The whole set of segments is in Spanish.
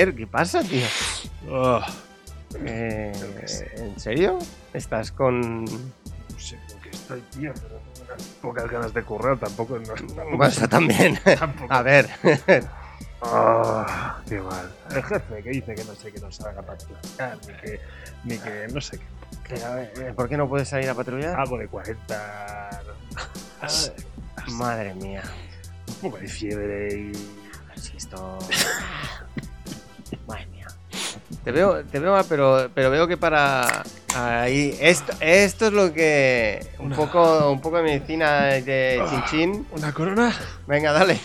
Joder, ¿qué pasa, tío? Oh, Eh. ¿En serio? ¿Estás con...? no sé con qué estoy, tío, pero tengo unas pocas ganas de correr, tampoco. No, tampoco- eso también. tampoco. A ver. Ah, qué mal. El jefe que dice que no sé que no salga para patrullar, ni que, ni que no sé qué. Que, a ver, eh, ¿Por qué no puedes salir a patrullar? Algo de 40. no sé, Madre mía. Un poco de fiebre y. Si esto... Madre mía. Te veo, te veo mal, pero, pero veo que para ahí esto, esto es lo que un Una- poco un poco de medicina de chin chin. ¿Una corona? Venga, dale.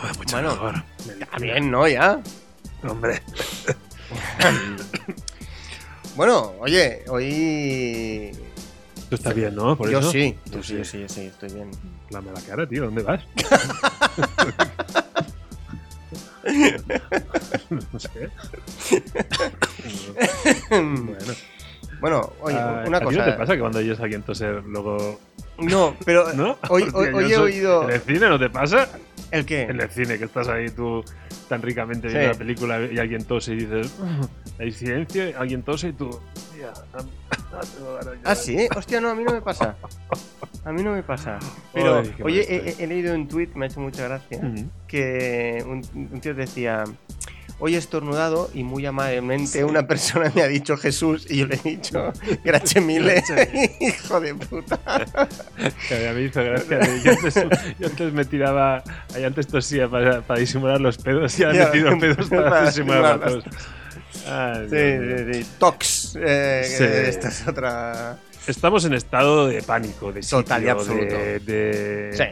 Bueno, mucho Bueno, mejor. Está bien, ¿no? Ya. Hombre. Bueno, oye, hoy Tú estás bien, ¿no? Por yo eso. sí, yo sí, yo sí, yo sí, estoy bien. La cara, tío. ¿Dónde vas? no sé. Bueno. Bueno, oye, Ah, una ¿a ti cosa. ¿No te pasa que cuando oyes a alguien toser luego. No, pero ¿No? hoy, Hostia, hoy, yo hoy he soy- oído ¿En el cine no te pasa? El qué. En el cine, que estás ahí tú tan ricamente viendo Sí. la película y alguien tose y dices. "Ah", Hay silencio, alguien tose y tú. "Tía, no tengo ganas ya Ah, de-". sí, hostia, no, a mí no me pasa. A mí no me pasa. Pero, Ay, oye, he, he leído un tweet, me ha hecho mucha gracia, que un, un tío decía, hoy he estornudado y muy amablemente una persona me ha dicho Jesús y yo le he dicho, gracias mille, hijo de puta. Que a mí me hizo gracia. de- Yo antes, yo antes me tiraba. ahí antes tosía para, para disimular los pedos y ahora me tiro pedos para, para disimular la disimular tos. Ay, Sí, sí, sí. Tox. eh, Sí. Esta es otra... Estamos en estado de pánico, de sitio, Total y absoluto. De, de- Sí,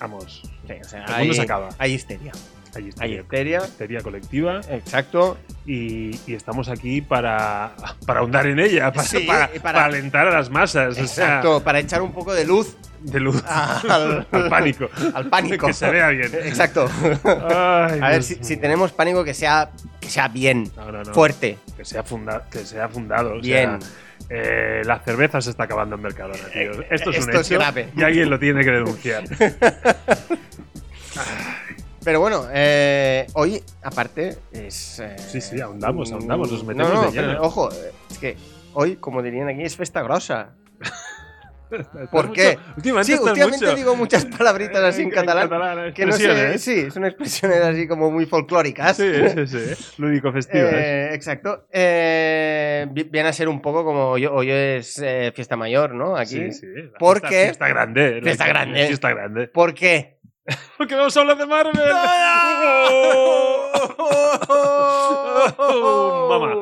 Vamos. sí, o sea, El hay, mundo se acaba. hay histeria. Hay Hay histeria, histeria, histeria colectiva exacto. y, y estamos aquí para, para ahondar en ella, para, Sí, para, y para- para alentar a las masas. O sea, Exacto, para echar un poco de luz de luz al, al pánico. al pánico. Que se vea bien. Exacto. Ay, A ver, si, tenemos pánico, que sea, que sea bien, No, no, no. fuerte. Que sea, funda que sea fundado. o Bien. sea, eh, la cerveza se está acabando en Mercadona, tío. Eh, Esto es un es hecho grave. y alguien lo tiene que denunciar. Pero bueno, eh, hoy, aparte, es. eh, Sí, sí, ahondamos, ahondamos, nos no, metemos no, de pero, lleno. ojo, es que hoy, como dirían aquí, es festa grosa. ¿Por mucho- qué? Últimamente, Sí, últimamente mucho. digo muchas palabritas así en catalán. Que no sé, sí, son expresiones así como muy folclóricas. Sí, sí, sí. Lúdico festivas. Eh, exacto. Eh, vi- viene a ser un poco como hoy, hoy es eh, fiesta mayor, ¿no? Aquí. Sí, sí. la ¿Por fiesta- grande. Fiesta grande. Fiesta grande. ¿Por qué? Porque vamos a hablar de Marvel. Oh, mamá.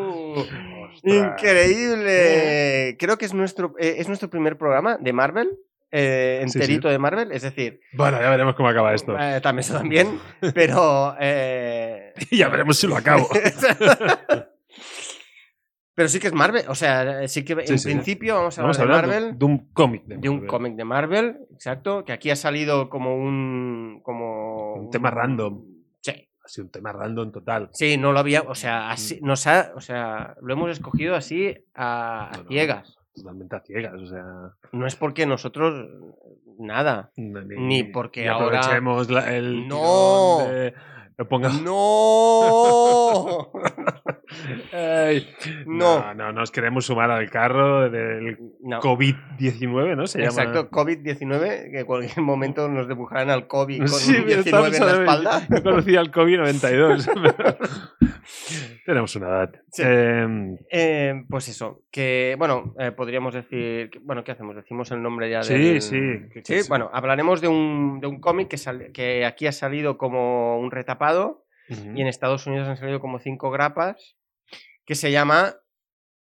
Increíble. Creo que es nuestro, eh, es nuestro primer programa de Marvel. eh, Sí, enterito de Marvel, es decir, Bueno, ya veremos cómo acaba esto. eh, también eso también, pero ya veremos si lo acabo. Pero sí que es Marvel, o sea, sí que en Sí, sí. principio vamos a Vamos a hablar de Marvel, de un cómic. De, de un Marvel. cómic de Marvel, exacto, que aquí ha salido como un como Un tema random. Sí. Así, un tema random total. Sí, no lo había, o sea, así, nos ha, o sea, lo hemos escogido así a, a No, no. ciegas. Totalmente a ciegas. O sea, No es porque nosotros nada. ni, Ni porque ni ahora- la- el. No. de- lo ponga- ¡No! Ay, No. no. No, nos queremos sumar al carro del No. COVID-19, ¿no? Se llama. Exacto, COVID-19, que en cualquier momento nos dibujarán al COVID con Sí, un 19 estamos en la espalda. Yo conocía al COVID-92. pero, Tenemos una edad. Sí. Em, Eh, pues eso, que bueno, eh, podríamos decir, que- bueno, ¿qué hacemos? Decimos el nombre ya Sí, del- sí, que- que Sí, sí. bueno, hablaremos de un, de un cómic que, sal- que aquí ha salido como un retapado y en Estados Unidos han salido como cinco grapas, que se llama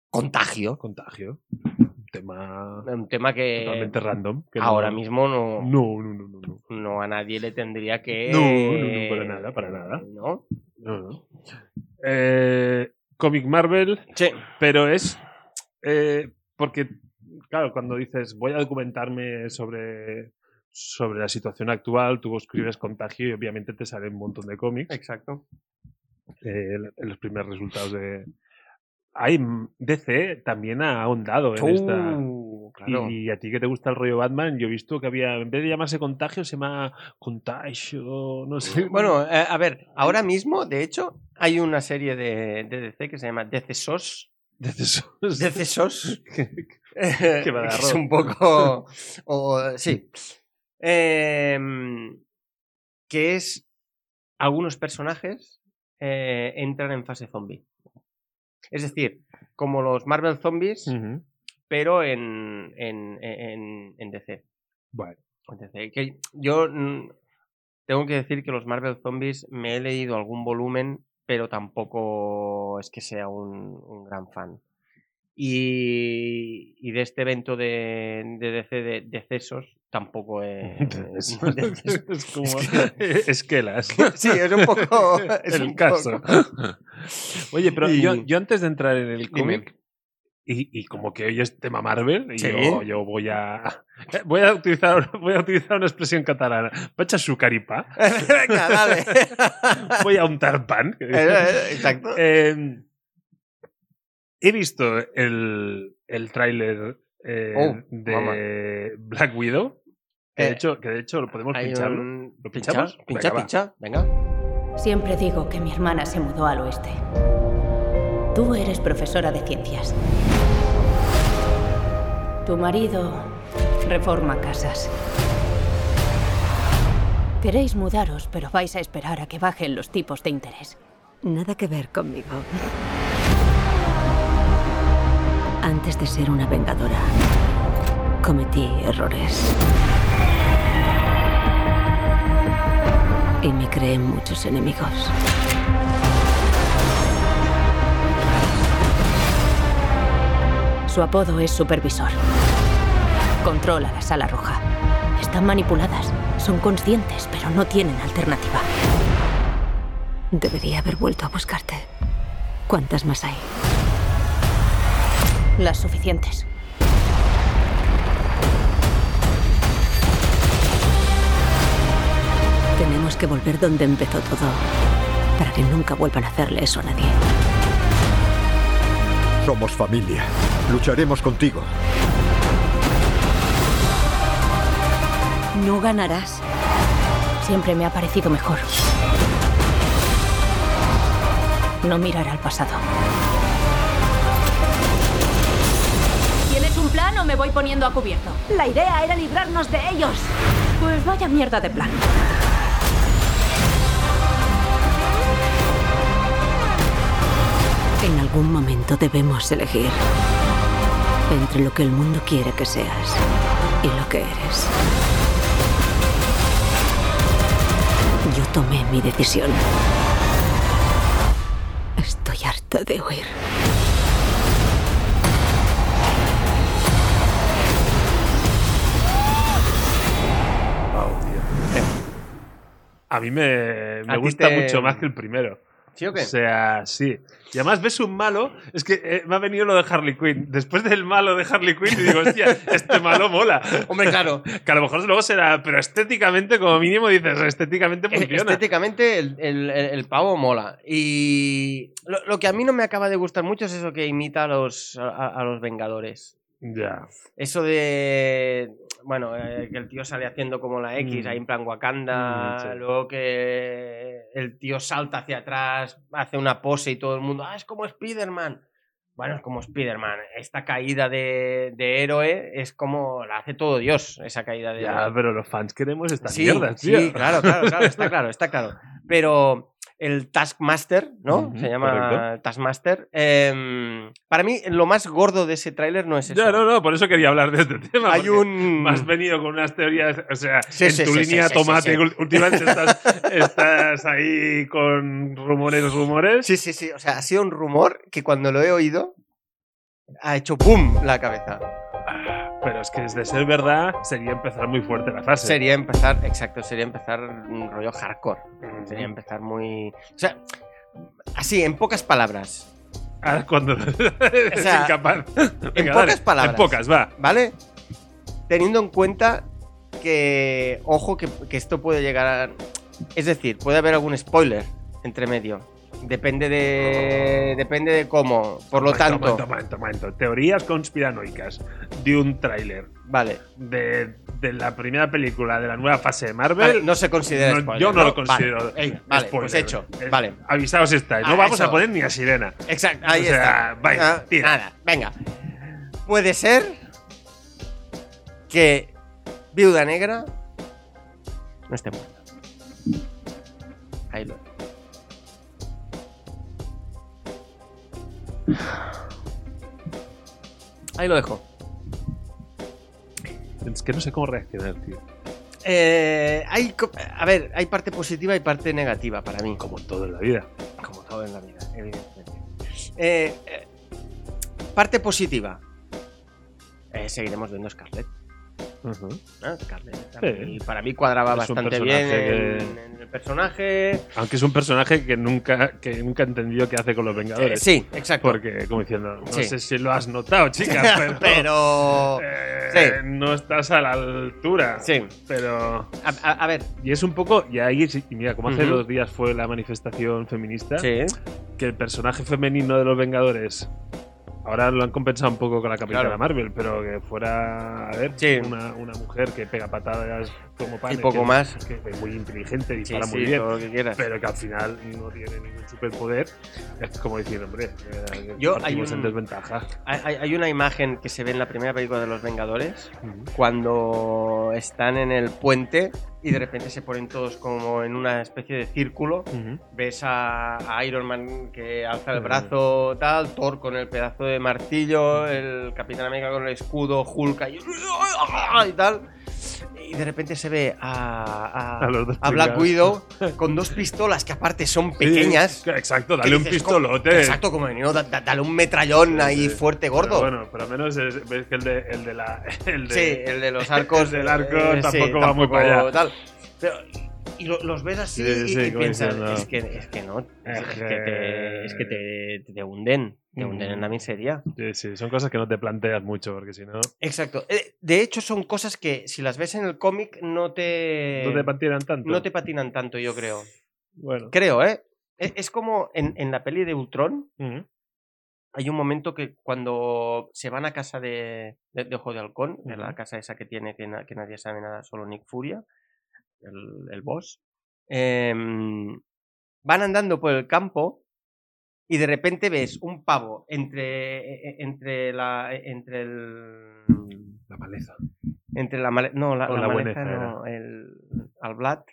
Contagio. contagio. Un tema Un tema que totalmente random. que no- ahora mismo no, No, no, no, no. no. no a nadie le tendría que... No, no, no, para nada, para nada. ¿No? No, no. Eh, Comic Marvel, Sí. pero es eh, porque, claro, cuando dices voy a documentarme sobre, sobre la situación actual, tú escribes contagio y obviamente te salen un montón de cómics. Exacto. eh, los primeros resultados de... Hay, DC también ha ahondado en esta... Uh, claro. Y a ti que te gusta el rollo Batman, yo he visto que había, en vez de llamarse contagio, se llama contagio, no sé. Bueno, eh, a ver, ahora mismo, de hecho, hay una serie de, de DC que se llama DC SOS. DC SOS. DC SOS. Qué va de es un poco. o- sí. Em, que es. Algunos personajes eh, entran en fase zombie. Es decir, como los Marvel Zombies, pero en, en, en, en DC. Bueno, en DC. Que yo mm, tengo que decir que los Marvel Zombies me he leído algún volumen, pero tampoco es que sea un, un gran fan. Y, y de este evento de, de DC de decesos tampoco es, decesos. es como Es esquelas. Sí, es un poco. es el un caso. poco- Oye, pero Y- yo, yo antes de entrar en el cómic, y, y como que hoy es tema Marvel, y Sí. yo, yo voy a voy a utilizar voy a utilizar una expresión catalana. Vaig a sucar i pa. Venga, dale. Voy a untar pan. Eh, eh, Exacto. Eh, he visto el, el tráiler eh, Oh, de mamá. Black Widow. Que de, Eh, hecho, que de hecho lo podemos Hay pincharlo. un- ¿Lo pincha, pinchamos? pincha, pincha. Venga. Siempre digo que mi hermana se mudó al oeste. Tú eres profesora de ciencias. Tu marido reforma casas. Queréis mudaros, pero vais a esperar a que bajen los tipos de interés. Nada que ver conmigo. Antes de ser una vengadora, cometí errores. Y me creé muchos enemigos. Su apodo es supervisor. Controla la sala roja. Están manipuladas, son conscientes, pero no tienen alternativa. Debería haber vuelto a buscarte. ¿Cuántas más hay? Las suficientes. Tenemos que volver donde empezó todo. Para que nunca vuelvan a hacerle eso a nadie. Somos familia. Lucharemos contigo. No ganarás. Siempre me ha parecido mejor. No mirar al pasado. O me voy poniendo a cubierto? La idea era librarnos de ellos. Pues vaya mierda de plan. En algún momento debemos elegir entre lo que el mundo quiere que seas y lo que eres. Yo tomé mi decisión. Estoy harta de huir. A mí me, me ¿A ti gusta te- mucho más que el primero. ¿Sí o qué? O sea, sí. Y además ves un malo. Es que eh, me ha venido lo de Harley Quinn. Después del malo de Harley Quinn, y digo, hostia, este malo mola. Hombre, claro. Que a lo mejor luego será. Pero estéticamente, como mínimo, dices, estéticamente Eh, funciona. Estéticamente el, el- el- el pavo mola. Y lo, lo que a mí no me acaba de gustar mucho es eso que imita a los, a, a los Vengadores. Ya. Eso de. Bueno, eh, que el tío sale haciendo como la X Mm. ahí en plan Wakanda. Mm, sí. Luego que el tío salta hacia atrás, hace una pose y todo el mundo. ¡Ah, es como Spider-Man! Bueno, es como Spider-Man. Esta caída de, de héroe es como. La hace todo Dios, esa caída de Ya, pero los fans queremos estas sí, mierdas, tío. Sí, claro, claro, claro, está claro, está claro. Pero el Taskmaster, ¿no? Se llama correcto. Taskmaster. Em, para mí, lo más gordo de ese tráiler no es eso. Ya, no, no, por eso quería hablar de este tema. Hay un... Has venido con unas teorías, o sea, Sí, en sí, tu sí, línea tomate, últimamente estás, estás ahí con rumores, rumores. Sí, sí, sí. O sea, ha sido un rumor que cuando lo he oído ha hecho ¡pum! la cabeza. Pero es que de ser verdad sería empezar muy fuerte la fase. Sería empezar, exacto, sería empezar un rollo hardcore. Sería empezar muy. O sea, así, en pocas palabras. Ahora cuando sea, incapaz. Venga, pocas dale. palabras. En pocas, va. ¿Vale? Teniendo en cuenta que. Ojo, que, que esto puede llegar a. Es decir, puede haber algún spoiler entre medio. Depende de. Depende de cómo. Por lo Momento, tanto. momento, momento, momento. Teorías conspiranoicas de un tráiler Vale. de, de la primera película de la nueva fase de Marvel. Vale, no se considera No, spoiler. yo no lo Vale, considero Vale, spoiler. pues hecho. Eh, Vale. Avisaos estáis. No Ah, vamos a poner ni a Sirena. Exacto, ahí O sea, está. vaya, Ah, tira. Nada, venga. Puede ser que Viuda Negra no esté muerta. Ahí lo. Ahí lo dejo. Es que no sé cómo reaccionar, tío. Eh, hay, a ver, hay parte positiva y parte negativa para mí. Como todo en la vida. Como todo en la vida, evidentemente. Eh, eh, parte positiva. Eh, seguiremos viendo Scarlett. ¿No? Scarlett. Sí. Para, mí, para mí cuadraba Es bastante bien personaje en, en el personaje. Aunque es un personaje que nunca, que nunca he entendido qué hace con los Eh, Vengadores. sí, exacto. Porque, como diciendo, no Sí. sé si lo has notado, chica, pero. Pero. eh, sí. No estás a la altura. Sí. Pero. A, a- a ver. Y es un poco. Y ahí, y mira, como hace dos días fue la manifestación feminista, que el personaje femenino de los Vengadores. Ahora lo han compensado un poco con la Capitana Claro. Marvel, pero que fuera, a ver, Sí. una, una mujer que pega patadas como pan. Y poco más. Que es muy inteligente, Sí, dispara sí, muy bien, todo lo que quieras. pero que al final no tiene ningún superpoder. Es como decir, hombre, eh, Yo, hay partimos en un- desventaja. Hay, hay- una imagen que se ve en la primera película de los Vengadores Ujú. cuando están en el puente y de repente se ponen todos como en una especie de círculo. Ujú. Ves a, a Iron Man que alza el Sí. brazo, tal, Thor con el pedazo de martillo, el Capitán América con el escudo, Hulk ahí, y tal. Y de repente se ve a, a- A Black. Widow con dos pistolas que aparte son pequeñas. Sí, exacto, dale un pistolote. "Co- Exacto, como da- da- dale un metrallón Sí, ahí fuerte, Pero gordo. bueno, pero al menos es- ves que el de, el de la. El de, Sí, el de los arcos. el del arco eh, tampoco va muy para allá. tal. Pero, y lo- los ves así Sí, y, piensas, diciendo- es que, es que no, es, es que te, es que te, te hunden, te hunden en la miseria. Sí, sí, son cosas que no te planteas mucho, porque si no, Exacto. Eh, De hecho, son cosas que si las ves en el cómic no te, no te patinan tanto. no te patinan tanto, yo creo. Bueno. Creo, ¿eh? Es, es como en, en la peli de Ultron, hay un momento que cuando se van a casa de, de, de Ojo de Halcón, de la casa esa que tiene que, na- que nadie sabe nada, solo Nick Furia, el, el boss, em, van andando por el campo y de repente ves un pavo entre, e- e- entre la entre el La maleza. entre la male- no la, la la maleza no, el al blat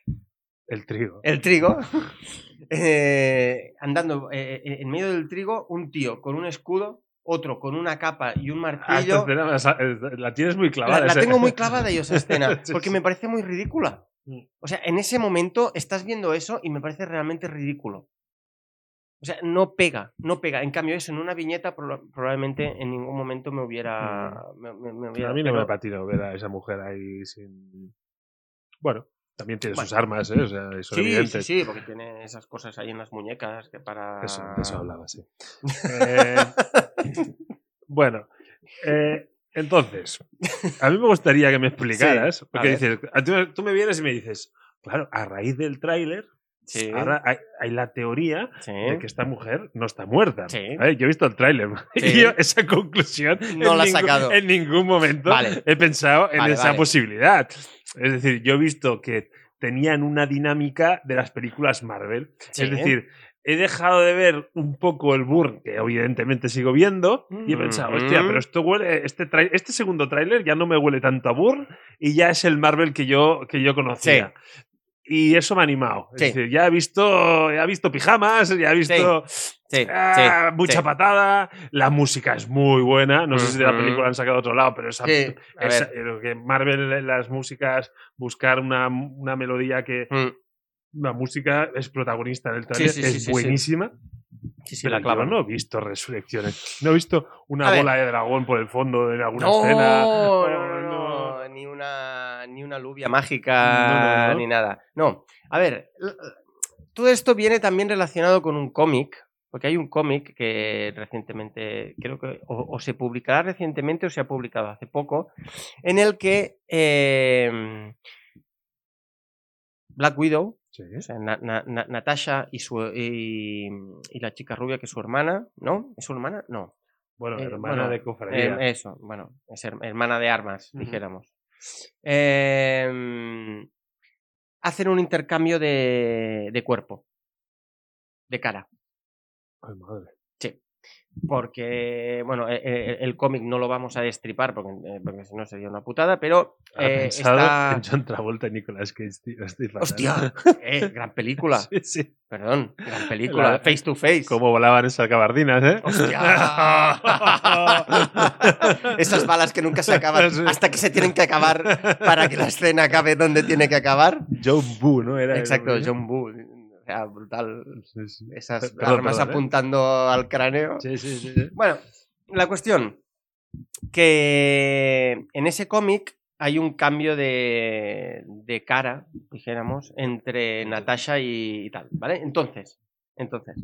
El trigo. el trigo, eh, andando eh, eh, en medio del trigo, un tío con un escudo, otro con una capa y un Ah, esta martillo. escena la, la tienes muy la, clavada. la esa- tengo muy clavada yo esa escena, porque me parece muy ridícula. Mm. O sea, en ese momento estás viendo eso y me parece realmente ridículo. O sea, no pega, no pega. En cambio, eso en una viñeta proba- probablemente en ningún momento me hubiera... me- me- me hubiera-. A mí no me patinó ver a esa mujer ahí sin. Bueno, también tiene sus armas, ¿eh? O sea, son Sí, sí, evidentes. sí, porque tiene esas cosas ahí en las muñecas que para... Eso, de eso hablaba, sí. Eh, bueno, eh, entonces, a mí me gustaría que me explicaras, Sí, porque dices, a- tú, me- tú me vienes y me dices, claro, a raíz del tráiler, Sí, ahora hay, hay la teoría sí. de que esta mujer no está muerta. Yo he visto el tráiler y yo esa conclusión No la he sacado. en ningún momento Vale. he pensado en Vale, esa vale. posibilidad. Es decir, yo he visto que tenían una dinámica de las películas Marvel. Es decir, he dejado de ver un poco el burn, que evidentemente sigo viendo, y he pensado, hostia, Mm. pero esto huele, este, este segundo tráiler ya no me huele tanto a burn y ya es el Marvel que yo, que yo conocía. Y eso me ha animado. Es decir, ya he visto, ya he visto pijamas, ya he visto Sí, ah, sí, mucha sí. patada. La música es muy buena. No sé si de la película han sacado a otro lado, pero esa, esa- que Marvel, las músicas, buscar una, una melodía que. Mm, La música es protagonista del trailer, sí, sí, es sí, sí. buenísima. Sí, sí, pero la yo no he visto resurrecciones. No he visto una A ver. bola de dragón por el fondo en alguna No, escena. no, no, no, ni una, ni una lluvia mágica, No, no, no. ni nada. No, a ver, todo esto viene también relacionado con un cómic, porque hay un cómic que recientemente, creo que o, o se publicará recientemente o se ha publicado hace poco, en el que eh, Black Widow, Sí. o sea, Na- Na- Na- Natasha y, su, y, y la chica rubia que es su hermana, ¿no? ¿Es su hermana? No. Bueno, Eh, hermana bueno, de cofradía. Eh, eso, bueno, es her- hermana de armas, dijéramos. Em, hacen un intercambio de, de cuerpo, de cara. Ay, madre. Porque, bueno, e- e- el, cómic no lo vamos a destripar porque, eh, porque si no sería una putada, pero eh, pensado está... en John Travolta y Nicolas Cage, tío. Estoy. ¡Hostia! Eh, gran película. Sí, sí. Perdón, gran película. La- face to face. Cómo volaban esas gabardinas, ¿eh? ¡Hostia! Esas balas que nunca se acaban hasta que se tienen que acabar para que la escena acabe donde tiene que acabar. John Boo, ¿no? Era el Exacto. John Boo. O sea, brutal. Esas armas perdón, ¿eh? apuntando al cráneo. Sí, sí, sí, sí. Bueno, la cuestión que en ese cómic hay un cambio de, de cara, dijéramos, entre Natasha y, y tal, ¿vale? Entonces, entonces,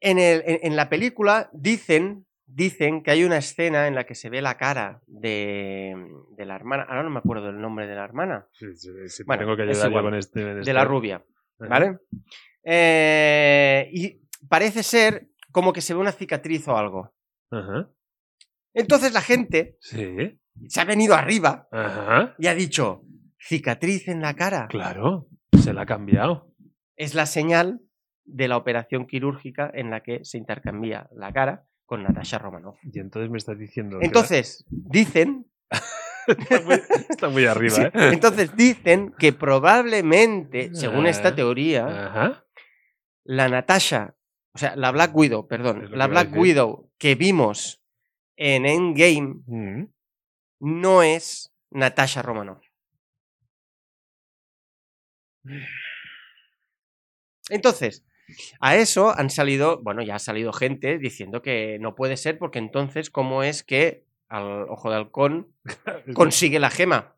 en, el- en- en la película dicen, dicen que hay una escena en la que se ve la cara de, de la hermana, ahora no me acuerdo del nombre de la hermana, Sí, sí, sí, Bueno, tengo que ayudar con este. de este. la rubia, Ajá. ¿Vale? Eh, y parece ser como que se ve una cicatriz o algo. Ajá. Entonces la gente Sí. se ha venido arriba Ajá. y ha dicho, cicatriz en la cara. Claro. Se la ha cambiado. Es la señal de la operación quirúrgica en la que se intercambia la cara con Natasha Romanoff. Y entonces me estás diciendo. que Entonces, dicen, está, muy, está muy arriba, sí, ¿eh? entonces dicen que probablemente, según esta Ah. teoría, Ajá. la Natasha, o sea, la Black Widow, perdón, la Black. Widow que vimos en Endgame Mm. no es Natasha Romanoff. Entonces, a eso han salido, bueno, ya ha salido gente diciendo que no puede ser porque entonces, ¿cómo es que al ojo de halcón consigue la gema?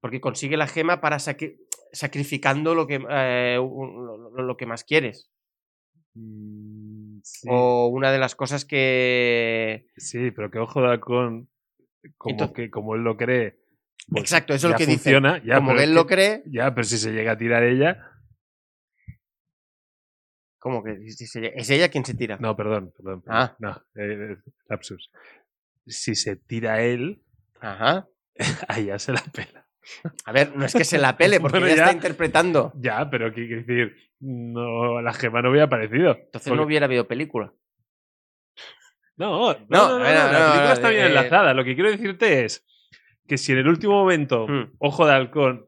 Porque consigue la gema para sacri- sacrificando lo que, eh, lo- que más quieres. Mm, sí, O una de las cosas que... sí, pero que ojo de halcón, como, Entonces- que, como él lo cree. pues Exacto, eso es lo que dice. funciona, ya, Como es él lo cree, Ya, pero si se llega a tirar ella. como que si se- es ella quien se tira. No, perdón, perdón. perdón. Ah. No, eh, lapsus. Si se tira él, Ajá. a ella se la pela. A ver, no es que se la pele, porque Bueno, ya. está interpretando. Ya, pero ¿qué quiere decir? No, la gema no hubiera aparecido. Entonces Porque- no hubiera habido película. No, no, la película está bien eh, enlazada. Lo que quiero decirte es que si en el último momento, Mm. Ojo de Halcón,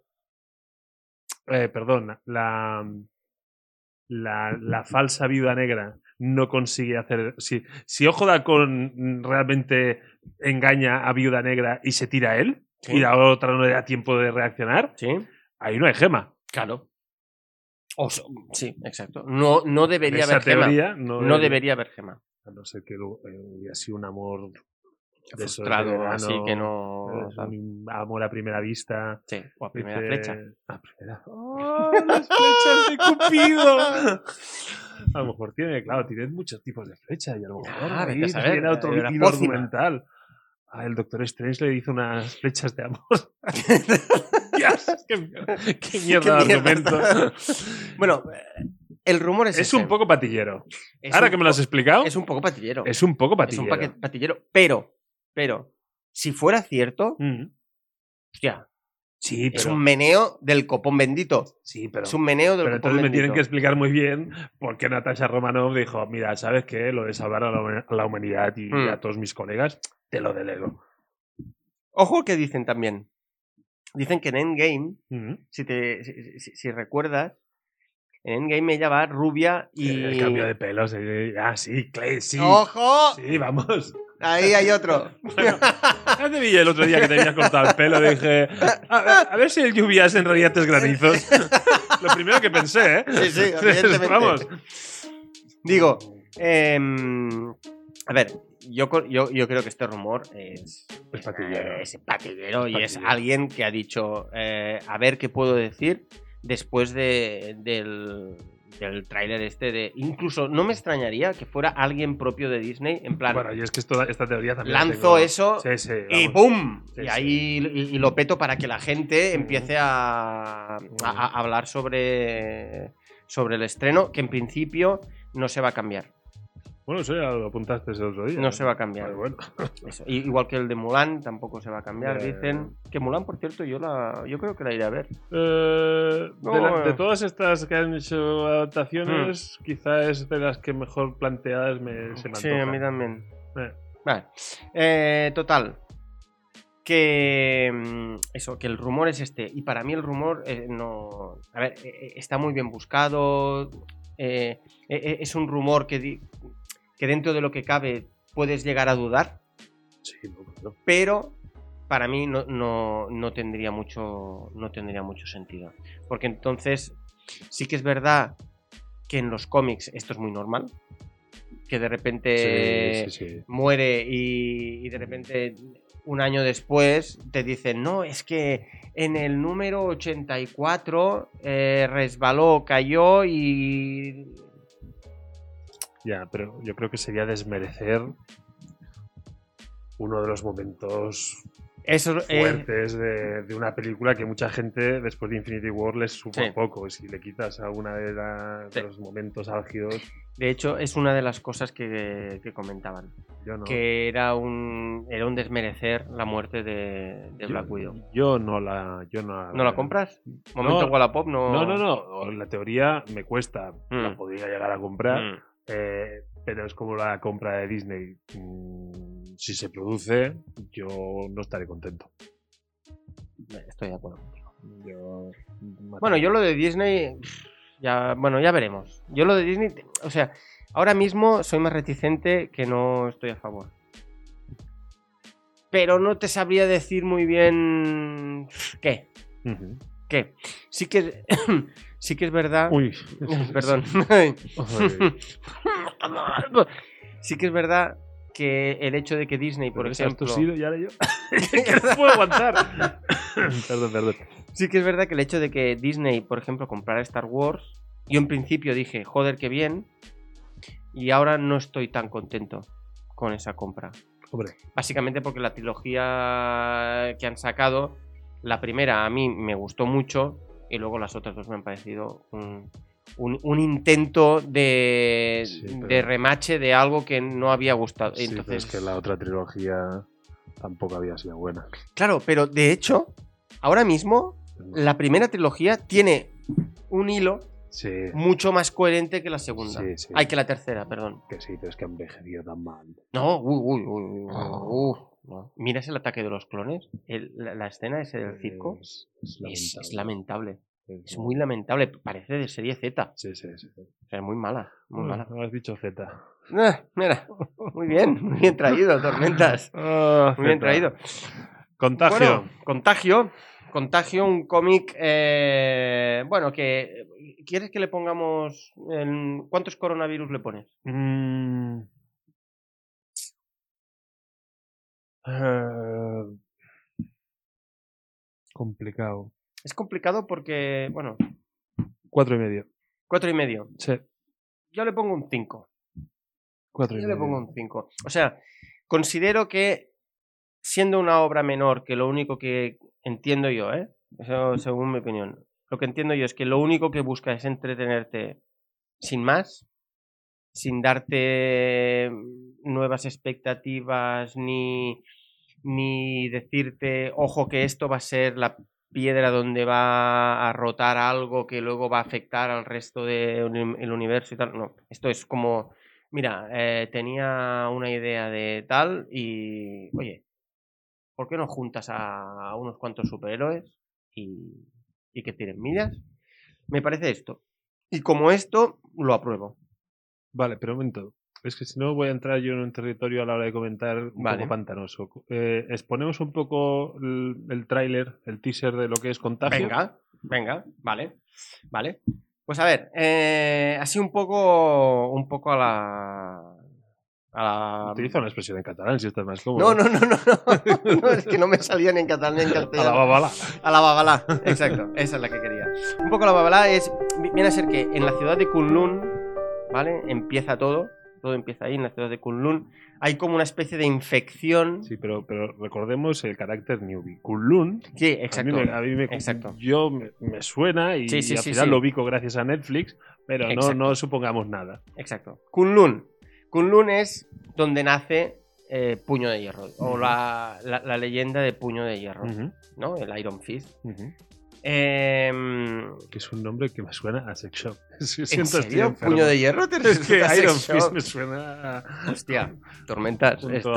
eh, perdón, la, la, la falsa viuda negra no consigue hacer. Si, si Ojo de Halcón realmente engaña a viuda negra y se tira a él, Sí. y la otra no le da tiempo de reaccionar, Sí, ahí no hay gema. claro. O sí, exacto. No, no debería haber gema. no, No debería haber gema. A no ser que eh, hubiera sido un amor de de Frustrado, verano, así que no. Un amor a primera vista. Sí, o a primera Dice- flecha. A primera. ¡Oh, las flechas de Cupido! A lo mejor tiene, claro, tiene muchos tipos de flechas y a lo mejor Ah, ahí a saber, tiene otro hilo argumental. Ah, el Doctor Strange le hizo unas flechas de amor. Dios, qué, mierda- qué mierda de argumento. bueno, eh, el rumor es. Es ese. un poco patillero. Es Ahora un que me lo has explicado, Es un poco patillero. es un poco Es patillero. un paquete patillero. Pero, pero, si fuera cierto, Mm. hostia, Sí, es un meneo del copón bendito. sí, pero, es un meneo del pero copón entonces me tienen que explicar muy bien por qué Natasha Romanoff dijo, mira, ¿sabes qué? Lo de salvar a la, huma- a la humanidad y Mm. a todos mis colegas, te lo delego. Ojo que dicen también. dicen que en Endgame, si, te, si, si- si recuerdas, en Endgame ella va rubia y... El cambio de pelos. eh, Ah, sí, Clay, sí. ¡Ojo! Sí, vamos. Ahí hay otro. Ya te vi el otro día que te habías cortado el pelo. Dije, a ver, a ver si el lluvias en realidad es granizos. Lo primero que pensé, ¿eh? Sí, sí, evidentemente. Vamos. Digo, em, a ver, yo, yo, yo creo que este rumor es, Es patillero. es patillero y es alguien que ha dicho, eh, a ver qué puedo decir después de, del, del tráiler este de... Incluso no me extrañaría que fuera alguien propio de Disney, en plan, Bueno, y es que esto- esta teoría también. la lanzo eso Sí, sí. y. ¡pum! Sí, y ahí y, y lo peto para que la gente empiece a, a- a hablar sobre, sobre el estreno, que en principio no se va a cambiar. Bueno, eso ya lo apuntaste el otro día. No se va a cambiar. Bueno. Eso. Igual que el de Mulan, tampoco se va a cambiar, dicen. Que Mulan, por cierto, yo la yo creo que la iré a ver. Eh, No, de, la- de eh. todas estas que han hecho Mm. adaptaciones, quizá es de las que mejor planteadas me, se me Sí, a mí también. Eh. Vale. Eh, total. Que. mm, Eso, que el rumor es este. Y para mí el rumor eh, no. A ver, eh, eh, está muy bien buscado. eh, eh, eh, es un rumor que, di- que dentro de lo que cabe puedes llegar a dudar. Sí, no, claro. Pero para mí no, no, no tendría mucho. No tendría mucho sentido. Porque entonces. Sí que es verdad que en los cómics esto es muy normal. Que de repente Sí, sí, sí. muere y, y de repente un año después te dicen, no, es que en el número 84 eh, resbaló, cayó y... Ya, pero yo creo que sería desmerecer uno de los momentos Eso eh, fuertes de, de una película que mucha gente después de Infinity War les supo Sí. poco. Y si le quitas a una de, la- los momentos álgidos, de hecho, es una de las cosas que, que comentaban. yo no. Que era un, era un desmerecer la muerte de, de yo, Black Widow. yo no la. Yo no, ¿No la compras? Momento No. Wallapop no... No, no, no. La teoría me cuesta. La Mm. podría llegar a comprar. Mm. Eh, pero es como la compra de Disney. Mm, si se produce, yo no estaré contento. Estoy de acuerdo. Yo, Bueno, yo lo de Disney, ya, bueno, ya veremos. Yo lo de Disney, o sea, ahora mismo soy más reticente que no estoy a favor. Pero no te sabría decir muy bien qué, Ujú. Qué. Sí que, sí que es verdad. Uy, Perdón. Sí que es verdad que el hecho de que Disney, por ejemplo, tosido y ahora yo. que no puedo aguantar. perdón, perdón. Sí que es verdad que el hecho de que Disney, por ejemplo, comprara Star Wars, yo en principio dije, joder, qué bien, y ahora no estoy tan contento con esa compra. Hombre, Básicamente porque la trilogía que han sacado, la primera a mí me gustó mucho, y luego las otras dos me han parecido un, un- un intento de, Sí, pero- de remache de algo que no había gustado. sí, pero Entonces, es que la otra trilogía tampoco había sido buena. Claro, pero de hecho, ahora mismo, la primera trilogía tiene un hilo Sí, mucho más coherente que la segunda. Sí, sí. Ay, que la tercera, perdón. que sí, pero es que ha envejecido tan mal. No, uy, uy, uy, uy, uf, no. Miras el ataque de los clones, el- la, la escena ese del circo. Es, es Es, es lamentable. Es muy lamentable. Parece de serie Z. Sí, sí, sí. O sea, es muy mala. Muy mala. has dicho Z. Ah, mira, muy bien, muy bien traído, Tormentas. Muy bien traído. Contagio. Bueno, contagio. Contagio, un cómic. eh, bueno, que. ¿Quieres que le pongamos. en- ¿Cuántos coronavirus le pones? Mm. Eh, complicado. Es complicado porque. Bueno, Cuatro y medio. cuatro y medio. Sí, Yo le pongo un 5. cuatro y Yo le medio. pongo un 5. O sea, considero que. Siendo una obra menor, que lo único que entiendo yo, ¿eh? Eso según mi opinión. Lo que entiendo yo es que lo único que busca es entretenerte sin más, sin darte nuevas expectativas ni, ni decirte, ojo, que esto va a ser la piedra donde va a rotar algo que luego va a afectar al resto del universo y tal. No, esto es como, mira, eh, tenía una idea de tal y, oye, ¿por qué no juntas a, a unos cuantos superhéroes y, y que tiren millas? Me parece esto. Y como esto, lo apruebo. Vale, pero un momento. Es que si no voy a entrar yo en un territorio a la hora de comentar un Vale. poco pantanoso. Eh, exponemos un poco el, el tráiler, el teaser de lo que es contagio. Venga, venga, vale, vale. Pues a ver, eh, así un poco, un poco a la, a la. Utiliza una expresión en catalán si estás más cómodo. No, no, no, no, no, no, es que no me salía ni en catalán ni en A la castellano. babala. A la babalá, exacto, esa es la que quería. Un poco la babalá es, viene a ser que en la ciudad de Kunlun, ¿vale? Empieza todo, todo empieza ahí en la ciudad de Kunlun. Hay como una especie de infección. Sí, pero, pero recordemos el carácter newbie. Kunlun, Sí, a exacto. mí me, a mí me- exacto. yo me, me suena y, Sí, sí, y al sí, final lo ubico gracias a Netflix, pero no, no supongamos nada. Exacto. Kunlun. Kunlun es donde nace eh, Puño de Hierro, o la, la- la leyenda de Puño de Hierro, ¿no? El Iron Fist. ujú. Em, Que es un nombre que me suena a sex shop. Sí, ¿En serio? ¿Puño de Hierro? ¿Te Es que Iron? Fist me suena a... Hostia, tormentas. Junto, Esto...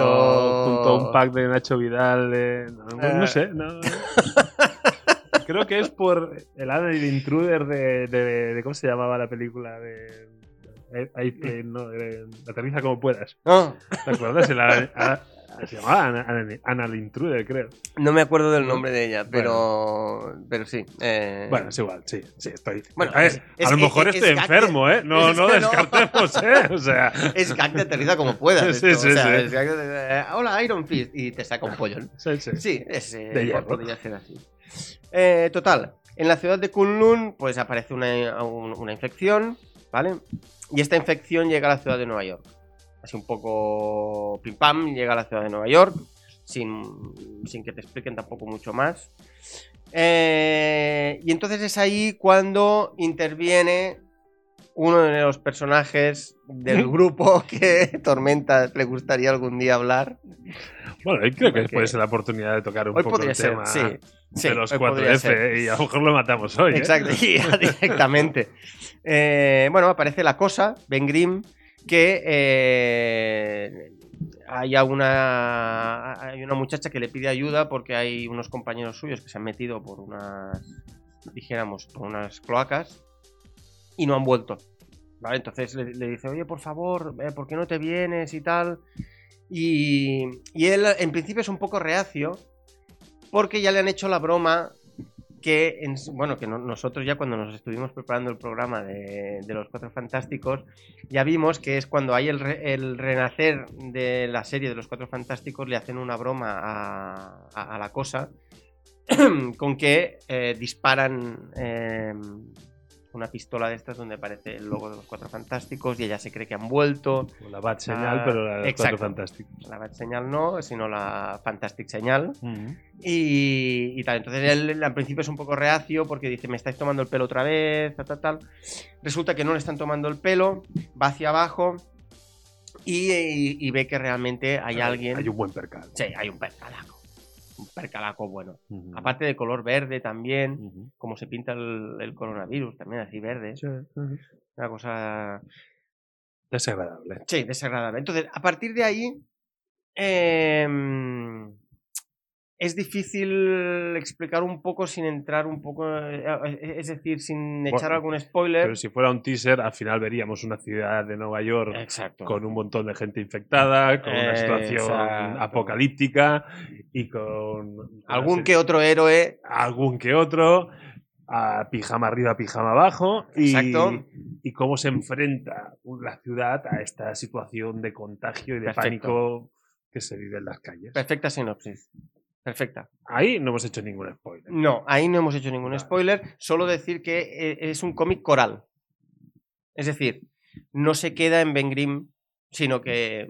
junto a un pack de Nacho Vidal. de- no, sé. no- Creo que es por el el Intruder de, de- de- ¿Cómo se llamaba la película? De. ahí, eh, no, de- aterriza como puedas. No, ¿Te acuerdas? El se llamaba Ana, Ana- Ana el Intruder, creo. no me acuerdo del nombre de ella, pero, pero sí. eh, Bueno, es igual, sí, sí, estoy. Bueno, a ver, es- es- a lo mejor es- estoy enfermo, ¿eh? No, no que descartemos, ¿eh? O sea. Es gag de aterriza como puedas. Sí, esto, sí, o sea, sí. eh, Hola, Iron Fist. Y te saca un pollón. Sí, sí. Sí, es, eh, De podría ser así. Eh, total, en la ciudad de Kunlun, pues aparece una, un- una infección, ¿vale? Y esta infección llega a la ciudad de Nueva York. Así un poco pim pam, llega a la ciudad de Nueva York, sin, sin que te expliquen tampoco mucho más. Eh, y entonces es ahí cuando interviene uno de los personajes del grupo que Tormenta le gustaría algún día hablar. Bueno, y creo que Porque- puede ser la oportunidad de tocar un Hoy poco el ser, tema sí. sí, de los hoy podría 4F ser. y a lo mejor lo matamos hoy. ¿eh? Exacto, directamente. Eh, bueno, aparece la cosa, Ben Grimm, que eh, hay una, hay una muchacha que le pide ayuda porque hay unos compañeros suyos que se han metido por unas, dijéramos, por unas cloacas y no han vuelto. ¿Vale? Entonces le, le dice, oye, por favor, eh, ¿por qué no te vienes y tal? Y, y él en principio es un poco reacio porque ya le han hecho la broma que, en- bueno, que no- nosotros ya cuando nos estuvimos preparando el programa de, los Cuatro Fantásticos, ya vimos que es cuando hay el, re- el renacer de la serie de los Cuatro Fantásticos, le hacen una broma a, la cosa con que eh, disparan eh, una pistola de estas donde aparece el logo de los Cuatro Fantásticos y ella se cree que han vuelto. O La bat señal, Ah, pero la de los exacto. cuatro fantásticos. La Bat señal no, sino la Fantastic señal. Y, y tal. Entonces él al principio es un poco reacio porque dice, me estáis tomando el pelo otra vez, tal, tal, tal. Resulta que no le están tomando el pelo, va hacia abajo y, y- y ve que realmente hay alguien... Hay un buen percal. Sí, hay un percalaco. Un percalaco bueno. Aparte de color verde también, como se pinta el, el coronavirus, también así verde. Sí. Una cosa Desagradable. Sí, desagradable. Entonces, a partir de ahí, em, es difícil explicar un poco sin entrar un poco, eh, eh, es decir, sin echar Bueno, algún spoiler. Pero si fuera un teaser, al final veríamos una ciudad de Nueva York Exacto. con un montón de gente infectada, con una situación Exacto. apocalíptica y con Algún que otro héroe. algún que otro, a pijama arriba, pijama abajo, y, Exacto. y cómo se enfrenta la ciudad a esta situación de contagio y de Perfecto. pánico que se vive en las calles. Perfecta sinopsis. Perfecta. Ahí no hemos hecho ningún spoiler. No, ahí no hemos hecho ningún spoiler. Solo decir que eh, es un cómic coral. Es decir, no se queda en Ben Grimm, sino que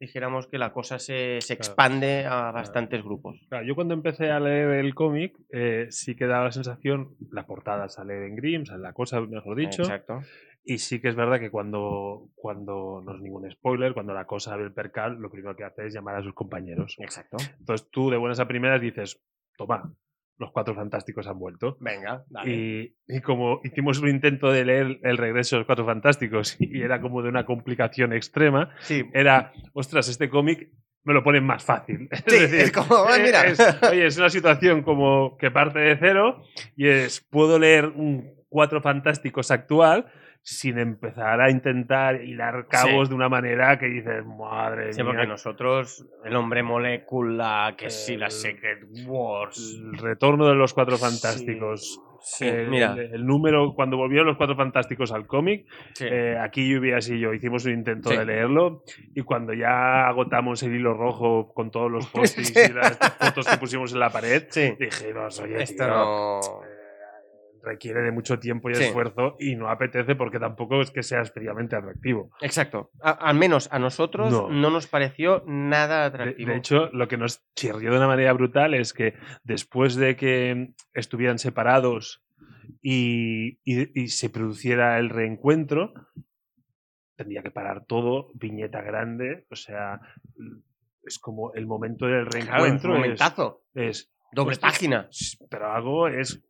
dijéramos que la cosa se, se Claro. expande a bastantes grupos. Claro, yo cuando empecé a leer el cómic, eh, sí que daba la sensación, la portada sale en Grimm, sale la cosa, mejor dicho, Exacto. Y sí que es verdad que cuando, cuando no es ningún spoiler, cuando la cosa ve el percal, lo primero que hace es llamar a sus compañeros. Exacto. Entonces tú de buenas a primeras dices, toma, los cuatro fantásticos han vuelto. Venga, dale. Y, y como hicimos un intento de leer El regreso de los cuatro fantásticos y era como de una complicación extrema, Sí, era, ostras, este cómic me lo ponen más fácil. Sí, es como, "Ay, mira". Es, oye, es una situación como que parte de cero y es, puedo leer un Cuatro Fantásticos actual sin empezar a intentar hilar cabos Sí. de una manera que dices, madre Sí, mía, porque nosotros, el hombre molécula, que sí, la El- Secret Wars. el retorno de los Cuatro Fantásticos. Sí, el, mira. el- el número, cuando volvieron los Cuatro Fantásticos al cómic. Eh, aquí Lluvias y yo hicimos un intento de leerlo y cuando ya agotamos el hilo rojo con todos los post y las fotos que pusimos en la pared, dijimos, oye, Esto tío, no. Requiere de mucho tiempo y Sí. esfuerzo y no apetece porque tampoco es que sea especialmente atractivo. Exacto. A- al menos a nosotros No. no. nos pareció nada De, atractivo. de hecho, lo que nos chirrió de una manera brutal es que después de que estuvieran separados y, y- y se produciera el reencuentro, tendría que parar todo, viñeta grande, o sea, es como el momento del Claro, es un reencuentro es, momentazo. es- Doble página. pero algo es,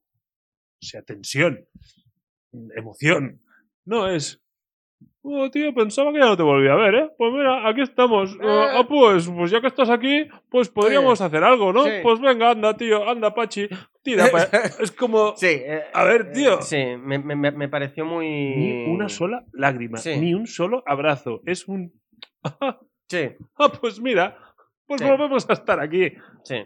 o sea, tensión, emoción, no es... Oh, tío, pensaba que ya no te volví a ver, ¿eh? Pues mira, aquí estamos. Eh, Eh. ah, pues, pues ya que estás aquí, pues podríamos hacer algo, ¿no? Sí. Pues venga, anda, tío, anda, Pachi. Tira pa- Es como... Sí. eh, A ver, tío. eh, Sí, me, me- me- me pareció muy. Ni una sola lágrima, Sí. ni un solo abrazo. Es un... Sí, Ah, pues mira, pues volvemos a estar aquí. sí.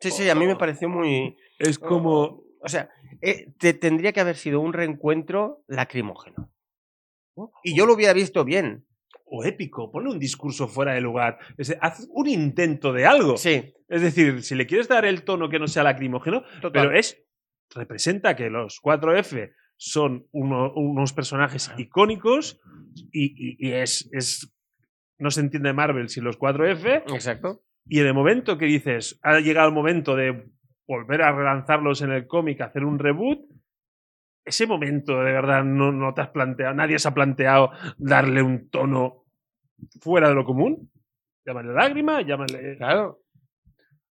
Sí, sí, a mí me pareció muy. Es como... O sea, eh, te- tendría que haber sido un reencuentro lacrimógeno. Y yo lo hubiera visto bien. O épico, ponle un discurso fuera de lugar. Es haz un intento de algo. Sí, Es decir, si le quieres dar el tono que no sea lacrimógeno, total. pero es. Representa que los 4F son uno- unos personajes icónicos y, y- y es, es. No se entiende Marvel sin los 4F. Exacto. Y en el momento que dices, ha llegado el momento de volver a relanzarlos en el cómic, hacer un reboot, ese momento de verdad no, no te has planteado, nadie se ha planteado darle un tono fuera de lo común. Llámale lágrima, llámale. Claro.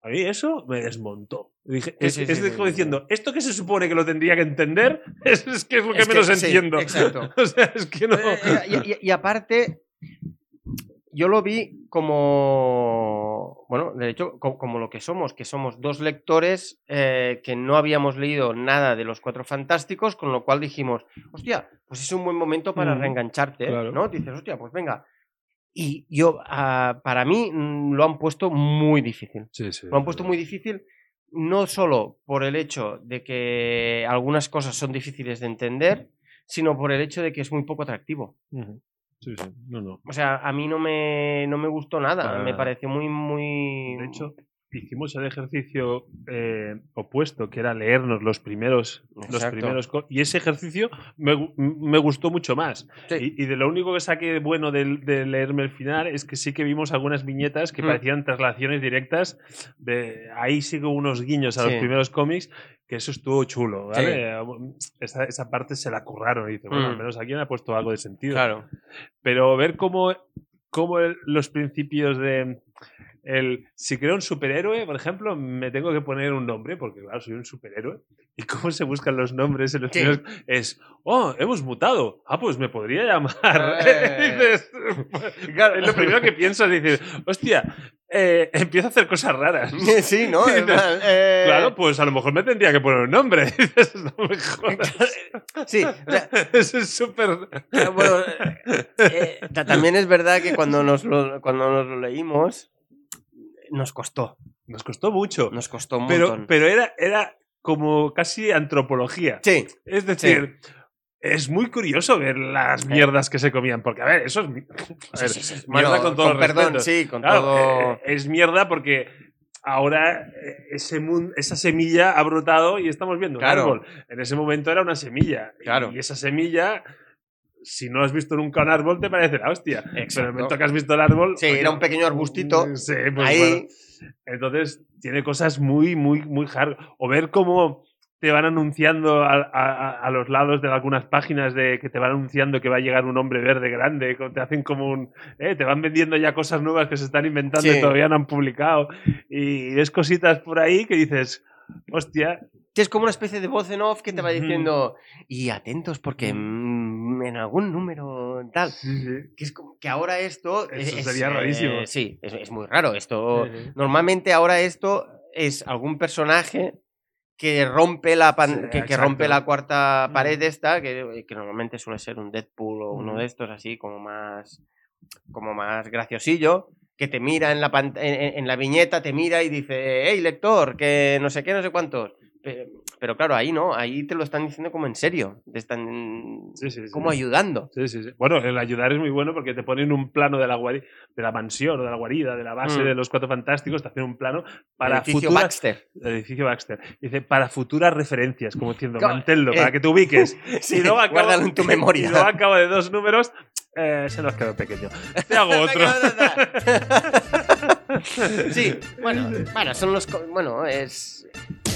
A mí eso me desmontó. Dije, es, sí, es sí, como sí. diciendo, esto que se supone que lo tendría que entender, es, es que es lo que Es que menos sí, entiendo. exacto. o sea, es que no. Eh, eh, y, y- y aparte, yo lo vi como, bueno, de hecho, co- como, lo que somos, que somos dos lectores eh, que no habíamos leído nada de los Cuatro Fantásticos, con lo cual dijimos, hostia, pues es un buen momento para Mm, reengancharte, claro. ¿no? Dices, hostia, pues venga. Y yo, ah, para mí, mm, lo han puesto muy difícil. Sí, sí, Lo han puesto muy difícil, no solo por el hecho de que algunas cosas son difíciles de entender, sino por el hecho de que es muy poco atractivo. Sí, sí. No, no. O sea, a mí no me, no me gustó nada. Me nada. pareció muy, muy. De hecho, hicimos el ejercicio eh, opuesto, que era leernos los primeros, los primeros y ese ejercicio me, me gustó mucho más. Sí. Y, y de lo único que saqué bueno de, de leerme el final es que sí que vimos algunas viñetas que Mm. parecían traslaciones directas. De ahí sí hubo unos guiños a los Sí. primeros cómics, que eso estuvo chulo. Sí. ¿vale? Esa, esa parte se la curraron y dice, bueno, Mm. al menos aquí me ha puesto algo de sentido Claro. pero ver cómo, cómo los principios de el si creo un superhéroe, por ejemplo, me tengo que poner un nombre, porque claro, soy un superhéroe. ¿Y cómo se buscan los nombres en los Sí. primeros? Es, oh, hemos mutado. Ah, pues me podría llamar. Eh. Dices, Claro. lo primero que piensas es decir, hostia, eh, empiezo a hacer cosas raras. Sí, ¿no? Eh, Claro, pues a lo mejor me tendría que poner un nombre. Dices, no me jodas. Sí, o sea, Eso es súper. Bueno, eh, ta- también es verdad que cuando nos lo, cuando nos lo leímos, nos costó. Nos costó mucho. Nos costó un pero, montón. pero era, era como casi antropología. Sí, Es decir, es muy curioso ver las mierdas que se comían. Porque, a ver, eso es. a ver, sí, sí, mierda Bueno, con todo el perdón, sí, con Claro, todo. eh, es mierda porque ahora eh, ese mun- esa semilla ha brotado y estamos viendo Claro. un árbol. En ese momento era una semilla. Claro. Y esa semilla. Si no has visto nunca un árbol, te parece la hostia. Pero en el momento que has visto el árbol. Sí, era un pequeño arbustito. Sí, pues ahí, bueno. Entonces, tiene cosas muy, muy, muy hard. O ver cómo te van anunciando a, a- a los lados de algunas páginas de que te van anunciando que va a llegar un hombre verde grande, te hacen como un... eh, te van vendiendo ya cosas nuevas que se están inventando Sí. y todavía no han publicado. Y ves cositas por ahí que dices, hostia, que es como una especie de voz en off que te va diciendo y atentos porque mm, en, algún número tal. Sí, sí. Que es como que ahora esto. Eso es- sería eh, rarísimo. sí, es, es muy raro. Esto. Sí. Normalmente ahora esto es algún personaje que rompe la pan- que, que rompe la cuarta pared esta, que, que normalmente suele ser un Deadpool o uno de estos así como más como más graciosillo, que te mira en la en, en- la viñeta, te mira y dice, hey lector, que no sé qué, no sé cuántos. Pe- Pero, claro, ahí no, ahí te lo están diciendo como en serio, te están Sí, sí, sí. como ayudando. Sí, sí, sí. Bueno, el ayudar es muy bueno porque te ponen un plano de la, guari- de la mansión o de la guarida, de la base Mm. de los cuatro fantásticos, te hacen un plano para Edificio futuras... Baxter. El edificio Baxter. Dice, para futuras referencias, como diciendo, manténlo, eh, para que te ubiques. Y luego acabo, guárdalo en tu memoria. Acabo de dos números, eh, se nos quedó pequeño. Te hago otro. sí, bueno, bueno, son los. co- Bueno, es.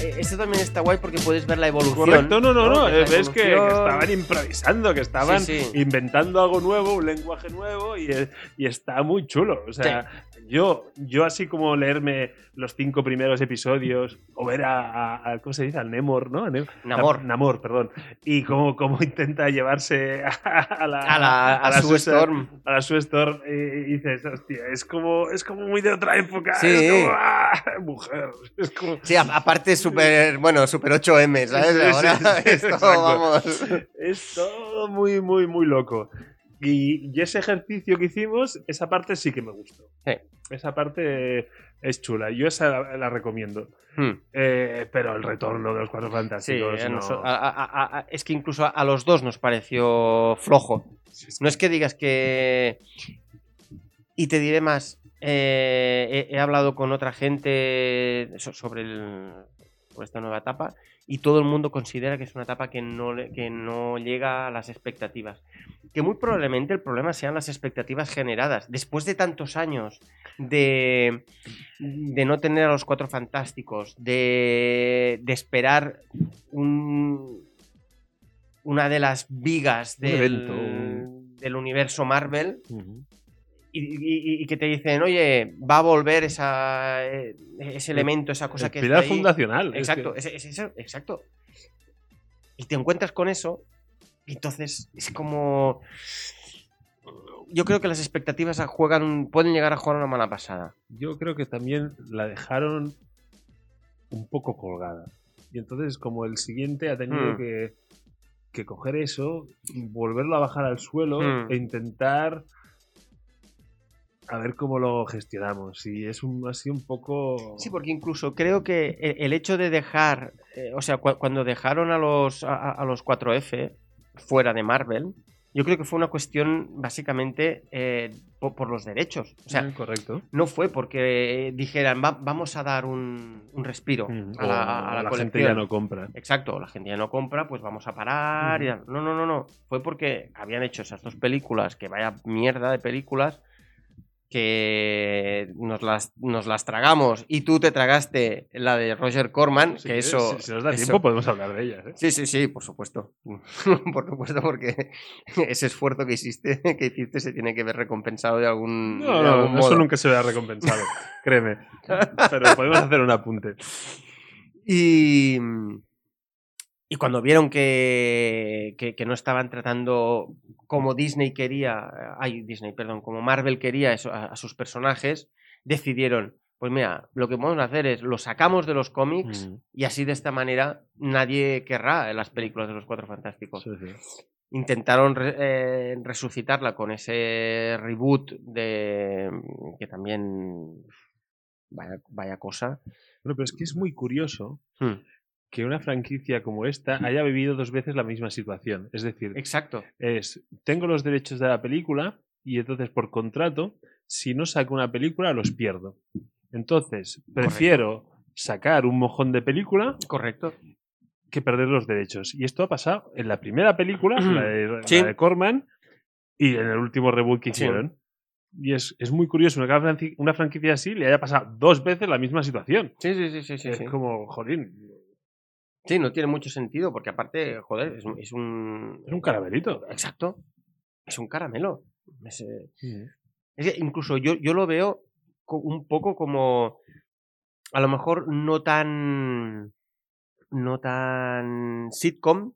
eh, Esto también está guay porque puedes ver la evolución. Correcto, no, no, no. La Ves que, que evolución- estaban improvisando, que estaban Sí, sí. inventando algo nuevo, un lenguaje nuevo y, eh, y está muy chulo. O sea, yo, yo así como leerme los cinco primeros episodios o ver a, a- a- ¿cómo se dice? Al Nemor, ¿no? A Nem- Namor. Namor, perdón. Y cómo, cómo intenta llevarse a, a la, A la, a la Sue- Storm. a la Sue Storm y, y dices, hostia, es como, es como muy de otra época. Sí. Es como, ¡ah! mujer. Es como, Sí, aparte súper, bueno, super 8M, ¿sabes? Sí, Ahora sí, sí, esto, exacto. vamos. Es todo muy, muy, muy loco. Y, y ese ejercicio que hicimos, esa parte sí que me gustó. Sí. Esa parte es chula. Yo esa la, la recomiendo. Hmm. Eh, pero el retorno de los cuatro fantásticos. a no. noso- a- a- a- a- es que incluso a, los dos nos pareció flojo. No es que digas que. Y te diré más. eh, he, he hablado con otra gente so- sobre, el- sobre esta nueva etapa y todo el mundo considera que es una etapa que no, que no llega a las expectativas. Que muy probablemente el problema sean las expectativas generadas. Después de tantos años de, de no tener a los cuatro fantásticos, de, de esperar un- una de las vigas del, un- del universo Marvel. Y, y- y que te dicen, oye, va a volver esa, eh, ese elemento, esa cosa El que pilar está ahí. fundacional. es Exacto, que- es- eso, exacto. Y te encuentras con eso, y entonces es como. Yo creo que las expectativas juegan, pueden llegar a jugar una mala pasada. yo creo que también la dejaron un poco colgada. Y entonces, como el siguiente ha tenido Hmm. que, que coger eso, volverlo a bajar al suelo Hmm. e intentar a ver cómo lo gestionamos. Y es un, así un poco. Sí, porque incluso creo que el, el hecho de dejar, eh, o sea, cu- cuando dejaron a los, a, los 4F fuera de Marvel, yo creo que fue una cuestión básicamente eh, po- por, los derechos. O sea, Mm, correcto. no fue porque dijeran, "Va- vamos a dar un, un respiro Mm, a la, a la gente colección". ya no compra. Exacto, la gente ya no compra, pues vamos a parar. y Ujú. tal. No, no, no, no. Fue porque habían hecho esas dos películas, que vaya mierda de películas, que nos las, nos las tragamos y tú te tragaste la de Roger Corman, Si que eso... si, si nos da eso- tiempo, podemos hablar de ellas. ¿eh? Sí, sí, sí, por supuesto. por supuesto, porque ese esfuerzo que hiciste, que hiciste se tiene que ver recompensado de algún, No, de no, eso nunca se verá recompensado, créeme. Pero podemos hacer un apunte. Y, y cuando vieron que, que, que no estaban tratando como Disney quería, ay, Disney, perdón, como Marvel quería eso, a, a sus personajes, decidieron, pues mira, lo que podemos hacer es lo sacamos de los cómics Mm, y así de esta manera nadie querrá las películas de los Cuatro Fantásticos. sí, sí. Intentaron re- eh, resucitarla con ese reboot de que también vaya, vaya cosa. Bueno, pero es que es muy curioso Hmm, que una franquicia como esta haya vivido dos veces la misma situación. Es decir, Exacto. es, tengo los derechos de la película y entonces por contrato, si no saco una película, los pierdo. Entonces, prefiero sacar un mojón de película Correcto. que perder los derechos. Y esto ha pasado en la primera película, la de, la Sí. de Corman, y en el último reboot que Sí. hicieron. Y es, es muy curioso que una franqui- una franquicia así le haya pasado dos veces la misma situación. Sí, sí, sí, sí, sí. es sí. como, jolín, Sí, no tiene mucho sentido porque aparte, joder, es, un- es un... es un caramelito. Exacto. Es un caramelo. Es, eh, es que incluso yo, yo lo veo un poco como... A lo mejor no tan... No tan sitcom,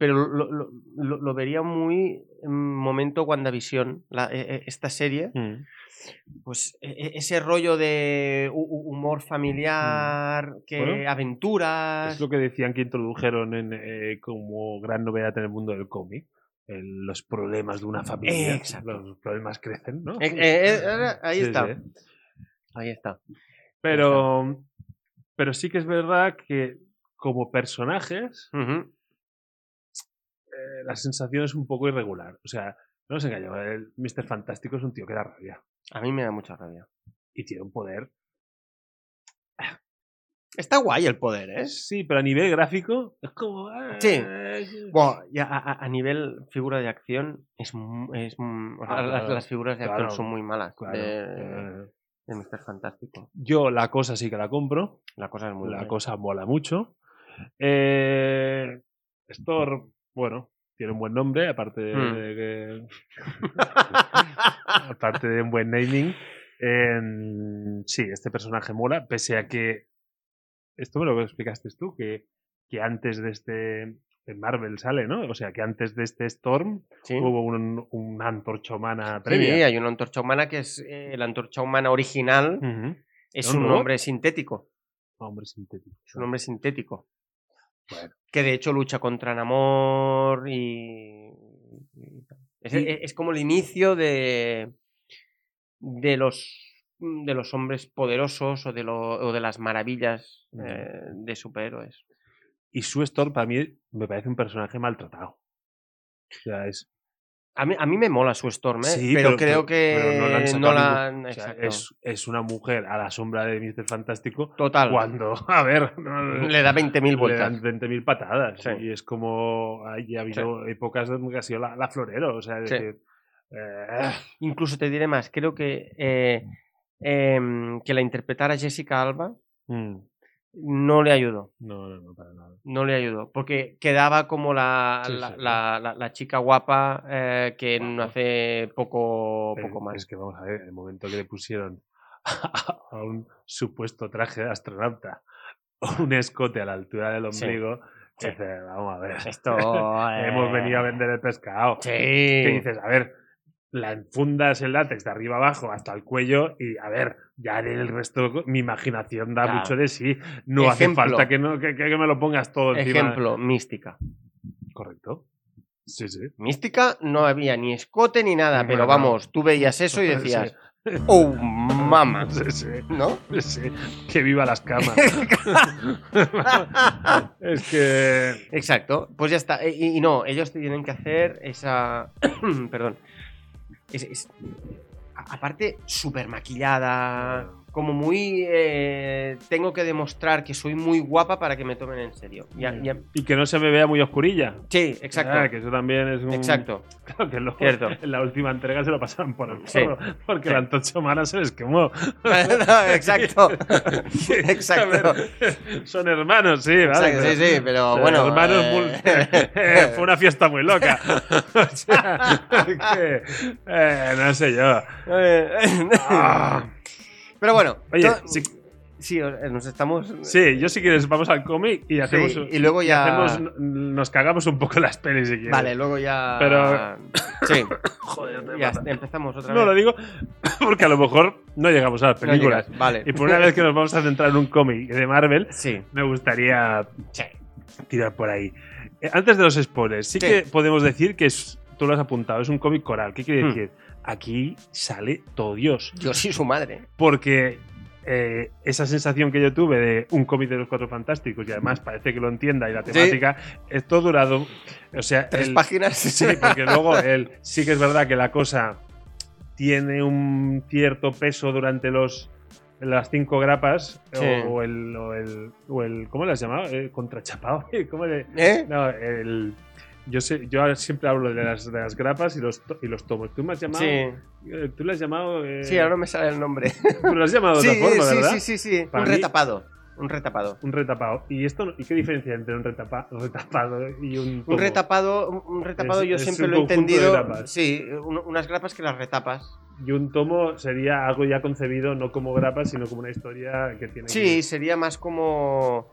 pero lo, lo- lo- lo vería muy en momento WandaVision, la, e- e- esta serie. Mm. Pues e- ese rollo de hu- hu- humor familiar, que Mm. Bueno, aventuras. Es lo que decían que introdujeron en, eh, como gran novedad en el mundo del cómic. el- los problemas de una familia. Exacto. Los problemas crecen, ¿no? Eh, eh, eh, ahí Sí, está. sí. Ahí está. Pero, pero sí que es verdad que como personajes. Eh, la sensación es un poco irregular. O sea, no nos engañemos, el Mr. Fantástico es un tío que da rabia. A mí me da mucha rabia. Y tiene un poder. Está guay el poder, ¿eh? Sí, pero a nivel gráfico es como. Sí. Bueno, ya a, nivel figura de acción, es, es mu- o sea, Ah, las, claro, las figuras de claro, acción son muy malas claro, de, eh, de Mr. Fantástico. Yo la cosa sí que la compro. La cosa es muy la cosa mola mucho. Eh, Store, bueno, tiene un buen nombre, aparte de, Hmm. de que- aparte de un buen naming. Sí, este personaje mola, pese a que. Esto me lo explicaste tú, que, que antes de este. En Marvel sale, ¿no? O sea, que antes de este Storm Sí. hubo un, una antorcha humana Sí, previa. hay una antorcha humana que es eh, la antorcha humana original. Es ¿No, un no? hombre sintético. Hombre sintético. Es un hombre sintético. Bueno. Que de hecho lucha contra Namor y. Es, Y- es- es como el inicio de. de los. de los hombres poderosos o de, lo- o de las maravillas eh, de superhéroes. Y Sue Storm para mí me parece un personaje maltratado. O sea, es, A mí, a mí me mola su Storm, ¿eh? Sí, pero, pero- creo que pero no la han no la o sea, es, es una mujer a la sombra de Mr. Fantástico Total. cuando, a ver, Le da 20.000 le vueltas. dan 20.000 patadas. Sí. Y es como, hay, ha habido épocas donde ha sido la, la florero. O sea, es decir, eh, Incluso te diré más, creo que, eh, em, que la interpretara Jessica Alba mm, no le ayudó. no, no, no, para nada. No le ayudó. Porque quedaba como la, Sí, la, sí. la- chica guapa eh, que no Guapa. hace poco, poco más. Es que vamos a ver, el momento que le pusieron a un supuesto traje de astronauta un escote a la altura del ombligo, dices, vamos a ver. Esto. Hemos eh, venido a vender el pescado. Sí. Que dices, a ver, la enfundas el látex de arriba abajo hasta el cuello y, a ver, ya en el resto mi imaginación da Claro. mucho de sí. No hace falta que, no, que, que me lo pongas todo encima. Ejemplo, mística. Correcto. Sí, sí. Mística no había ni escote ni nada, No, pero no. vamos, tú veías eso y Sí. decías, oh, mama, Sí, sí. ¿no? Sí, que viva las camas. es que. Exacto, pues ya está. Y, y no, ellos tienen que hacer esa. Perdón. Es, es- aparte, súper maquillada. Como muy. eh, tengo que demostrar que soy muy guapa para que me tomen en serio. Ya, ya- Y que no se me vea muy oscurilla. Sí, exacto. Ah, que eso también es un. Exacto. Claro, que luego Cierto. en la última entrega se lo pasaron por el Sí. porque Sí. la antorcha humana se les quemó. No, exacto. Exacto. Ver, son hermanos, sí, vale. Exacto, sí, sí, pero bueno. hermanos eh, mul- Fue una fiesta muy loca. O sea, que, eh, no sé yo. Ah. Pero bueno. Oye, to- sí, sí, nos estamos. sí, yo si quieres vamos al cómic y hacemos. Sí, y luego ya- hacemos- nos cagamos un poco las pelis si quieres. Vale, luego ya. Pero- Sí. Joder, te Ya mata. empezamos otra No vez. lo digo porque a lo mejor no llegamos a las No películas. llegas, Vale. y por una vez que nos vamos a centrar en un cómic de Marvel, Sí. me gustaría Sí. tirar por ahí. Eh, Antes de los spoilers, sí, Sí. que podemos decir que es, tú lo has apuntado, es un cómic coral. ¿Qué quiere Hmm. Aquí sale todo Dios. Yo soy su madre. Porque eh, esa sensación que yo tuve de un cómic de los Cuatro Fantásticos y además parece que lo entienda y la Sí. temática, esto durado. O sea, Tres el- páginas. Sí, porque luego él sí que es verdad que la cosa tiene un cierto peso durante los las cinco grapas Sí. o, o el, o el o el ¿cómo le has llamado? Eh, contrachapado. ¿Cómo le- ¿Eh? No, el yo sé, yo siempre hablo de las, de las grapas y los, y los tomos. Tú me has llamado. Sí. eh, Tú le has llamado. eh, Sí, ahora no me sale el nombre. Tú lo has llamado de Sí, otra forma, sí, ¿verdad? sí, sí, sí. Para Un mí- retapado. Un retapado. Un retapado. ¿Y esto y qué diferencia entre un retapa- retapado y un tomo? Un retapado, un- retapado Es- yo es siempre lo he entendido. Sí, un- unas grapas que las retapas. Y un tomo sería algo ya concebido no como grapa, sino como una historia que tiene. Sí, sería más como.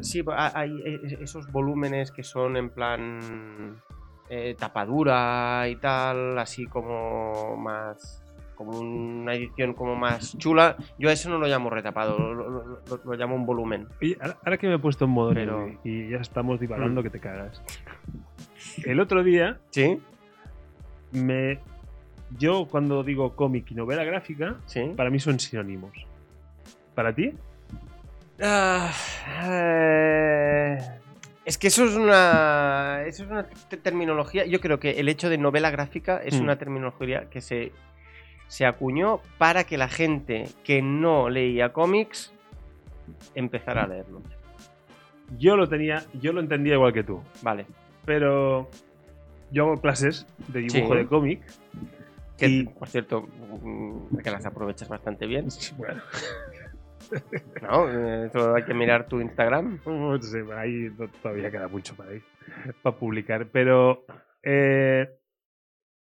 Sí, ha- hay esos volúmenes que son en plan. eh, tapadura y tal, así como más. Como una edición como más chula. Yo a eso no lo llamo retapado, lo, lo- lo- lo llamo un volumen. Oye, ahora, ahora que me he puesto en modo Pero- y ya estamos divagando Mm. que te cagas. El otro día, ¿Sí? me. Yo cuando digo cómic y novela gráfica, ¿Sí? para mí son sinónimos. ¿Para ti? Ah, eh, es que eso es una. Eso es una te- terminología. Yo creo que el hecho de novela gráfica es Mm. una terminología que se, se acuñó para que la gente que no leía cómics empezara a leerlos. Yo lo tenía, yo lo entendía igual que tú. Vale. Pero yo hago clases de dibujo Sí. de cómic. Que, Y- por cierto, mm, que las aprovechas bastante bien. Bueno, ¿No? Eso hay que mirar tu Instagram. no sé, ahí todavía queda mucho para ir, para publicar. Pero eh,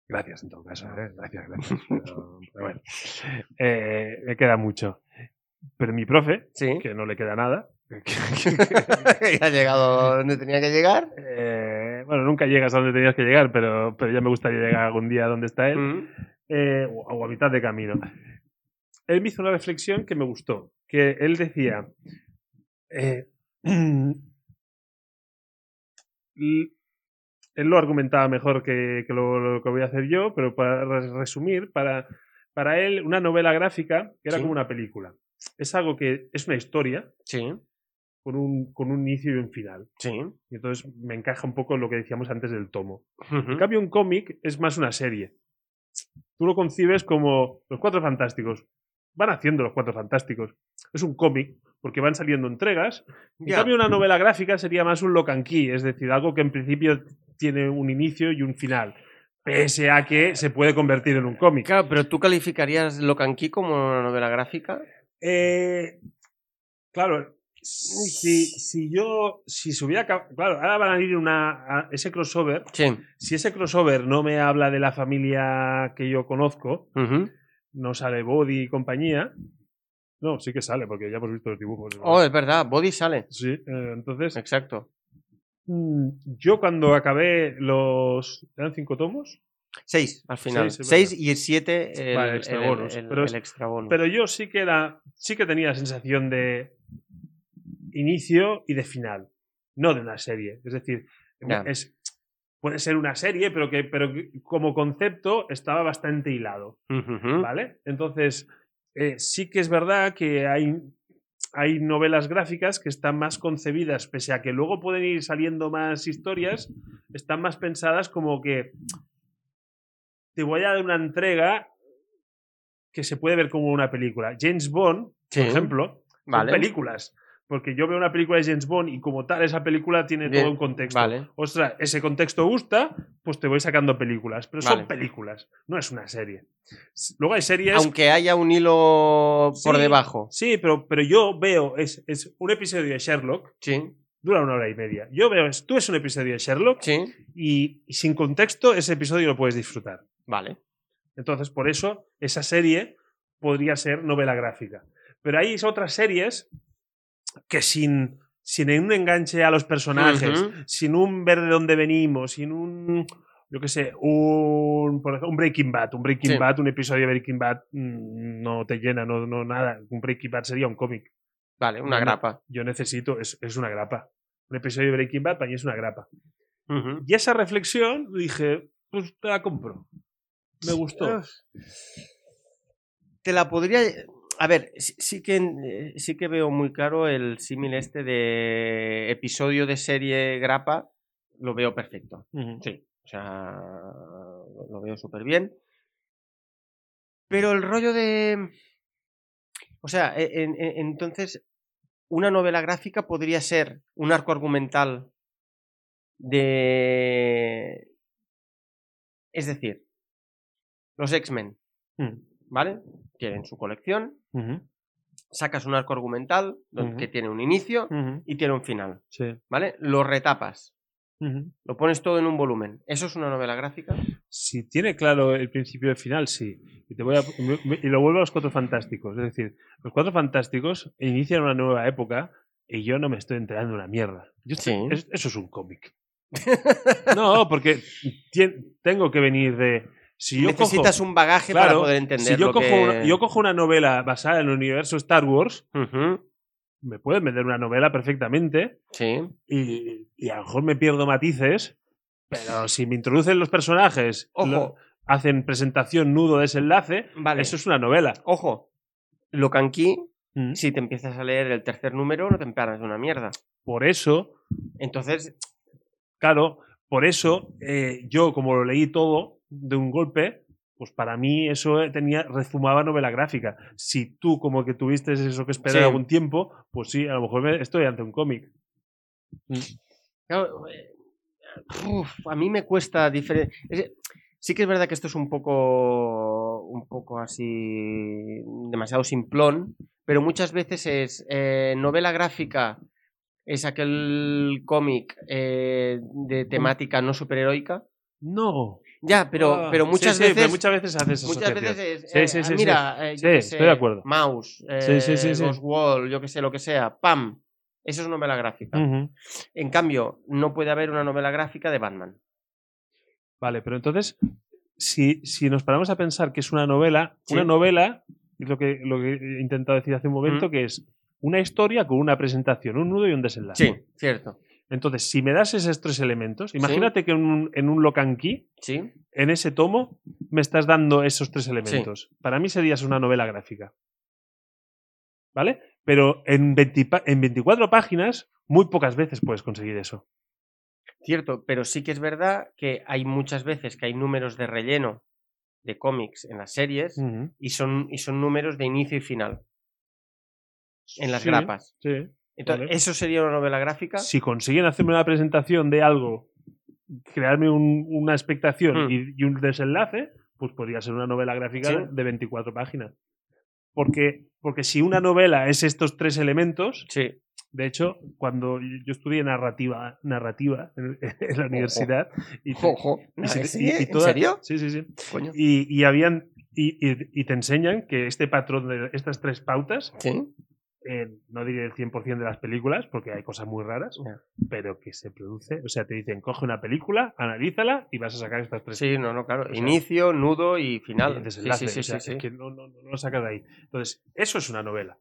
gracias en todo caso, ¿eh? gracias, gracias. Pero, pero bueno, eh, me queda mucho. Pero mi profe, Sí. que no le queda nada, ha llegado donde tenía que llegar. eh, bueno, nunca llegas a donde tenías que llegar, pero, pero ya me gustaría llegar algún día a donde está él. Mm. eh, o, o a mitad de camino. Él me hizo una reflexión que me gustó, que él decía, eh, él lo argumentaba mejor que, que lo, lo que voy a hacer yo, pero para res- resumir, para, para él una novela gráfica era Sí. como una película. Es algo que es una historia Sí, con un, con un inicio y un final. sí. Y entonces me encaja un poco lo que decíamos antes del tomo. En cambio, un cómic es más una serie. Tú lo concibes como los cuatro fantásticos. Van haciendo los cuatro fantásticos. Es un cómic, porque van saliendo entregas. En cambio, una novela gráfica sería más un lock and key, es decir, algo que en principio tiene un inicio y un final. Pese a que se puede convertir en un cómic. Claro, pero tú calificarías Locan Key como una novela gráfica. Eh, claro, si, si yo. Si se hubiera. Claro, ahora van a ir una, a ese crossover. Sí. Si ese crossover no me habla de la familia que yo conozco, no sale Body y compañía. No, sí que sale, porque ya hemos visto los dibujos. Oh, es verdad, Body sale. Sí, eh, entonces, Exacto. mm, yo cuando acabé los. ¿Eran cinco tomos? Seis al final. Seis, y el siete el, Vale, extra el- bonus, el- pero el es- extra bonus. Pero yo sí que era. Sí que tenía la sensación de inicio y de final. No de una serie. Es decir, es, puede ser una serie, pero que, pero como concepto estaba bastante hilado. ¿Vale? Entonces, eh, sí que es verdad que hay, hay novelas gráficas que están más concebidas, pese a que luego pueden ir saliendo más historias, están más pensadas como que te voy a dar una entrega que se puede ver como una película. James Bond, Sí. por ejemplo, Vale. son películas. Porque yo veo una película de James Bond y como tal esa película tiene Bien, todo un contexto. Vale. Ostras, ese contexto gusta, pues te voy sacando películas. Pero son películas, no es una serie. Luego hay series. Aunque haya un hilo por debajo. Sí, pero, pero yo veo, es, es un episodio de Sherlock, Sí. dura una hora y media. Yo veo, tú es un episodio de Sherlock Sí. y, y sin contexto ese episodio lo puedes disfrutar. Vale. Entonces, por eso, esa serie podría ser novela gráfica. Pero hay otras series que sin, sin un enganche a los personajes, sin un ver de dónde venimos, sin un, yo qué sé, un, por ejemplo, un Breaking Bad. Un Breaking Sí. Bad, un episodio de Breaking Bad mm, no te llena, no, no nada. Un Breaking Bad sería un cómic. Vale, una grapa. Yo necesito, es, es una grapa. Un episodio de Breaking Bad para mí es una grapa. Y esa reflexión dije, pues te la compro. Me gustó. Te la podría. A ver, sí, sí que, eh, sí que veo muy claro el símil este de episodio de serie grapa. Lo veo perfecto. Sí. O sea, lo- veo súper bien. Pero el rollo de. O sea, e- en- en- entonces, una novela gráfica podría ser un arco argumental de. Es decir, los X-Men, Mm. ¿vale? Tienen su colección, sacas un arco argumental que tiene un inicio y tiene un final, Sí. ¿vale? Lo retapas. Lo pones todo en un volumen. ¿Eso es una novela gráfica? Si tiene claro el principio y el final, sí. Y, te voy a, y lo vuelvo a los Cuatro Fantásticos. Es decir, los Cuatro Fantásticos inician una nueva época y yo no me estoy enterando de una mierda. Yo estoy- Sí. es- eso es un cómic. No, porque tengo que venir de... Si yo Necesitas cojo, un bagaje para poder entender si yo lo cojo, que- una, yo cojo una novela basada en el universo Star Wars, me pueden vender una novela perfectamente Sí. y, y a lo mejor me pierdo matices, pero si me introducen los personajes, Ojo, lo- hacen presentación, nudo, desenlace, vale. eso es una novela. Ojo. Lo canqui, Mm. si te empiezas a leer el tercer número, no te emparas de una mierda. Por eso, Entonces, claro, por eso eh, yo como lo leí todo de un golpe, pues para mí eso eh, tenía rezumaba novela gráfica. Si tú como que tuviste eso que esperar Sí. algún tiempo, pues sí, a lo mejor me- estoy ante un cómic. claro, eh, uf, a mí me cuesta diferente. Sí que es verdad que esto es un poco, un poco así, demasiado simplón, pero muchas veces es eh, novela gráfica, es aquel cómic eh, de temática no superheroica. No. Ya, pero, Ah, pero sí, muchas sí, veces... pero muchas veces haces Muchas veces Sí, eh, sí, ah, sí, mira, eh, yo Sí, estoy sé, de acuerdo. Mouse, Sí, sí, sí, eh, sí. Yo que sé, lo que sea, ¡pam! Eso es novela gráfica. En cambio, no puede haber una novela gráfica de Batman. Vale, pero entonces, si, si nos paramos a pensar que es una novela, Sí. una novela, es lo que, lo que he intentado decir hace un momento, Mm. que es una historia con una presentación, un nudo y un desenlace. Sí, cierto. Entonces, si me das esos tres elementos, imagínate que en un, en un Key, Sí, en ese tomo, me estás dando esos tres elementos. Para mí serías una novela gráfica. ¿Vale? Pero en, 20 pa- en 24 páginas, muy pocas veces puedes conseguir eso. cierto. Pero sí que es verdad que hay muchas veces que hay números de relleno de cómics en las series y, son, y son números de inicio y final en las Sí, grapas. Sí. Entonces, vale. ¿eso sería una novela gráfica? si consiguen hacerme una presentación de algo, crearme un- una expectación Hmm. y, y un desenlace, pues podría ser una novela gráfica Sí. de 24 páginas. Porque, porque si una novela es estos tres elementos, Sí. de hecho, cuando yo estudié narrativa, narrativa en, en la universidad, y, ¿En serio? Sí, sí, sí. Coño. Y, y habían y, y- y te enseñan que este patrón de estas tres pautas Sí. No diré el 100% de las películas, porque hay cosas muy raras, pero que se produce. O sea, te dicen, coge una película, analízala y vas a sacar estas tres Sí, no, no, claro. O sea, Inicio, nudo y y final. Sí, desenlace. sí, sí, o sea, sí, es que no, no, no lo sacas de ahí. Entonces, eso es una novela.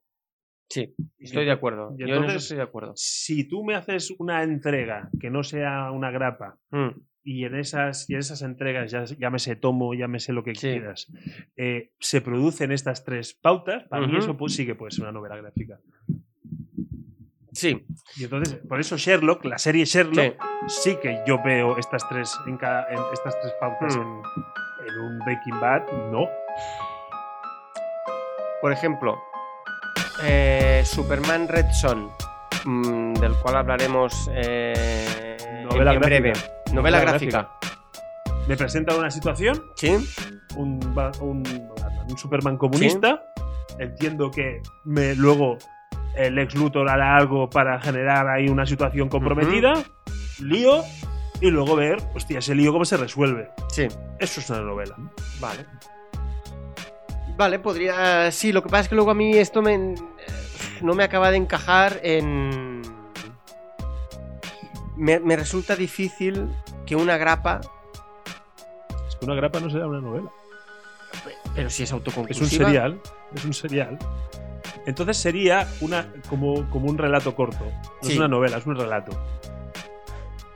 Sí, estoy de acuerdo. Y Yo en eso entonces- estoy de acuerdo. Si tú me haces una entrega que no sea una grapa, Mm, y en esas, y en esas entregas, ya, llámese tomo, llámese lo que Sí. quieras, eh, se producen estas tres pautas, para mí eso pues, sí que puede ser una novela gráfica. Sí, Y entonces, por eso Sherlock, la serie Sherlock, sí. sí que yo veo estas tres, en cada, en estas tres pautas Hmm. en, en un Breaking Bad, no. Por ejemplo, eh, Superman Red Son, mm, del cual hablaremos eh, Novela en breve. Novela Novela gráfica. Me presenta una situación, Sí, un, un, un Superman comunista, entiendo que me, luego el ex Luthor hará algo para generar ahí una situación comprometida, lío, y luego ver, hostia, ese lío cómo se resuelve. sí. Eso es una novela. Vale. Vale, podría. Sí, lo que pasa es que luego a mí esto me. eh, No me acaba de encajar en. Me, me resulta difícil que una grapa. Es que una grapa no será una novela. Pero si es Es un autoconclusiva. serial. Es un serial. Entonces sería una como, como un relato corto. No Sí. es una novela, es un relato.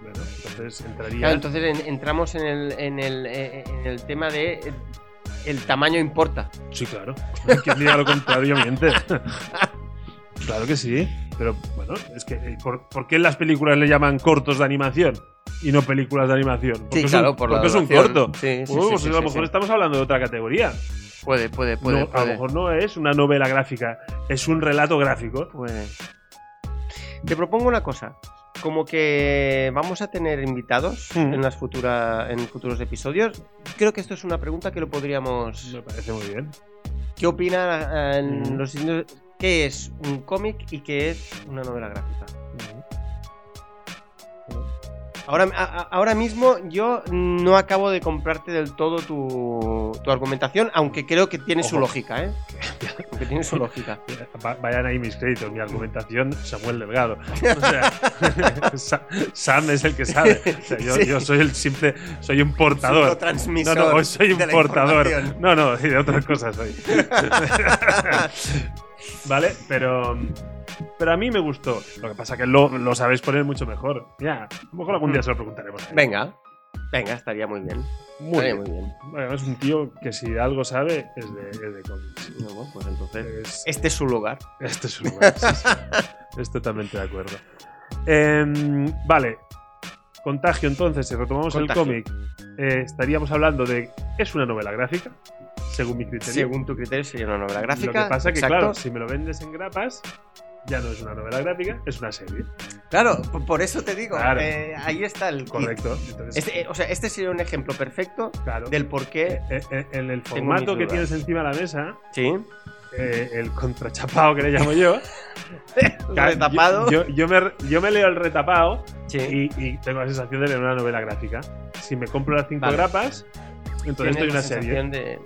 Bueno, entonces entraría. Claro, entonces en- entramos en el, en, el, eh, en el tema de. El tamaño importa. Sí, claro. Quien diga lo contrario miente. claro que sí. Pero bueno, es que eh, ¿por, por qué las películas le llaman cortos de animación y no películas de animación? Porque es un, por la porque es un duración. corto. Sí, sí, Uh, pues a lo mejor estamos hablando de otra categoría. Puede, puede, puede. No, a lo mejor no es una novela gráfica, es un relato gráfico. Puede. Te propongo una cosa. Como que vamos a tener invitados Mm. en, las futura, en futuros episodios. Creo que esto es una pregunta que lo podríamos. Me parece muy bien. ¿Qué opinan eh, Mm. los ¿Qué es un cómic y qué es una novela gráfica? Ahora, a- ahora mismo yo no acabo de comprarte del todo tu, tu argumentación, aunque creo que tiene su lógica, ¿eh? Aunque tiene su lógica. Va- Vayan ahí mis créditos, mi argumentación, Samuel Delgado. O sea, Sa- Sam es el que sabe. O sea, yo, Sí. yo soy el simple, soy un portador. No, no, hoy soy un portador. No, no, y de otras cosas soy. ¿Vale? Pero, pero a mí me gustó. Lo que pasa que lo, lo sabéis poner mucho mejor. Ya, a lo mejor algún día se lo preguntaremos. Venga, venga, estaría muy bien. Muy estaría bien. muy bien. Bueno, es un tío que si algo sabe es de, es de cómics. No, bueno, pues entonces, Es- este es su lugar. Este es un lugar. sí, sí. Estoy totalmente de acuerdo. Em, vale. Contagio, entonces, si retomamos Contagio. el cómic, eh, estaríamos hablando de. ¿Es una novela gráfica? Según mi criterio. Según tu criterio sería una novela gráfica. Lo que pasa que, exacto. claro, si me lo vendes en grapas, ya no es una novela gráfica, es una serie. Claro, por eso te digo, Claro. eh, ahí está el. Correcto. Entonces, Este, o sea, este sería un ejemplo perfecto claro. del por qué. Eh, eh, en el formato que tienes encima de la mesa, Sí. el contrachapado que le llamo yo, Retapado. Yo, yo, yo me, yo me leo el retapado Sí. y, y tengo la sensación de leer una novela gráfica. Si me compro las cinco Vale. grapas, entonces estoy una serie. de.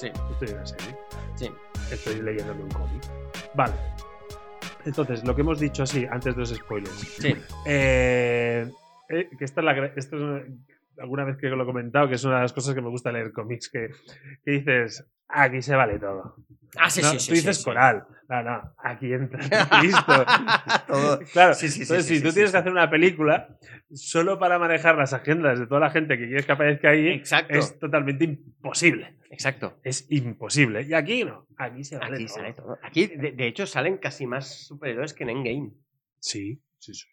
Sí, Estoy en una serie. sí. Estoy leyéndome un cómic. Vale. Entonces, lo que hemos dicho así, antes de los spoilers. Sí. Eh, eh, que esta es la, esto es una- alguna vez que lo he comentado, que es una de las cosas que me gusta leer cómics, que, que dices, aquí se vale todo. Ah, sí, No, sí, sí. tú dices sí, sí. coral. No, no, aquí entra Cristo. Todo. Claro, Sí, entonces si tú tienes que hacer una película solo para manejar las agendas de toda la gente que quieres que aparezca ahí, Exacto. es totalmente imposible. Exacto. Es imposible. Y aquí no. Aquí se vale Aquí todo. sale todo. Aquí, de, de hecho, salen casi más superhéroes que en Endgame. Sí, sí, sí.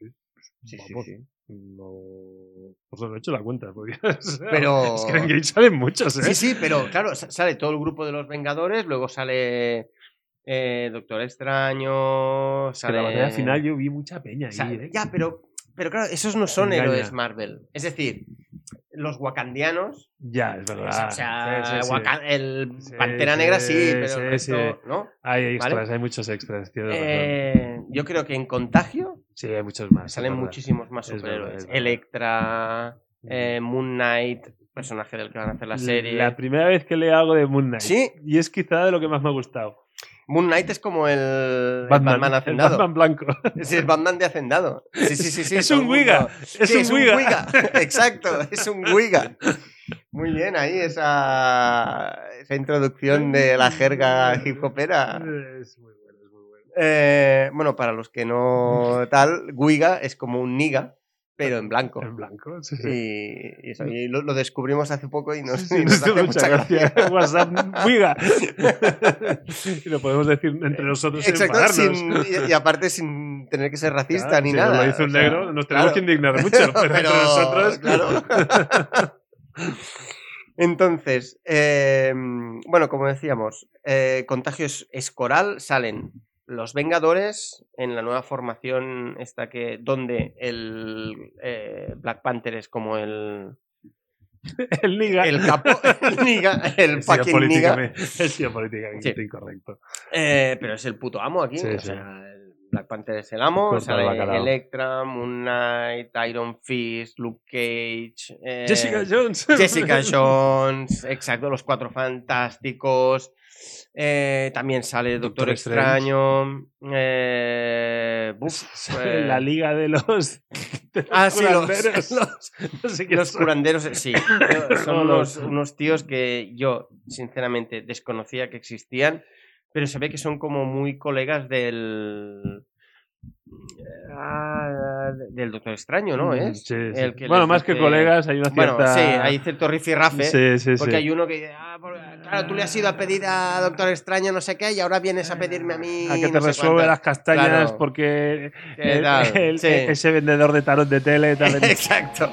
Sí, sí. No. Pues no he hecho la cuenta. porque- Pero- Es que en Game salen muchos, ¿eh? Sí, sí, pero claro, sa- sale todo el grupo de los Vengadores, luego sale eh, Doctor Extraño, sale... la batalla final yo vi mucha peña ahí, sale- ¿eh? Ya, pero, pero claro, esos no son Engaña. héroes Marvel. Es decir, los wakandianos, Ya, es verdad. o sea, Sí, sí, sí. Wakan- el Pantera Negra sí, pero el resto. ¿no? Hay extras, ¿Vale? hay muchos extras. Eh, yo creo que en Contagio Sí, hay muchos más. salen es muchísimos más Es verdad, superhéroes. es. Electra, eh, Moon Knight, personaje del que van a hacer la serie. La primera vez que leo algo de Moon Knight. Sí. Y es quizá de lo que más me ha gustado. Moon Knight es como el Batman, el hacendado. Batman blanco. Es el Batman de hacendado. Sí, sí, sí. sí Es un Wiga, es un Wiga. Exacto, es un Wiga. Muy bien, ahí esa, esa introducción de la jerga hip hopera. Es muy bueno, es muy bueno. Eh, bueno, para los que no tal, Wiga es como un niga, pero en blanco. En blanco, sí, sí. Y, y eso, y lo, lo descubrimos hace poco y nos, Sí, y nos hace mucha gracia. WhatsApp, Wiga. y lo podemos decir entre nosotros sin Exacto, enfadarnos. sin- y, aparte sin tener que ser racista Claro, ni si nada. lo dice un o sea, negro, nos tenemos claro. que indignar mucho, pero, entre nosotros. claro. Entonces, eh, bueno, como decíamos, eh, Contagios Escoral salen los Vengadores en la nueva formación esta que donde el eh, Black Panther es como el el niga. el capo, el niga, el fucking niga, políticamente- Sí. incorrecto. eh, pero es el puto amo aquí. Sí, o sí. sea, el Black Panther es el amo, sale bacalao. Electra, Moon Knight, Iron Fist, Luke Cage, eh, Jessica Jones. Jessica Jones, exacto, los cuatro fantásticos. Eh, también sale Doctor. Extraño. eh, buf, Sale eh, la liga de los. de los Ah, sí, los, curanderos. los- no sé qué los son. curanderos, eh, sí. Son unos, unos tíos que yo, sinceramente, desconocía que existían, pero se ve que son como muy colegas del. ah, del Doctor Extraño, ¿no? Mm, ¿Es? sí, sí. El que bueno, más que colegas, hay una cierta. Bueno, sí, hay cierto rifirrafe. Sí, Porque hay uno que dice, ah, por- claro, tú le has ido a pedir a Doctor Extraño no sé qué y ahora vienes a pedirme a mí. A que te no cuántas". las castañas Claro. porque ¿Qué el- el- Sí. ese vendedor de tarot de tele tal, Exacto.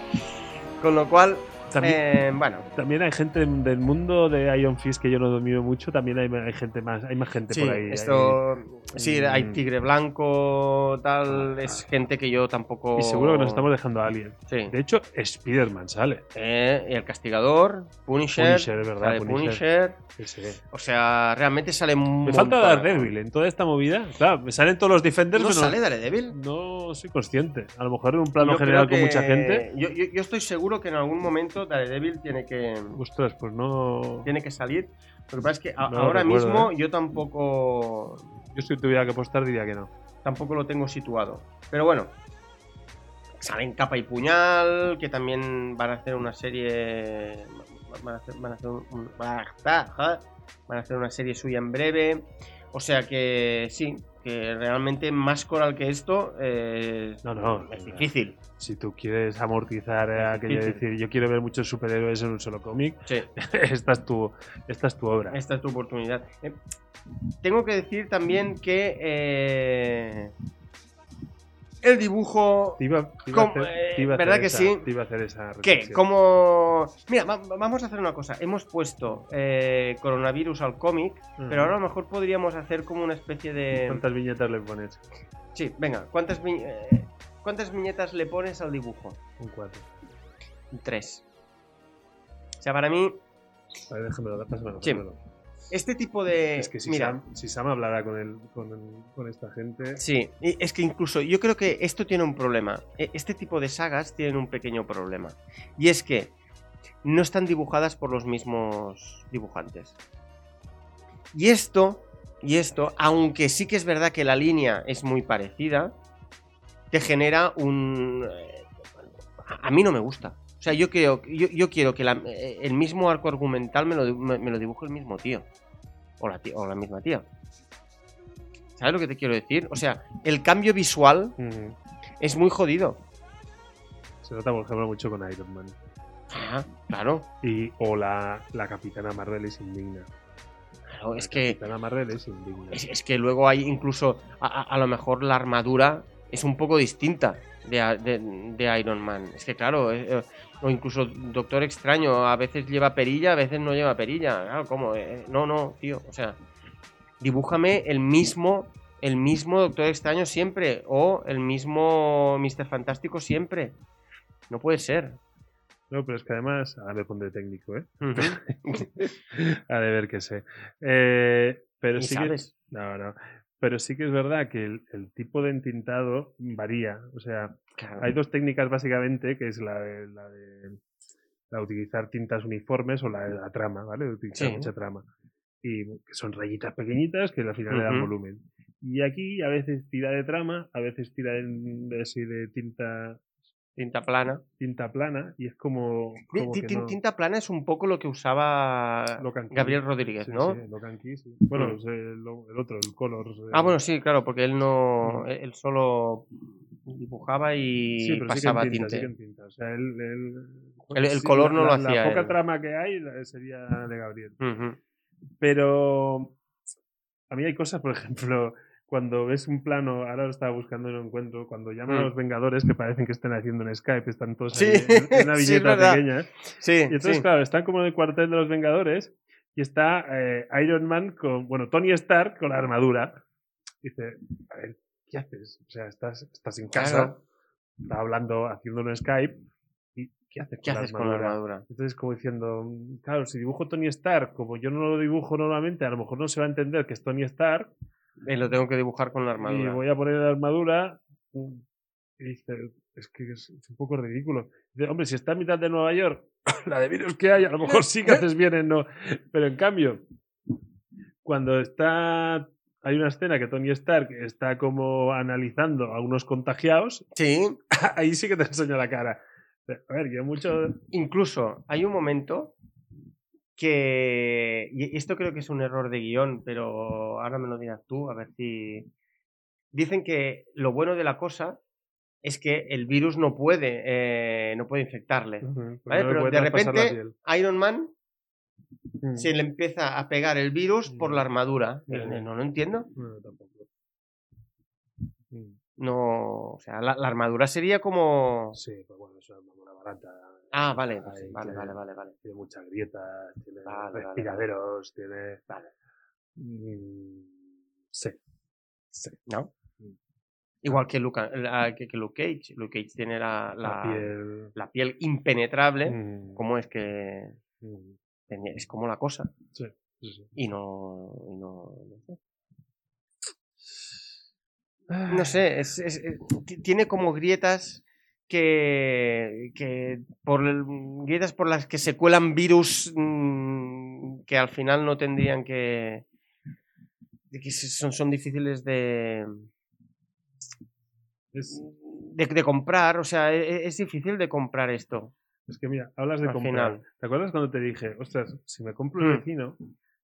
Con lo cual, También, Eh, bueno, también hay gente del mundo de Iron Fist que yo no domino mucho. También hay, hay gente más, hay más gente sí, por ahí. esto. Sí, hay Mm. Tigre Blanco, tal. Es gente que yo tampoco. Y seguro que nos estamos dejando a alguien. Sí. De hecho, Spider-Man sale. Eh, y el Castigador, Punisher. Punisher, es verdad, sale Punisher. O sea, realmente sale Me falta. Daredevil en toda esta movida. Claro, me salen todos los Defenders, ¿No pero sale Daredevil? no soy consciente. A lo mejor en un plano Yo general con mucha gente. Yo, yo- yo estoy seguro que en algún momento Daredevil tiene que, Ostras, pues no. tiene que salir. Lo que pasa es que a- No lo ahora recuerdo, mismo ¿eh? yo tampoco, Yo si tuviera que apostar diría que no. tampoco lo tengo situado. Pero bueno, salen Capa y Puñal, que también van a hacer una serie. Van a hacer, van a hacer un- un- van a hacer una serie suya en breve. O sea que sí, que realmente más coral que esto eh, No, no. es difícil. Si tú quieres amortizar eh, aquello de decir yo quiero ver muchos superhéroes en un solo cómic, Sí. esta es tu, esta es tu obra. Esta es tu oportunidad. Eh, tengo que decir también que eh, el dibujo. Te iba, te iba a ¿Cómo? hacer, te iba a hacer ¿verdad que esa- sí? Te iba a hacer esa ¿Qué? Como. Mira, va- vamos a hacer una cosa. Hemos puesto eh, coronavirus al cómic, pero ahora a lo mejor podríamos hacer como una especie de. ¿Cuántas viñetas le pones? Sí, venga, ¿cuántas, vi- eh, ¿cuántas viñetas le pones al dibujo? Un 4. Tres. O sea, para mí, A ver, déjamelo, pásamelo, Sí. Este tipo de. Es que si, Mira, Sam, si Sam hablara con, el, con, el- con esta gente. Sí, es que incluso yo creo que esto tiene un problema. E- Este tipo de sagas tienen un pequeño problema. Y es que no están dibujadas por los mismos dibujantes. Y esto, y esto, aunque sí que es verdad que la línea es muy parecida, te genera un... eh, a mí no me gusta. O sea, yo quiero, yo, yo quiero que la- eh, el mismo arco argumental me lo, me, me lo dibuje el mismo tío. O la, tía- o la misma tía. ¿Sabes lo que te quiero decir? O sea, el cambio visual mm, es muy jodido. se nota, por ejemplo, mucho con Iron Man. Ah, claro. Y, o la, la Capitana Marvel es indigna. claro, es la que, Capitana Marvel es indigna. es, es que luego hay incluso, a, a- a lo mejor la armadura es un poco distinta de, de- de Iron Man. Es que claro, eh, eh, o incluso Doctor Extraño, a veces lleva perilla, a veces no lleva perilla. Claro, ¿cómo? Eh, no, no, tío. O sea, dibújame el mismo, el mismo Doctor Extraño siempre. O el mismo Mr. Fantástico siempre. No puede ser. No, pero es que además. Ahora me pondré técnico, ¿eh? Ujú. A de ver qué sé. Eh, pero sí sabes. que. No, no. Pero sí que es verdad que el, el tipo de entintado varía. O sea, Claro. hay dos técnicas básicamente, que es la de, la de, la de utilizar tintas uniformes o la de la trama, ¿vale? De utilizar Sí. mucha trama. Y que son rayitas pequeñitas que al final le dan volumen. Y aquí a veces tira de trama, a veces tira de, de, de tinta, Tinta plana. tinta plana y es como... No- Tinta plana es un poco lo que usaba. Gabriel Rodríguez, Sí, ¿no? sí, Locan Key, sí. Bueno, Mm. es el, el otro, el Colors. Ah, eh, bueno, sí, claro, porque él no. Mm. Él solo dibujaba y sí, pero sí que pasaba en tinta, tinte. sí que en tinta. O sea, él, él- El- color la- no lo la- hacía La poca trama que hay sería de Gabriel. Pero a mí hay cosas, por ejemplo, cuando ves un plano, ahora lo estaba buscando y no encuentro, cuando llaman a Mm. los Vengadores que parecen que estén haciendo en Skype, están todos Sí, ahí en, en una sí, viñeta verdad. pequeña. Sí, Y entonces, sí. claro, están como en el cuartel de los Vengadores y está eh, Iron Man con, bueno, Tony Stark con la armadura. Dice, a ver, ¿qué haces? O sea, estás, estás en casa, Claro. está hablando, haciendo un Skype, y ¿qué haces ¿Qué con, haces la con la armadura? Entonces, como diciendo, claro, si dibujo Tony Stark, como yo no lo dibujo normalmente, a lo mejor no se va a entender que es Tony Stark, Eh, lo tengo que dibujar con la y armadura. voy a poner la armadura. Y dice, es que es, es un poco ridículo. Dice, hombre, si está en mitad de Nueva York, la de virus que hay, a lo mejor sí que haces bien en no. Pero en cambio, cuando está. Hay una escena que Tony Stark está como analizando a unos contagiados, Sí, ahí sí que te enseña la cara. A ver, yo mucho. incluso hay un momento que. Y esto creo que es un error de guion, pero ahora me lo dirás tú, a ver si. Dicen que lo bueno de la cosa es que el virus no puede, eh, no puede infectarle. ¿Vale? Pero de repente. Iron Man Mm. se le empieza a pegar el virus por la armadura. Mm. Eh, No lo entiendo. No, tampoco. Mm. No, o sea, la, la armadura sería como. Sí, pues bueno, es una barata. Ah, vale, pues, vale, tiene- vale, vale, vale. Tiene muchas grietas, tiene Vale, vale, vale. respiraderos, tiene. Vale. Mm, sí. Sí. ¿No? Mm. Igual que, Luca- la- que, que Luke Cage. Luke Cage tiene la, La, la- piel. la piel impenetrable. mm, ¿Cómo es que mm, es como la cosa? sí, sí, sí. Y no. y no, no sé. No sé, es- es- es- ti- tiene como grietas que, que por el- grietas por las que se cuelan virus mm, que al final no tendrían que, que son, son difíciles de, Es, de, de comprar, o sea, e- e- es, difícil de comprar esto. es que mira, hablas de Al comprar. final. ¿Te acuerdas cuando te dije, ostras, si me compro el Mm. vecino,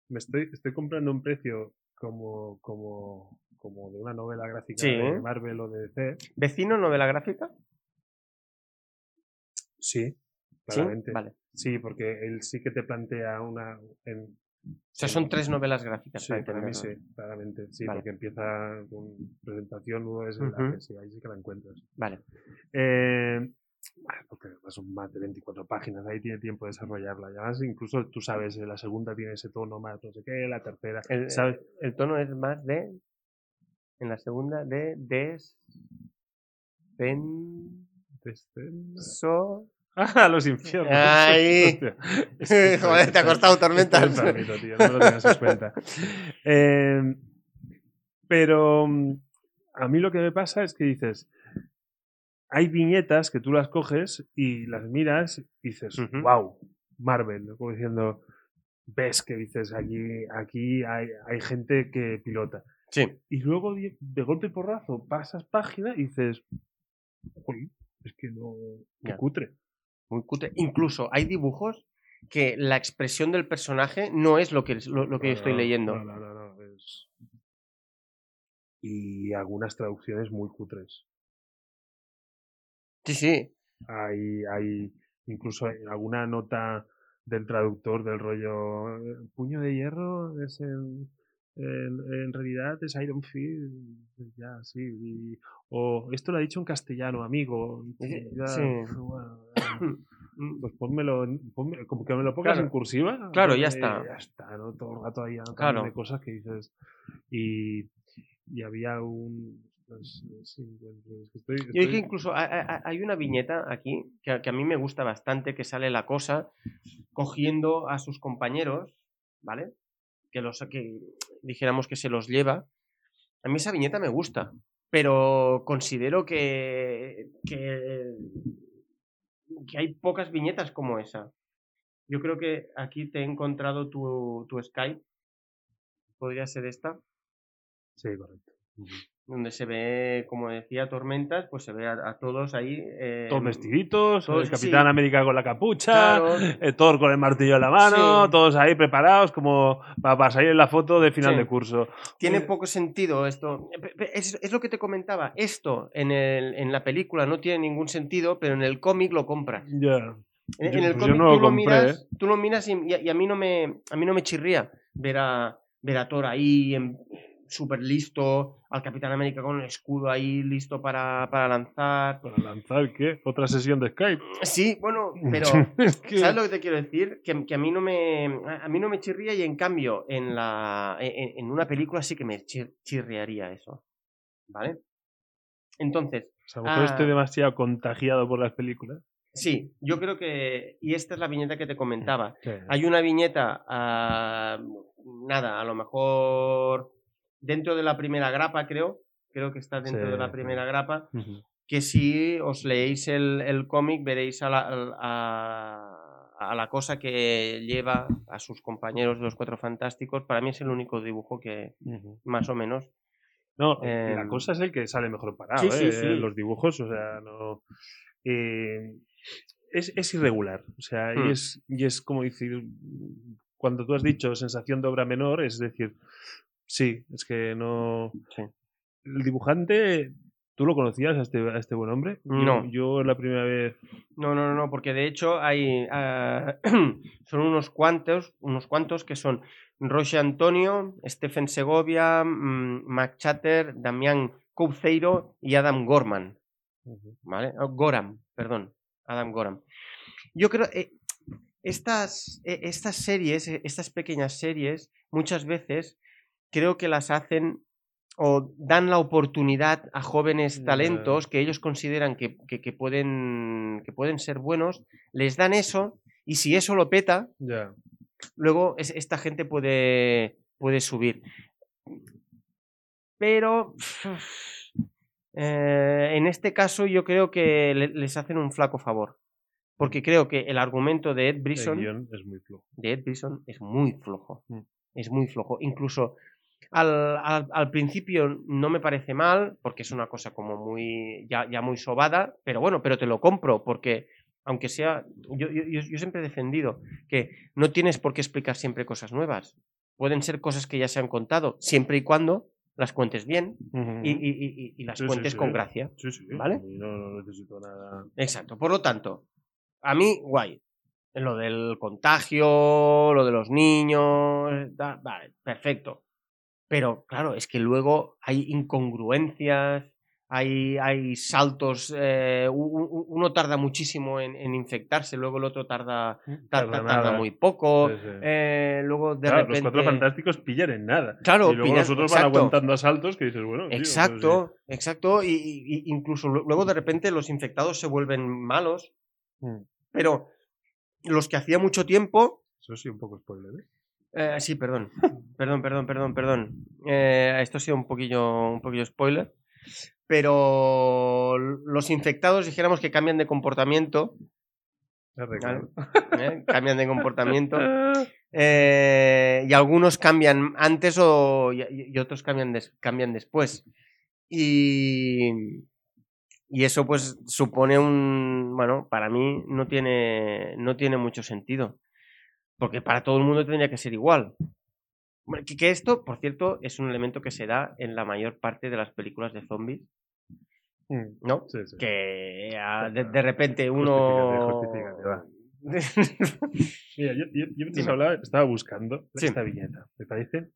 me estoy, estoy comprando un precio como, como, como de una novela gráfica Sí. de Marvel o de DC? ¿Vecino, novela gráfica? Sí, Sí, claramente. vale. Sí, porque él sí que te plantea una. En, O sea, son tres novelas gráficas. Sí, para mí sí, claramente. Sí, Vale. porque empieza con presentación, luego es la Ujú. que sí, ahí sí que la encuentras. Vale. Eh, porque además son más de 24 páginas, ahí tiene tiempo de desarrollarla. Y además, incluso tú sabes, eh, la segunda tiene ese tono más no sé qué, la tercera. El, ¿sabes? el tono es más de. En la segunda, de. Des. Pen. Este- So. ¡Ah, los infiernos! Ay. Hostia. Joder, te ha costado tío, no lo tengas en cuenta. Eh, pero mm, a mí lo que me pasa es que dices, hay viñetas que tú las coges y las miras y dices, wow, Marvel, ¿no? como diciendo, ves que dices, aquí, aquí hay, hay gente que pilota. Sí. Y luego de, golpe y porrazo pasas página y dices, "Jolín, es que no, qué Ya. cutre. Muy cutre. Incluso hay dibujos que la expresión del personaje no es lo que, lo, lo que yo estoy leyendo. No, no, no, no, es- Y algunas traducciones muy cutres. Sí, sí. Hay, hay incluso alguna nota del traductor del rollo "Eh, puño de hierro es en, en, en realidad es Iron Fist ya sí y- o esto lo ha dicho en castellano amigo Sí, ya, sí. bueno, pues pónmelo en- ponme- como que me lo pongas Claro. en cursiva Claro, ya está. ya está no todo el rato ahí Claro. de cosas que dices y, y había un pues, sí, estoy- Yo incluso hay, una viñeta aquí que, a- que a mí me gusta bastante, que sale la cosa cogiendo a sus compañeros, ¿vale? Que los que dijéramos que se los lleva. A mí esa viñeta me gusta, pero considero que, que, que hay pocas viñetas como esa. Yo creo que aquí te he encontrado tu, tu Skype. Podría ser esta sí correcto Donde se ve, como decía, tormentas, pues se ve a, a todos ahí. eh, todos vestiditos, todos- el Capitán sí. América con la capucha, Claro, eh, Thor con el martillo en la mano, Sí. todos ahí preparados como para, para salir en la foto de final Sí. de curso. tiene Eh, poco sentido esto. Es, es lo que te comentaba. Esto en, el, en la película no tiene ningún sentido, pero en el cómic lo compras. Ya. En, Yo- en el pues cómic no tú, lo compré, miras, tú lo miras y, y a mí no me a mí no me chirría ver a, ver a Thor ahí en- súper listo, al Capitán América con el escudo ahí listo para, para lanzar. ¿Para lanzar qué? ¿Otra sesión de Skype? Sí, bueno, pero Es que- ¿Sabes lo que te quiero decir? Que, que a mí no me a mí no me chirría y en cambio en la en, en una película sí que me chir- chirriaría eso. ¿Vale? Entonces, a lo mejor estoy ah. demasiado contagiado por las películas. sí, yo creo que y esta es la viñeta que te comentaba. Sí. Hay una viñeta ah, nada, a lo mejor dentro de la primera grapa, creo, creo que está dentro Sí, de la primera grapa, que si os leéis el, el cómic veréis a la, a, a la cosa que lleva a sus compañeros de los Cuatro Fantásticos. Para mí es el único dibujo que, más o menos, No, la Em, cosa es el que sale mejor parado, sí, ¿eh? sí. Los dibujos, o sea, no. eh, es, es irregular. O sea, Hmm. y, es, y es como decir. Cuando tú has dicho sensación de obra menor, es decir, sí, es que no. Sí. El dibujante, ¿tú lo conocías a este, a este buen hombre? Yo- No. Yo, la primera vez. No, no, no, no, porque de hecho hay ah, son unos cuantos, unos cuantos que son Roche Antonio, Stephen Segovia, mm, Mac Chatter, Damián Couceiro y Adam Gorman, ¿vale? Oh, Goram, perdón, Adam Goram. yo creo. eh, estas, eh, estas series, eh, estas pequeñas series, muchas veces creo que las hacen o dan la oportunidad a jóvenes talentos que ellos consideran que, que- que pueden, que pueden ser buenos, les dan eso y si eso lo peta, luego es- esta gente puede, puede subir. Pero eh, en este caso yo creo que le- les hacen un flaco favor. Porque creo que el argumento de Ed Brisson, es muy flojo. de Ed Brisson es muy flojo. Mm. Es muy flojo. Incluso al, al- al principio no me parece mal, porque es una cosa como muy. ya, ya muy sobada, pero bueno, pero te lo compro, porque aunque sea. Yo, yo- siempre he defendido que no tienes por qué explicar siempre cosas nuevas. Pueden ser cosas que ya se han contado, siempre y cuando las cuentes bien y, y- y- y- y las Sí, cuentes sí. con gracia. Sí, sí. ¿Vale? Y no, no necesito nada. Exacto. Por lo tanto, a mí, guay. Lo del contagio, lo de los niños, da- vale, perfecto. Pero claro, es que luego hay incongruencias, hay, hay saltos. eh, uno tarda muchísimo en, en infectarse, luego el otro tarda, tar- Tarda tarda muy poco. Sí, sí. eh, luego de Claro, repente. Los cuatro fantásticos pillan en nada. Claro, y luego pillan- los otros van aguantando asaltos que dices, bueno. tío, pues sí. Exacto, exacto. Y, y- incluso lu- luego de repente los infectados se vuelven malos. Mm. Pero los que hacía mucho tiempo. Eso sí, un poco spoiler. ¿eh? Eh, sí, perdón. Perdón, perdón, perdón, perdón. Eh, esto ha sido un poquillo, un poquillo spoiler. Pero los infectados dijéramos que cambian de comportamiento. ¿Eh? Cambian de comportamiento. Eh, y algunos cambian antes o, y, y otros cambian, des- cambian después. Y, y eso pues supone un, bueno, para mí no tiene, no tiene mucho sentido. Porque para todo el mundo tendría que ser igual. Que, esto, por cierto, es un elemento que se da en la mayor parte de las películas de zombies, Mm, ¿no? Sí, sí. Que de, de repente uno... justifícate. Mira, yo, yo, yo mientras Dime. hablaba estaba buscando esta viñeta. Me parece.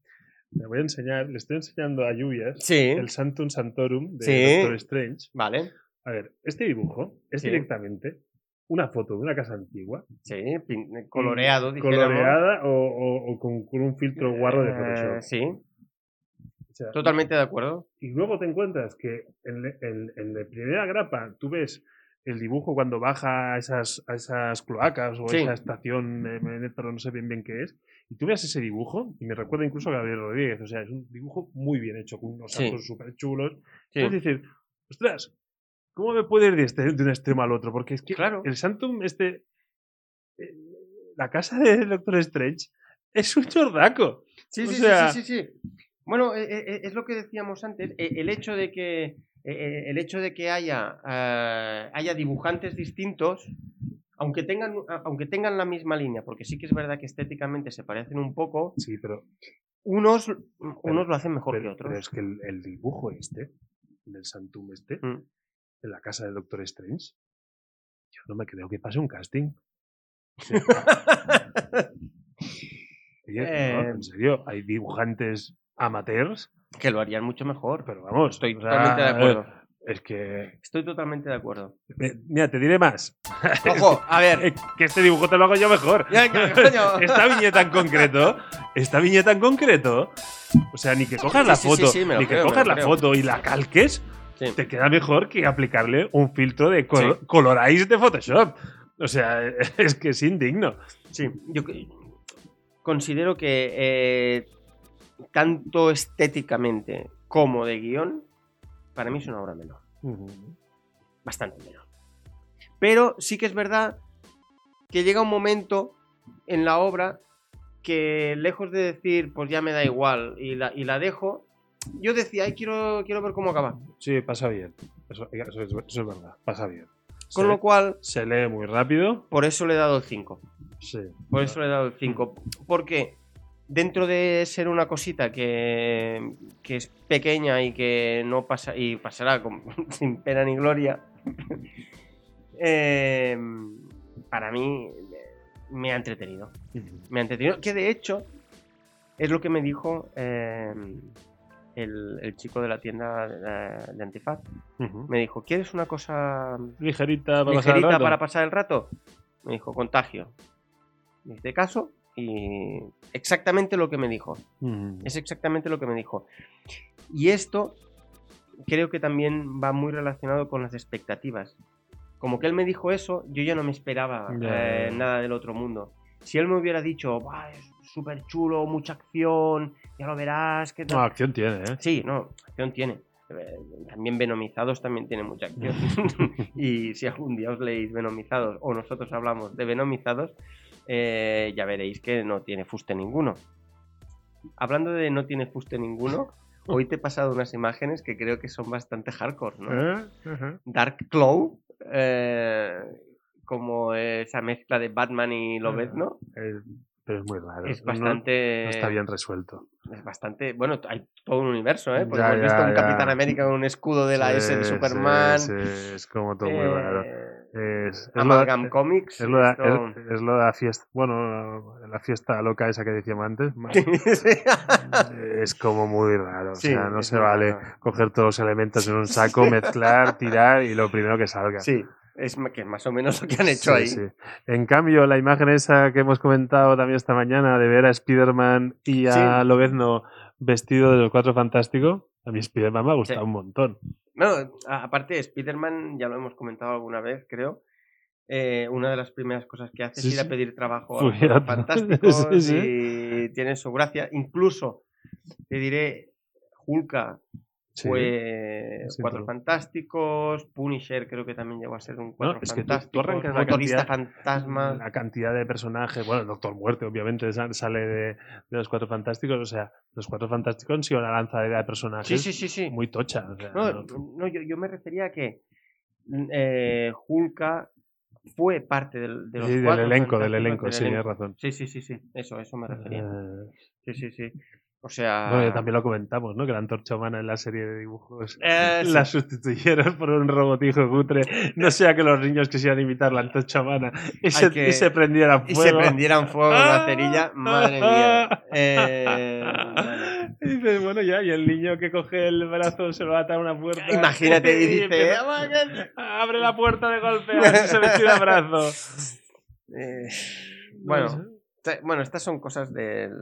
Le voy a enseñar, le estoy enseñando a Lluvias el Santum Santorum de. Doctor Strange. vale. A ver, este dibujo es directamente una foto de una casa antigua, Sí, pin- coloreado, coloreada o, o- o con, con un filtro guarro de Eh, Photoshop. sí, O sea, totalmente de acuerdo. Y luego te encuentras que en, en- en la primera grapa tú ves el dibujo cuando baja a esas, a esas cloacas o Sí. esa estación de metro, no sé bien bien qué es, y tú ves ese dibujo, y me recuerda incluso a Gabriel Rodríguez, o sea, es un dibujo muy bien hecho, con unos Sí. saltos súper chulos. Sí. Es decir, ostras, ¿cómo me puede ir de, este, de un extremo al otro? Porque es que Claro. el Santum, este, eh, la casa de Doctor Strange, es un chordaco. Sí, sí, sí, sea- sí, sí, sí. Bueno, eh, eh, es lo que decíamos antes. eh, El hecho de que, eh, eh, el hecho de que haya, haya dibujantes distintos, aunque tengan, aunque tengan la misma línea, porque sí que es verdad que estéticamente se parecen un poco, Sí, pero unos, unos lo hacen mejor Pero, que otros. pero es que el, el dibujo este, del Santum este, Mm. De la casa de Doctor Strange, yo no me creo que pase un casting. Oye, no, Eh. en serio, hay dibujantes amateurs, que lo harían mucho mejor. pero vamos. Estoy o sea, totalmente de acuerdo. Es que. Estoy totalmente de acuerdo. eh, Mira, te diré más. Ojo, a ver. Eh, que este dibujo te lo hago yo mejor. Esta viñeta en concreto, esta viñeta en concreto, o sea, ni que cojas Sí, la sí, foto, sí, ni que creo, cojas la creo. foto y la calques, Sí. te queda mejor que aplicarle un filtro de col- Sí. colorize de Photoshop. O sea, es que es indigno. Sí, yo considero que eh, tanto estéticamente como de guion, para mí es una obra menor. Bastante menor. Pero sí que es verdad que llega un momento en la obra que lejos de decir, pues ya me da igual y la, y la dejo, yo decía, ay, quiero, quiero ver cómo acaba. Sí, pasa bien. Eso, eso es, eso es verdad, pasa bien. Con se, lo cual, se lee muy rápido. por eso le he dado el 5. Sí. Por eso le he dado el 5. Porque dentro de ser una cosita que, que es pequeña y que no pasa y pasará con- sin pena ni gloria, eh, para mí eh, me ha entretenido. Me ha entretenido. Que de hecho es lo que me dijo eh, el, el chico de la tienda de, de Antifaz. Ujú. Me dijo, ¿quieres una cosa Ligerita para pasar el ligerita rato? para pasar el rato? Me dijo, contagio. Me hice caso y exactamente lo que me dijo. Mm. Es exactamente lo que me dijo. Y esto creo que también va muy relacionado con las expectativas. Como que él me dijo eso, yo ya no me esperaba eh, nada del otro mundo. Si él me hubiera dicho, "Buah, es súper chulo, mucha acción, ya lo verás, que tal". No, acción tiene, ¿eh? Sí, no, acción tiene. Eh, También Venomizados también tiene mucha acción. y si algún día os leéis Venomizados o nosotros hablamos de Venomizados, eh, ya veréis que no tiene fuste ninguno. Hablando de no tiene fuste ninguno, hoy te he pasado unas imágenes que creo que son bastante hardcore, ¿no? ¿Eh? Dark Claw, eh, como esa mezcla de Batman y Lobezno, Eh, pero es muy raro. es No- bastante... no está bien resuelto. Es bastante. Bueno, hay todo un universo, ¿eh? Porque Ya, hemos visto ya, un ya. Capitán América con un escudo de la S de Superman. sí, sí, es como todo muy eh, raro. Es, es lo, Amalgam de- Comics. es, lo de, esto- es- es lo de la fiesta. Bueno, la fiesta loca esa que decíamos antes. Es como muy raro. O sea, no se vale raro. coger todos los elementos en un saco, mezclar, tirar y lo primero que salga. sí, es que más o menos lo que han hecho Sí, ahí. sí. En cambio, la imagen esa que hemos comentado también esta mañana de ver a Spider-Man y a Sí. Lobezno vestido de los cuatro fantásticos, a mí Spider-Man me ha gustado un montón. A- aparte, Spider-Man, ya lo hemos comentado alguna vez, creo. eh, una de las primeras cosas que hace es ir a pedir trabajo a los fantásticos y tiene su gracia. Incluso, te diré, Hulka Sí. fue Sí, Cuatro Fantásticos, Punisher creo que también llegó a ser un Cuatro es que tú- tú Fantásticos, la cantidad- Fantasma. La cantidad de personajes, bueno, el Doctor Muerte obviamente sa- sale de, de los Cuatro Fantásticos, o sea, los Cuatro Fantásticos han sido una lanzadera de personajes Sí, muy tocha. o sea, No, no- no, yo, yo me refería a que eh, Hulka fue parte del, de los sí, del Cuatro elenco, del Fantásticos, elenco, del sí, tienes razón. Sí, sí, sí, sí. Eso, eso me refería. Eh, Sí, sí, sí. O sea. Bueno, ya también lo comentamos, ¿no? Que la antorcha humana en la serie de dibujos Eh, sí. la sustituyeron por un robotijo cutre. No sea que los niños quisieran imitar la antorcha humana y, se, que- y se prendieran Y fuego. se prendieran fuego en la cerilla, madre mía. Eh, bueno. Y dices, bueno, ya, y el niño que coge el brazo se lo ata a una puerta. Imagínate, y dice, empieza, abre la puerta de golpe, a ver si se le tira el brazo. Eh, No bueno, bueno, estas son cosas del.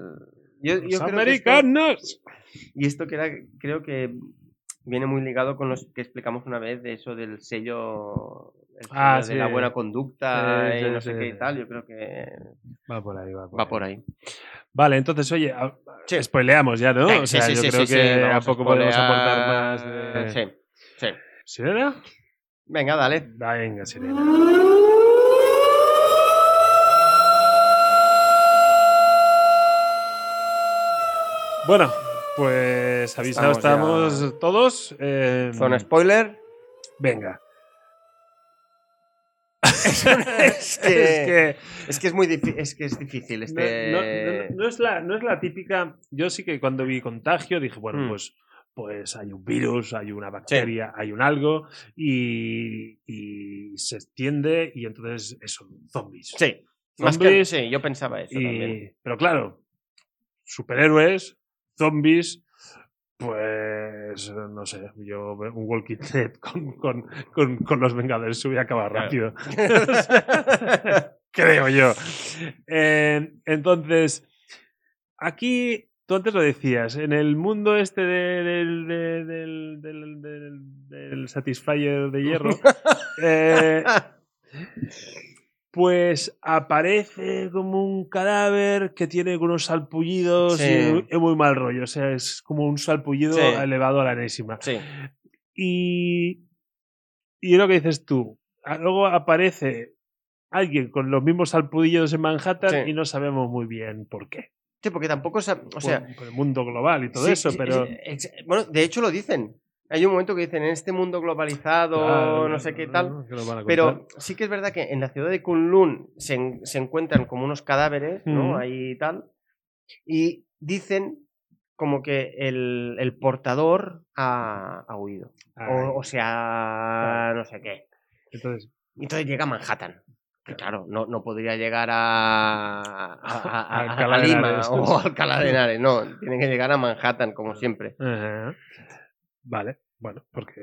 Yo, yo Los creo que esto- americanos. y esto que era, creo que viene muy ligado con los que explicamos una vez de eso del sello, el sello Ah, de sí. la buena conducta Sí, y sí, no sé qué y tal. Yo creo que Va por ahí, va por va ahí. por ahí. Vale, entonces, oye, a- spoileamos ya, ¿no? O sí, sea, sí, yo sí, creo sí, que sí, a poco podemos spoilear. aportar más de... Sí, sí. ¿Sirena? Venga, dale. Venga, sirena. Bueno, pues avisados Estamos estamos, ya- todos. eh, Zona spoiler. Venga. es, que, Es que es que es muy difícil. Es que es difícil. no, Este... no- no- no es la, no es la típica. Yo sí que cuando vi contagio dije, bueno, Mm. pues, pues hay un virus, hay una bacteria, hay un algo y, y se extiende y entonces eso, zombies. Sí. Más que, Zombies sí, yo pensaba eso también. Pero claro, superhéroes, zombies, pues no sé, yo un Walking Dead con, con, con, con los Vengadores se hubiera acabado Claro. rápido. Creo yo. Eh, entonces, aquí, tú antes lo decías, en el mundo este de- del, de- del, del, del- del Satisfyer de hierro, eh, pues aparece como un cadáver que tiene unos salpullidos Sí. y es muy mal rollo. O sea, es como un salpullido Sí. elevado a la enésima. sí. Y, y es lo que dices tú. Luego aparece alguien con los mismos salpullidos en Manhattan y no sabemos muy bien por qué. Sí, porque tampoco. sa- O sea, por, por el mundo global y todo eso, pero. bueno, de hecho lo dicen. Hay un momento que dicen en este mundo globalizado, Claro, no sé qué tal. contar. Pero sí que es verdad que en la ciudad de Kunlun se, en- se encuentran como unos cadáveres, ¿no? Ujú. Ahí y tal. Y dicen como que el, el portador ha, ha huido. O, o sea, no sé qué. entonces, Entonces llega a Manhattan. Que claro, no, no podría llegar a, a, a- a- Lima o a Alcalá de Henares. No, tiene que llegar a Manhattan, como siempre. Ajá. Vale, bueno, porque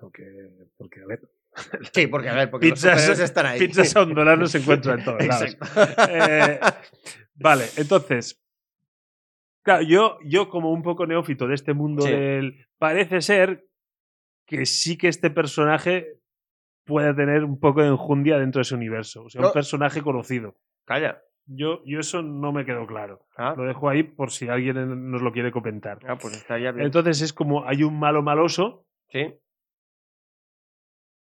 porque, porque a ver, Sí, porque a ver, porque Pizzas- están ahí. pizzas a un dólar no se encuentran en todos lados. Eh, vale, entonces. Claro, yo, yo como un poco neófito de este mundo Sí. del. Parece ser que sí que este personaje puede tener un poco de enjundia dentro de ese universo. O sea, No. un personaje conocido. Calla. Yo, yo eso no me quedó claro. Ah, Lo dejo ahí por si alguien nos lo quiere comentar. ah, pues estaría bien. Entonces es como hay un malo maloso sí.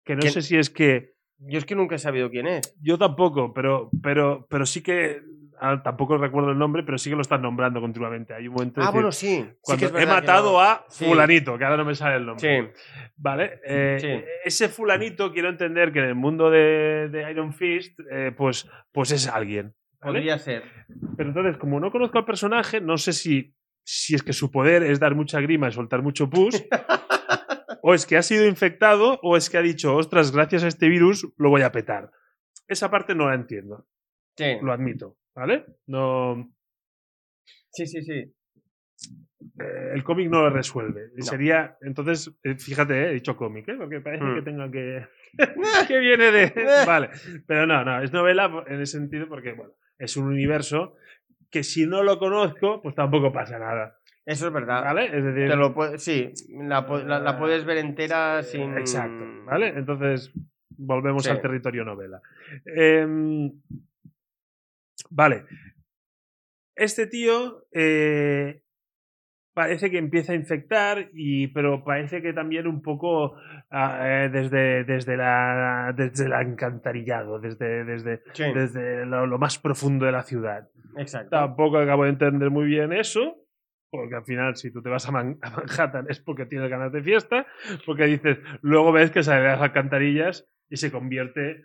que no ¿Quién? sé si es que Yo es que nunca he sabido quién es. Yo tampoco, pero, pero, pero sí que. ah, tampoco recuerdo el nombre, pero sí que lo están nombrando continuamente. Hay un momento Ah, bueno, sí. Cuando he matado no- a Sí. fulanito, que ahora no me sale el nombre. Sí. Vale. eh. Ese fulanito quiero entender que en el mundo de, de Iron Fist, eh, pues, pues es alguien. ¿Vale? Podría ser. Pero entonces, como no conozco al personaje, no sé si, si es que su poder es dar mucha grima y soltar mucho pus. o es que ha sido infectado, o es que ha dicho, ostras, gracias a este virus lo voy a petar. Esa parte no la entiendo Sí. lo admito, ¿vale? No, Sí, sí, sí. eh, el cómic no lo resuelve. No. Sería, entonces, eh, fíjate, eh, he dicho cómic, ¿eh? porque parece Mm. que tenga que... que viene de... vale, pero no, no, es novela en ese sentido porque, bueno, es un universo que si no lo conozco, pues tampoco pasa nada, Eso es verdad. ¿vale? Es decir, Te lo puede- sí, la, la puedes ver entera sin. Exacto, ¿vale? Entonces, volvemos Sí. al territorio novela. Em, vale. Este tío eh, parece que empieza a infectar, y, pero parece que también un poco ah, eh, desde, desde, la, desde el encantarillado, desde, desde, Sí, desde lo, lo más profundo de la ciudad. exacto. Tampoco acabo de entender muy bien eso, porque al final si tú te vas a, Man- a Manhattan es porque tienes ganas de fiesta, porque dices, luego ves que sale de las alcantarillas y se convierte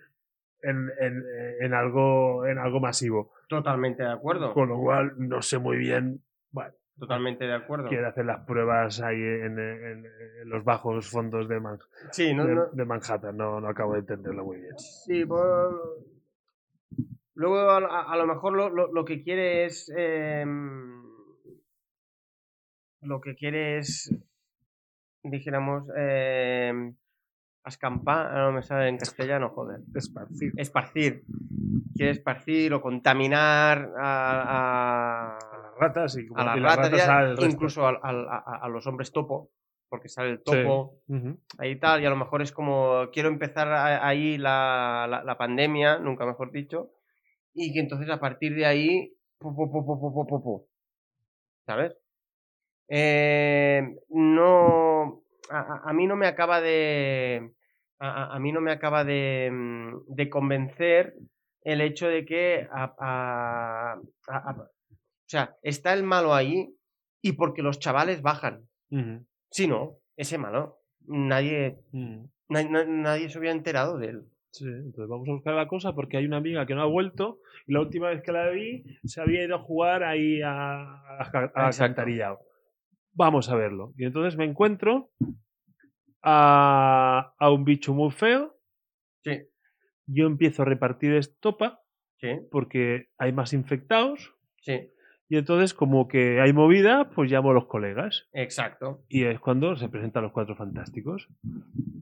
en, en- en algo, en algo masivo. Totalmente de acuerdo. Con lo cual no sé muy bien, Totalmente de acuerdo. quiere hacer las pruebas ahí en, en- en los bajos fondos de, Man- Sí, no, de- no- de Manhattan, no, no acabo de entenderlo muy bien. Sí, por- Luego a, lo mejor lo, lo- lo que quiere es. em, lo que quiere es. Dijéramos. em, ascampar. ahora No me sale en castellano, joder. Esparcir. Esparcir. Quiere esparcir o contaminar a. a- ratas y como las ratas, al incluso al, a, los hombres topo, porque sale el topo ahí tal, y a lo mejor es como quiero empezar ahí la, la, la, pandemia, nunca mejor dicho, y que entonces a partir de ahí, po, ¿sabes? Eh, no, a, a, mí no me acaba de, a, a mí no me acaba de, mm, de convencer el hecho de que a, a, a, o sea, está el malo ahí y porque los chavales bajan. Si no, ese malo, nadie, na- na- nadie se hubiera enterado de él. Sí, entonces vamos a buscar la cosa porque hay una amiga que no ha vuelto y la última vez que la vi se había ido a jugar ahí a, a, a- alcantarillado. Vamos a verlo. Y entonces me encuentro a, a un bicho muy feo. Sí, Yo empiezo a repartir estopa sí, porque hay más infectados. sí, Y entonces, como que hay movida, pues llamo a los colegas. exacto. Y es cuando se presentan los cuatro fantásticos.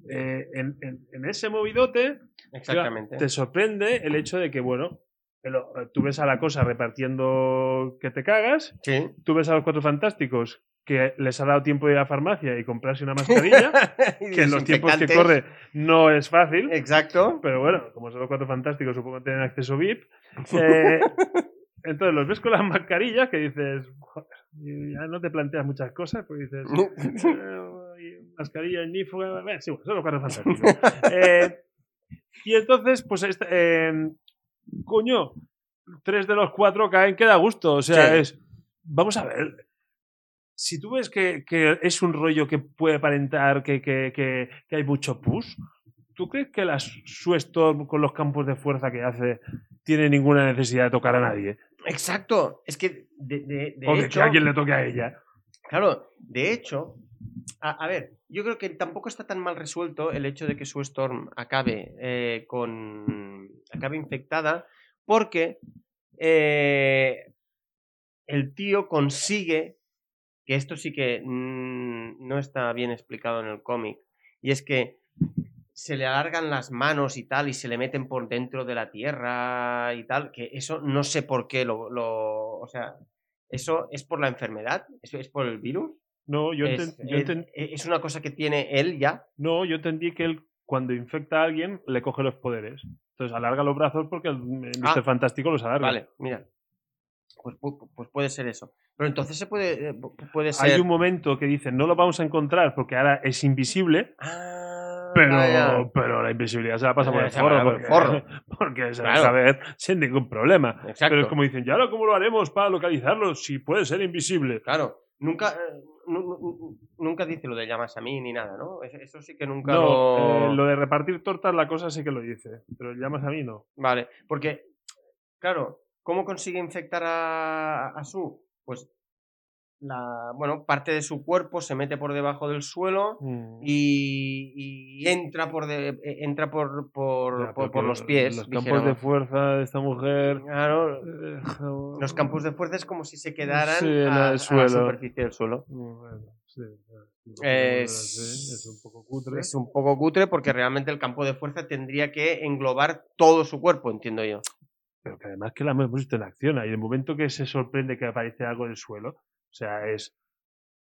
Eh, en, en- en ese movidote, Exactamente. te sorprende el hecho de que, bueno, el- eh, tú ves a la cosa repartiendo que te cagas, Sí. tú ves a los cuatro fantásticos que les ha dado tiempo de ir a la farmacia y comprarse una mascarilla, que en los tiempos que corre no es fácil, Exacto. pero bueno, como son los cuatro fantásticos, supongo que tienen acceso VIP. Eh, entonces los ves con las mascarillas que dices, joder, ya no te planteas muchas cosas, pues dices, eh, mascarilla, nífuga, eh, sí, bueno, son los. Eh, y entonces, pues, este, coño, tres de los cuatro caen que da gusto. O sea, Sí. es. Vamos a ver. Si tú ves que, que es un rollo que puede aparentar que, que, que- que hay mucho push, ¿tú crees que la Sue Storm con los campos de fuerza que hace tiene ninguna necesidad de tocar a nadie? Exacto. Es que, de, de- de o hecho, que alguien le toque a ella. claro, de hecho, a, a ver, yo creo que tampoco está tan mal resuelto el hecho de que su Storm acabe eh, con. acabe infectada, porque eh, el tío consigue. Que esto sí que mm, no está bien explicado en el cómic. Y es que se le alargan las manos y tal y se le meten por dentro de la tierra y tal, que eso no sé por qué lo, lo- o sea, eso es por la enfermedad, eso es por el virus. No, yo, es, yo es- enten- es una cosa que tiene él ya. no, yo entendí que él, cuando infecta a alguien, le coge los poderes. Entonces alarga los brazos porque el Mr. Ah, Fantástico los alarga. Vale, mira. Pues, pu- pues puede ser eso. Pero entonces se puede, eh, pu- puede ser. Hay un momento que dicen, no lo vamos a encontrar porque ahora es invisible, Ah, pero, pero la invisibilidad se la pasa por Eh, el forro. por el Porque, forro. porque se Claro. va a ver sin ningún problema. Exacto. Pero es como dicen, ¿y ahora cómo lo haremos para localizarlo si puede ser invisible? Claro, nunca, eh, nu- nu- nunca dice lo de llamas a mí ni nada, ¿no? Es- Eso sí que nunca No, lo... eh, lo de repartir tortas, la cosa sí que lo dice. Pero llamas a mí, no. Vale, porque, claro, ¿cómo consigue infectar a, a Su? Pues, la, bueno, parte de su cuerpo se mete por debajo del suelo Mm. y, y entra por de- eh, entra por, por, Ya, por- los pies. Los campos de fuerza de esta mujer. Claro, eh, los campos de fuerza es como si se quedaran Sí, en a, la superficie del suelo. Bueno, sí, ver Es- un poco cutre. Es un poco cutre porque realmente el campo de fuerza tendría que englobar todo su cuerpo, entiendo yo. Pero que además que la hemos visto en acción. Y el momento que se sorprende que aparece algo del suelo, o sea, es.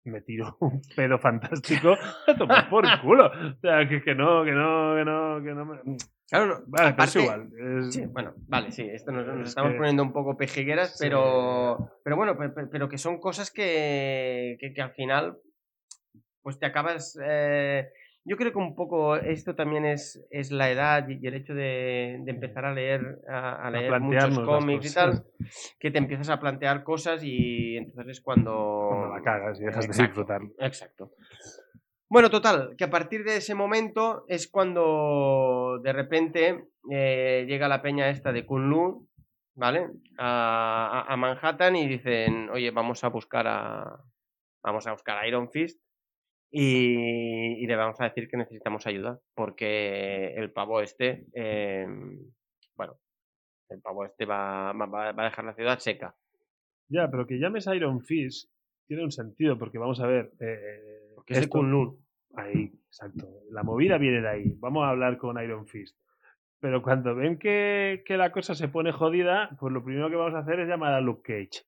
Me tiro un pedo fantástico a tomar por culo. O sea, que, que no, que no, que no, que no. Me... Claro, no, Vale, pero es aparte- igual. es- Sí, bueno, vale, sí, esto nos, nos Es estamos que- poniendo un poco pejigueras, Sí. pero, pero bueno, pe- pe- pero, que son cosas que, que, que al final, pues te acabas... eh, yo creo que un poco esto también es, es la edad y el hecho de, de empezar a leer, a, leer muchos cómics y tal, que te empiezas a plantear cosas y entonces es cuando... Cuando la cagas y dejas de Exacto. disfrutarlo. Exacto. Bueno, total, que a partir de ese momento es cuando de repente eh, llega la peña esta de Kunlu, ¿vale? A, a- a Manhattan y dicen, oye, vamos a buscar a. Vamos a buscar a Iron Fist y, y le vamos a decir que necesitamos ayuda. Porque el pavo este. eh, bueno, el pavo este va, va- va a dejar la ciudad seca. Ya, pero que llames Iron Fist tiene un sentido, porque vamos a ver. Eh, Porque es Kunlun. Ahí, exacto. La movida viene de ahí. Vamos a hablar con Iron Fist. Pero cuando ven que, que la cosa se pone jodida, pues lo primero que vamos a hacer es llamar a Luke Cage.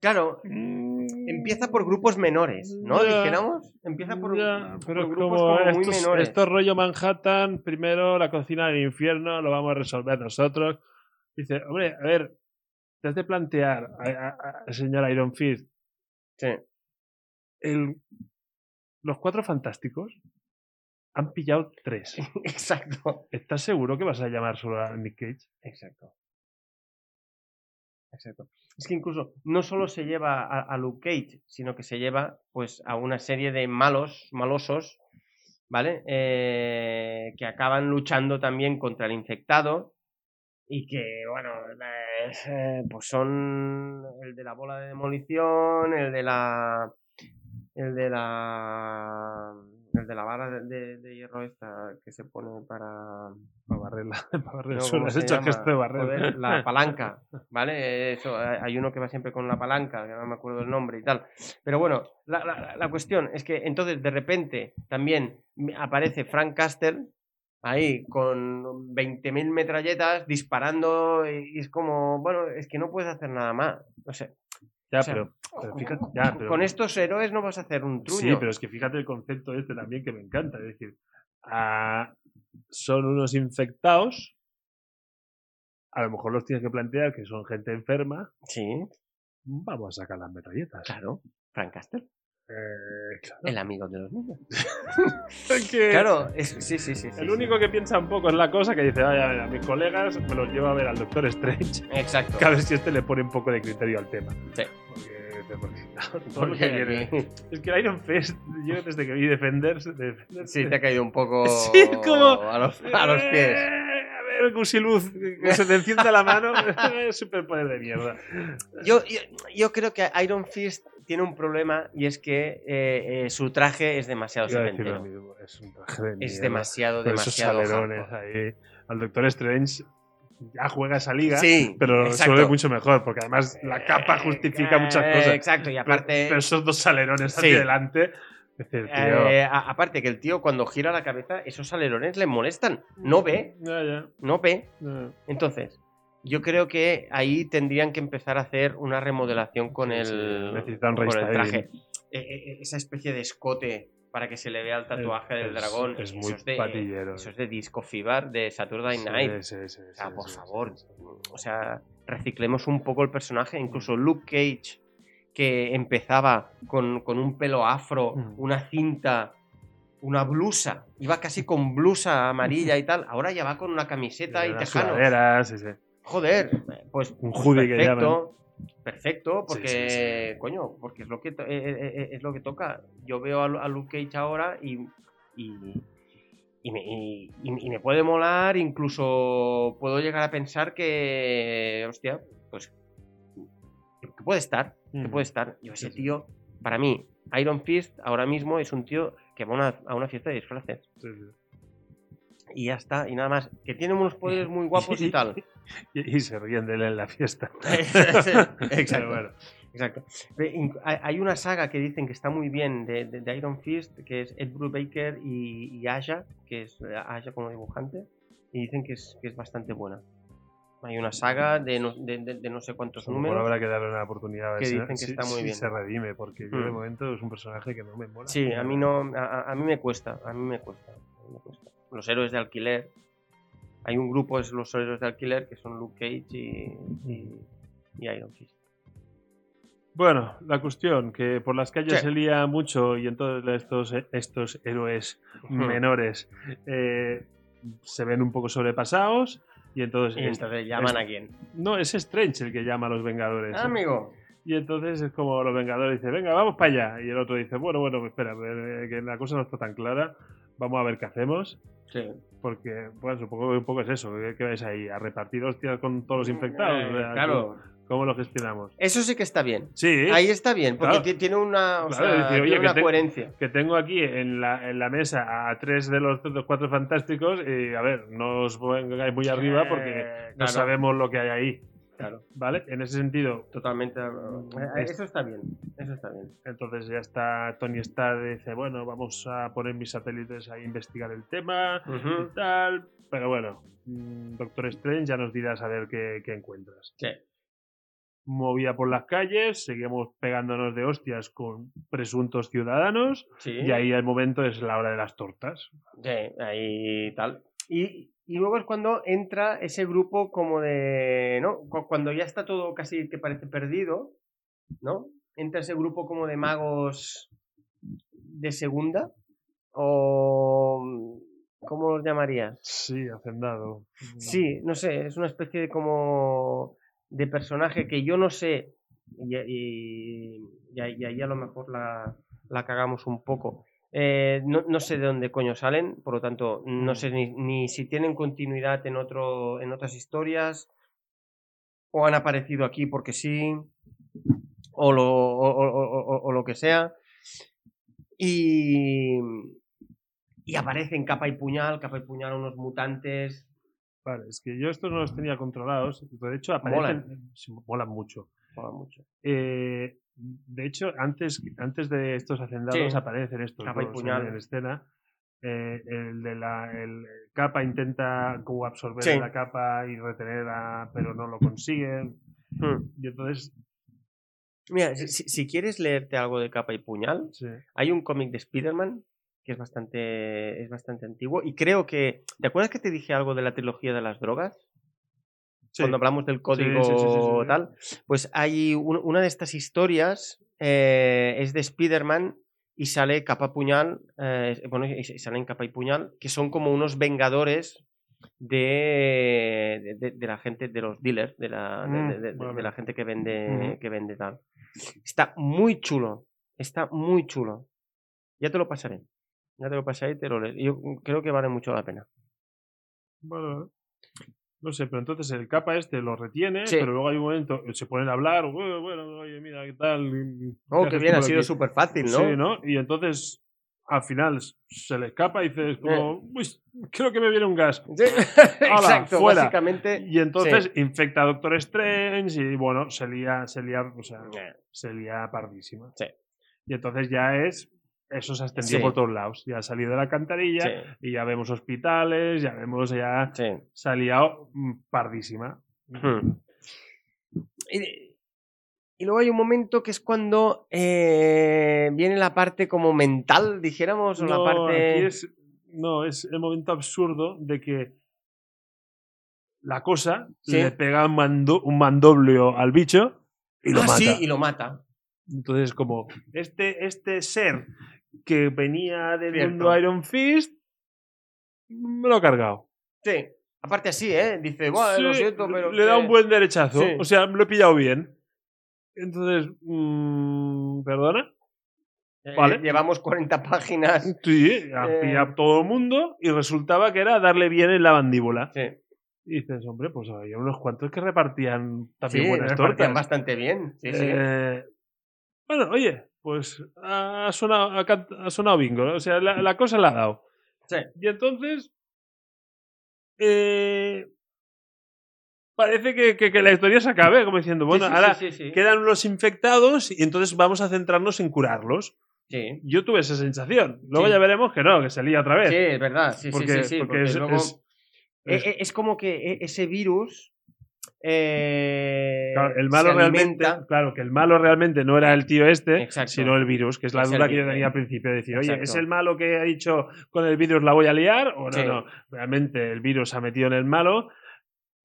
Claro, empieza por grupos menores, ¿no? Ya, Dijéramos. Empieza por, grupos como, como muy menores. esto es rollo Manhattan, primero la cocina del infierno, lo vamos a resolver nosotros. Dice, hombre, a ver, te has de plantear, a- a- a- señor Iron Fist, Sí. el, los cuatro fantásticos han pillado tres. Exacto. ¿Estás seguro que vas a llamar solo a Nick Cage? Exacto. Exacto. Es que incluso no solo se lleva a, Luke Cage, sino que se lleva pues a una serie de malos, malosos, ¿vale? Eh, que acaban luchando también contra el infectado y que, bueno, eh, pues son el de la bola de demolición, el de la... El de la... El de la vara de, de- de hierro esta que se pone para... Para barrer, la, para barrer No, suelo. ¿cómo Has se hecho gesto de barrer. Joder, la palanca, ¿vale? Eso, hay uno que va siempre con la palanca, que no me acuerdo el nombre y tal. Pero bueno, la, la- la cuestión es que entonces de repente también aparece Frank Castle ahí con 20.000 metralletas disparando y, y es como, bueno, es que no puedes hacer nada más. No sé. Ya, o sea, pero, pero fíjate, ya, pero- Con estos héroes no vas a hacer un truño. Sí, pero es que fíjate el concepto este también que me encanta. Es decir, ah, son unos infectados. A lo mejor los tienes que plantear que son gente enferma. Sí, Vamos a sacar las metralletas. claro. Frank Castle, Eh, claro. el amigo de los niños. Claro, es- sí, sí, sí. el sí. único que piensa un poco es la cosa que dice, vaya, a ver, a mis colegas me los llevo a ver al Doctor Strange. Exacto. Que a ver si este le pone un poco de criterio al tema. Sí. Porque, no Porque lo que Es que Iron Fist, yo desde que vi Defenders, Defenders Sí, te ha caído un poco Sí, como- a los, a los pies. Eh, a ver, Gusiluz, que se te encienda la mano. es superpoder de mierda. Yo, yo, yo creo que Iron Fist tiene un problema y es que eh, eh, su traje es demasiado Es un traje de Es demasiado, esos demasiado. ahí. Al Doctor Strange ya juega esa liga, Sí, pero exacto. suele mucho mejor, porque además la capa Eh, justifica muchas cosas. Exacto, y aparte. Pero, esos dos alerones Sí. hacia adelante. Es decir, tío, Eh, a- aparte que el tío cuando gira la cabeza, esos alerones le molestan. No ve, no ve. Entonces, yo creo que ahí tendrían que empezar a hacer una remodelación con el, sí, necesitan con el restyling. traje. Eh, eh, esa especie de escote para que se le vea el tatuaje del dragón. es muy eso es de, patillero. Eso es de Disco Fever de Saturday Night. sí, sí, O sea, por favor. O sea, reciclemos un poco el personaje. Incluso Luke Cage, que empezaba con, con un pelo afro, Mm. una cinta, una blusa. Iba casi con blusa amarilla y tal. Ahora ya va con una camiseta y tejanos. sudaderas, sí, sí. Joder, pues Un pues que perfecto. Perfecto, porque sí, sí. coño, porque es lo que eh, eh, eh, es lo que toca. Yo veo a, Lu- a Luke Cage ahora y y, y me, y- y- me puede molar, incluso puedo llegar a pensar que hostia, pues que puede estar, que puede estar. Yo ese tío, para mí, Iron Fist ahora mismo es un tío que va a una, a una fiesta de disfraces Sí, sí. Y ya está, y nada más, que tiene unos poderes muy guapos y tal. Y, y se ríen de él en la fiesta. Exacto. Bueno. Exacto. Hay- una saga que dicen que está muy bien de, de- de Iron Fist, que es Ed Brubaker y, y Aya, que es eh, Aya como dibujante, y dicen que es, que es bastante buena. Hay una saga de no, de, de- de no sé cuántos mejor números. habrá que darle una oportunidad a ver que dicen que si- está muy si bien. se redime, porque yo de Mm. momento es un personaje que no me mola. Sí, a mí no, a, a- a mí me cuesta, a mí me cuesta, a mí me cuesta. Los héroes de alquiler. Hay un grupo, es los héroes de alquiler, que son Luke Cage y, y, y Iron Fist. Bueno, la cuestión, que por las calles Sí. se lía mucho y entonces estos, estos héroes menores eh, se ven un poco sobrepasados y entonces... Y entonces llaman a quién. No, es Strange el que llama a los Vengadores. Ah, amigo. Y entonces es como los Vengadores dicen, venga, vamos para allá. Y el otro dice, bueno, bueno, espera, eh, que la cosa no está tan clara. Vamos a ver qué hacemos. Sí. Porque, bueno, supongo que un poco es eso. ¿Qué, qué vais ahí? ¿A repartir hostias con todos los infectados? Eh, O sea, claro. ¿Cómo lo gestionamos? Eso sí que está bien. Sí, Ahí está bien, porque Claro. tiene una, o Claro, sea, decir, oye, tiene que una te- coherencia. que tengo aquí en la, en la mesa a tres de los, de los cuatro fantásticos y, a ver, no os pongáis muy arriba porque Eh, no claro, sabemos lo que hay ahí. Claro, ¿Vale? En ese sentido, totalmente. eh, Eso está bien, eso está bien. entonces ya está Tony Stark dice, bueno, vamos a poner mis satélites a investigar el tema y tal. Pero bueno, mm, Doctor Strange ya nos dirás a ver qué, qué encuentras. Sí. Movía por las calles, seguimos pegándonos de hostias con presuntos ciudadanos Sí. y ahí el momento es la hora de las tortas. Sí, ahí tal. Y, y luego es cuando entra ese grupo como de, ¿no? Cu- Cuando ya está todo casi que parece perdido, ¿no? Entra ese grupo como de magos de segunda o ¿cómo los llamarías? Sí, hacendado. Sí, no sé, es una especie de como de personaje que yo no sé y, y, y ahí- y ahí a lo mejor la, la cagamos un poco. Eh, no, no sé de dónde coño salen, por lo tanto, no sé ni, ni si tienen continuidad en, otro, en otras historias o han aparecido aquí porque sí, o lo, o, lo que sea. Y, y aparecen capa y puñal, capa y puñal unos mutantes. Vale, es que yo estos no los tenía controlados. De hecho, aparecen. sí, molan mucho. Mola mucho. Eh, de hecho, antes, antes de estos hacendados Sí. aparecen estos Capa y puñal. en, en escena. Eh, el de la el capa intenta como absorber Sí. la capa y retener a, pero no lo consiguen. Hmm. Y entonces, Mira, si, si- si quieres leerte algo de capa y puñal, sí. hay un cómic de Spider-Man que es bastante, es bastante antiguo. Y creo que. ¿Te acuerdas que te dije algo de la trilogía de las drogas? Sí. Cuando hablamos del código sí, tal. Pues hay un- una de estas historias, eh, es de Spider-Man y sale capa puñal. eh, bueno, y, salen capa y puñal, que son como unos vengadores. De, de, de la gente, de los dealers, de la, de- Mm, de- de- de vale. la gente que vende, que vende tal. Está muy chulo. Está muy chulo. Ya te lo pasaré. Ya te lo pasaré y te lo lees. Yo creo que vale mucho la pena. Bueno, no sé, pero entonces el capa este lo retiene, Sí. pero luego hay un momento, se ponen a hablar, bueno, bueno, oye, mira, ¿qué tal? Oh, ¿Qué bien, ha sido aquí?". súper fácil, ¿no? Sí, ¿no? Y entonces al final se le escapa y dices como, "Uy, creo que me viene un gas. Sí, Exacto, fuera. básicamente. Y entonces infecta a Doctor Strange y bueno, se lía, se lía, o sea, se lía pardísima. Sí. Y entonces ya es eso se ha extendido Sí. por todos lados. Ya ha salido de la cantarilla Sí, y ya vemos hospitales, ya vemos ya sí. se ha liado mm, pardísima. Hmm. Y, y luego hay un momento que es cuando eh, viene la parte como mental, dijéramos, o la No, parte... aquí es, no, es el momento absurdo de que la cosa Sí. le pega un, mando, un mandoblio al bicho y lo ah, mata. sí, y lo mata. Entonces, como este, este ser que venía del Cierto. mundo Iron Fist, me lo ha cargado. Sí. Aparte así, ¿eh? Dice, "Buah, lo siento, pero... Le da un buen derechazo. Sí. O sea, me lo he pillado bien. Entonces, mm, ¿perdona? eh, vale. Llevamos 40 páginas. Sí, ha Eh. pillado todo el mundo y resultaba que era darle bien en la mandíbula. Sí, Y dices, hombre, pues había unos cuantos que repartían también sí buenas repartían tortas. bastante bien. Sí, sí. Eh, bueno, oye, pues ha sonado, ha sonado bingo. ¿no? O sea, la, la cosa la ha dado. Sí. Y entonces. eh, parece que, que- que la historia se acabe, como diciendo, bueno, Sí, sí, ahora sí, quedan los infectados y entonces vamos a centrarnos en curarlos. Sí. Yo tuve esa sensación. Luego ya veremos que no, que se lía otra vez. Sí, es verdad. Sí, sí, porque sí, sí, porque porque es, luego- es- es- eh, es como que e- ese virus. Eh, claro, el malo realmente, claro, que el malo realmente no era el tío este, Exacto. sino el virus, que es la Es duda que yo tenía al principio de decir, oye. ¿es el malo que ha dicho con el virus la voy a liar? O no, Sí. no. Realmente el virus se ha metido en el malo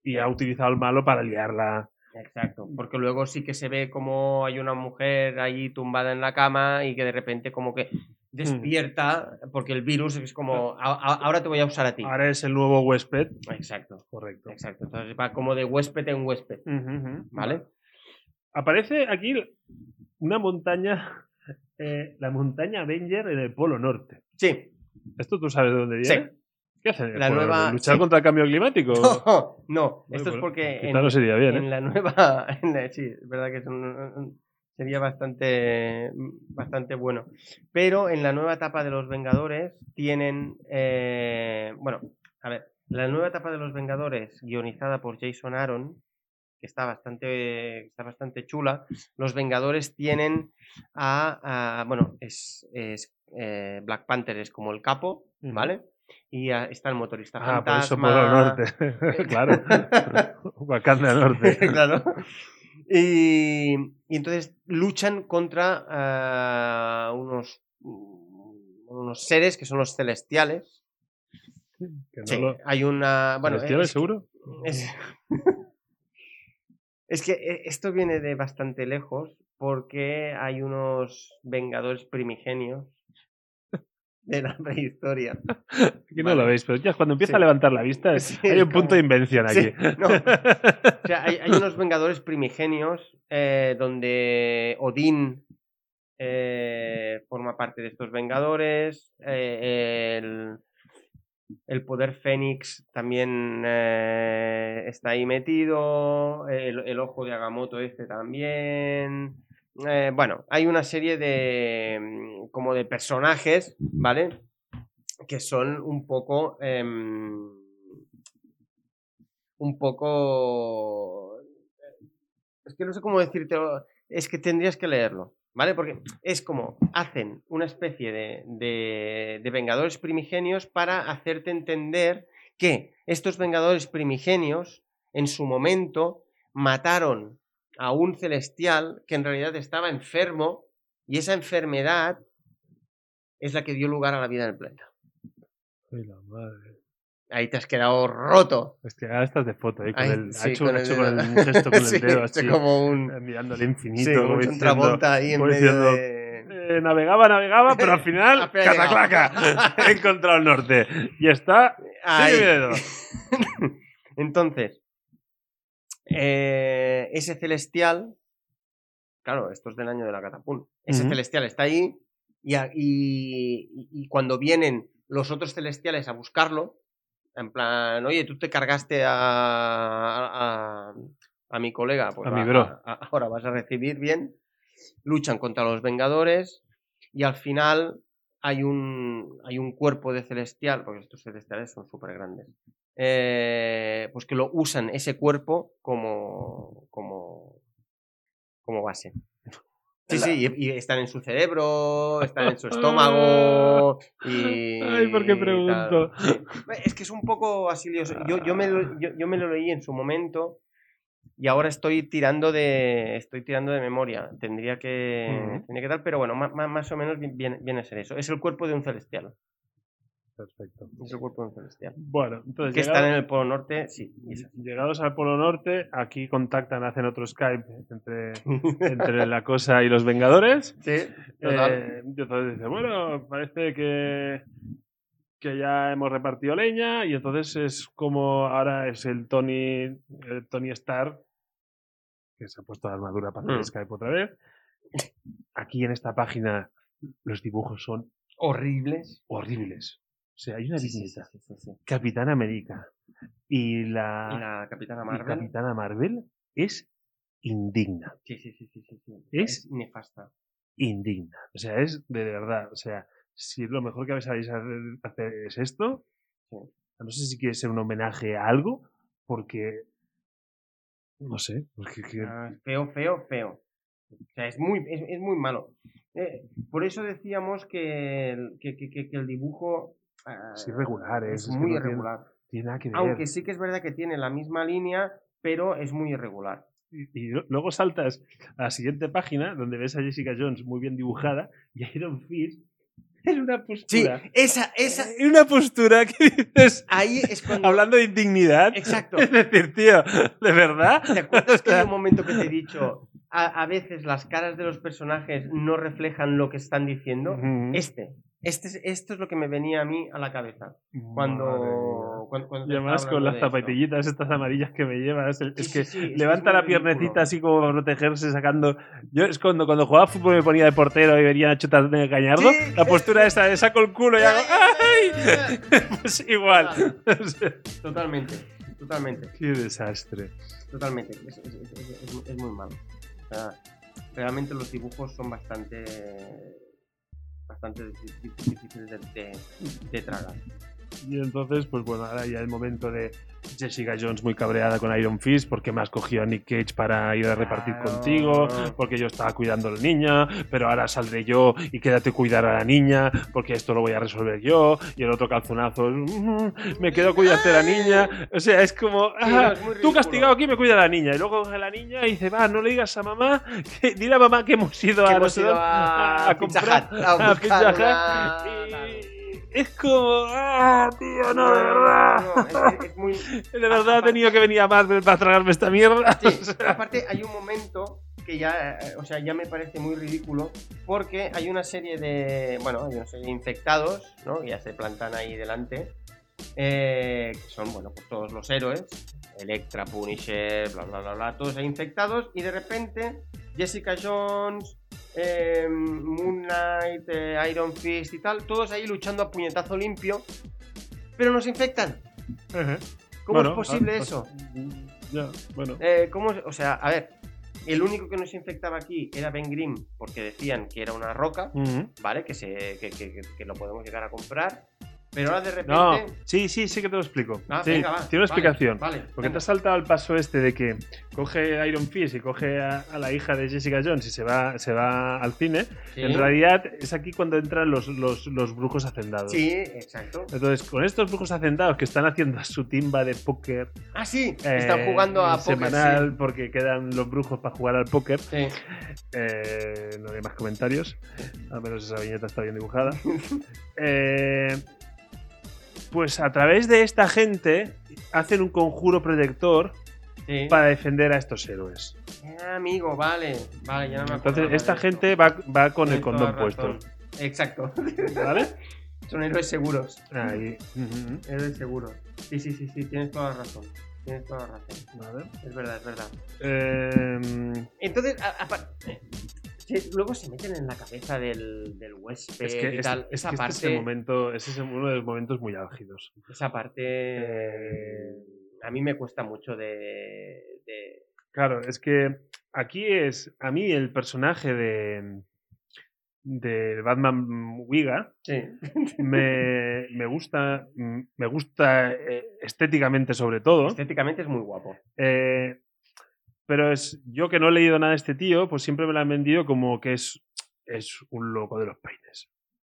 y ha utilizado el malo para liarla. Exacto. Porque luego sí que se ve como hay una mujer allí tumbada en la cama y que de repente como que despierta porque el virus es como "A- a- ahora te voy a usar a ti. Ahora es el nuevo huésped. Exacto. Correcto. Exacto. Entonces va como de huésped en huésped. ¿Vale? Aparece aquí una montaña, eh, la montaña Avenger en el Polo Norte. Sí. ¿Esto tú sabes de dónde Sí. viene? ¿Qué hacen? La nueva-? ¿Luchar sí. contra el cambio climático? No, no, Bueno, esto es porque en, no sería bien, ¿eh? en la nueva, en la- sí, es verdad que es un- sería bastante, bastante bueno. Pero en la nueva etapa de los Vengadores tienen, eh, bueno, a ver, la nueva etapa de los Vengadores guionizada por Jason Aaron, que está bastante, está bastante chula. Los Vengadores tienen a, a- bueno, es, es, eh, Black Panther es como el capo. ¿vale? Y está el motorista Ah, por eso. Polo Norte. claro. Wakanda Norte. claro. Y, y entonces luchan contra ah, unos, unos seres que son los celestiales. Que no Sí, lo- hay una. Bueno, ¿Celestiales, es seguro? Es, es que eh, esto viene de bastante lejos porque hay unos vengadores primigenios de la prehistoria. Aquí no Vale. lo veis, pero ya cuando empieza Sí. a levantar la vista, Sí, hay un punto de invención aquí. Sí, no. O sea, hay, hay unos vengadores primigenios eh, donde Odín eh, forma parte de estos vengadores. eh, el, el poder Fénix también eh, está ahí metido. El, el ojo de Agamotto este también. Eh, bueno, hay una serie de mm, como de personajes, ¿vale? Que son un poco. em, un poco. Es que no sé cómo decirte. Es que tendrías que leerlo, ¿vale? Porque es como hacen una especie de, de, de Vengadores primigenios para hacerte entender que estos Vengadores primigenios, en su momento, mataron a un celestial que en realidad estaba enfermo y esa enfermedad es la que dio lugar a la vida en el planeta. Ay, la madre. Ahí te has quedado roto. Hostia, ahora estás de foto, ¿eh? Con Ay, el, sí, ha hecho, con el hecho con dedo. el- gesto con el Sí, dedo así, como un- mirando al infinito. Sí, como un Travolta ahí en medio diciendo, de... eh, navegaba, navegaba, pero al final, cataclaca, he encontrado el norte. Y está... Ahí. viendo. Entonces, eh, ese celestial, claro, esto es del año de la catapult, ese celestial está ahí y, a- y- y- y cuando vienen los otros celestiales a buscarlo, en plan, oye, tú te cargaste a, a, mi colega, pues mi bro. ahora vas a recibir bien, luchan contra los Vengadores y al final hay un, hay un cuerpo de celestial, porque estos celestiales son súper grandes, eh, pues que lo usan ese cuerpo como, como, como base. Sí, la- sí, y, y están en su cerebro, están en su estómago y... Ay, ¿por qué pregunto? Sí. Es que es un poco así lioso. Yo, yo, me lo, yo, yo me lo leí en su momento y ahora estoy tirando de estoy tirando de memoria. Tendría que, tendría que tal, pero bueno, ma- más, o menos vi- viene, viene a ser eso. Es el cuerpo de un celestial. Perfecto. Es el cuerpo celestial. Bueno, entonces Que están en el Polo Norte, sí. llegados al Polo Norte, aquí contactan, hacen otro Skype entre, entre la cosa y los Vengadores. sí, total. Eh, y entonces dice, bueno, parece que, que ya hemos repartido leña y entonces es como ahora es el Tony, el Tony Stark que se ha puesto la armadura para hacer Mm. Skype otra vez. Aquí en esta página los dibujos son Horribles. horribles. O sea, hay una viñeta. sí, sí, sí. Capitán América y la, Y la Capitana y Marvel. Capitana Marvel es indigna. Sí, sí, sí, sí. Es- Es nefasta. Indigna. O sea, es de verdad. O sea, si lo mejor que sabéis hacer, hacer es esto, Sí. no sé si quiere ser un homenaje a algo, porque. No sé, porque. que- Ah, feo, feo, feo. O sea, es muy, es, es muy malo. Eh, por eso decíamos que el, que, que- que- que el dibujo Es irregular, es- es es que muy no tiene- irregular. tiene nada que ver. Aunque sí que es verdad que tiene la misma línea, pero es muy irregular. Y, y luego saltas a la siguiente página donde ves a Jessica Jones muy bien dibujada y a Iron Fist en una Sí, postura. esa, esa. En una postura que dices. Ahí es cuando. Hablando de indignidad. Exacto. Es decir, tío, ¿de verdad? ¿Te acuerdas que hay un momento que te he dicho? A, a veces las caras de los personajes no reflejan lo que están diciendo. Ujú. Este. Este es, esto es lo que me venía a mí a la cabeza. Cuando. cuando, cuando Y además con las de esto. estas amarillas que me llevas, el- Sí, es sí, que sí, es es levanta muy la piernecita ridículo. así como para protegerse sacando... Yo es cuando, cuando jugaba fútbol me ponía de portero y venía a chutar de cañardo, Sí, la sí, postura sí. esa de saco el culo y hago ¡ay! pues igual. Totalmente, totalmente, Qué desastre. totalmente. Es, es- es- es- es- es muy malo. O sea, realmente los dibujos son bastante. Bastante di- di- difíciles de, de- de tragar. Y entonces, pues bueno, ahora ya el momento de Jessica Jones muy cabreada con Iron Fist porque me has cogido a Nick Cage para ir a repartir Claro. contigo, porque yo estaba cuidando a la niña, pero ahora saldré yo y quédate a cuidar a la niña porque esto lo voy a resolver yo. Y el otro calzonazo, "Mm, me quedo a cuidarte de la niña. O sea, es como, "Ah, tú castigado aquí me cuida la niña. Y luego coge a la niña y dice, va, no le digas a mamá, que, dile a mamá que hemos ido Que a, hemos ido a, a comprar a a buscar es como, ah, tío, no, de verdad. No, es, muy. De verdad he tenido que venir a Marvel para tragarme esta mierda. Sí, O sea, aparte hay un momento que ya, eh, o sea, ya me parece muy ridículo porque hay una serie de, bueno, hay una serie de infectados, ¿no? Que ya se plantan ahí delante, eh, que son, bueno, pues todos los héroes, Electra, Punisher, bla, bla, bla, bla, todos ahí infectados y de repente Jessica Jones, eh, Moon Knight, eh, Iron Fist y tal, todos ahí luchando a puñetazo limpio, pero nos infectan. ¿Cómo Bueno, es posible ah, eso? Ya, bueno. Eh, ¿cómo es? O sea, a ver, el único que nos infectaba aquí era Ben Grimm, porque decían que era una roca. ¿vale? Que, se, que- que lo podemos llegar a comprar. Pero ahora de repente. No, sí, sí, sí que te lo explico. Ah, sí, venga, va, tiene una vale, explicación. Vale, Porque te has saltado el paso este de que coge Iron Fist y coge a, a la hija de Jessica Jones y se va, se va al cine. Sí. En realidad es aquí cuando entran los, los, los brujos hacendados. Sí, exacto. Entonces, con estos brujos hacendados que están haciendo su timba de póker Ah, sí, están eh, jugando a póker. semanal porque quedan los brujos para jugar al póker. Sí. Eh, no hay más comentarios. Al menos esa viñeta está bien dibujada. Eh, pues a través de esta gente hacen un conjuro protector sí. para defender a estos héroes. Ah, amigo, vale. Vale, ya no me Entonces, esta gente va, va con el Tienes condón puesto. Exacto. ¿Vale? Son héroes seguros. Ahí. Héroes seguros. Sí, sí, sí, sí, tienes toda la razón. Tienes toda la razón. Vale. Es verdad, es verdad. Eh, Entonces, a- se- luego se meten en la cabeza del, del huésped es que, y tal. es esa, que parte, este es el momento, ese es uno de los momentos muy álgidos. esa parte eh, a mí me cuesta mucho de... de- Claro, es que aquí es a mí el personaje de de Batman Wiga Sí. me, me gusta me gusta eh, estéticamente sobre todo Estéticamente es muy guapo. Eh, Pero es yo que no he leído nada de este tío, pues siempre me lo han vendido como que es, es un loco de los peines.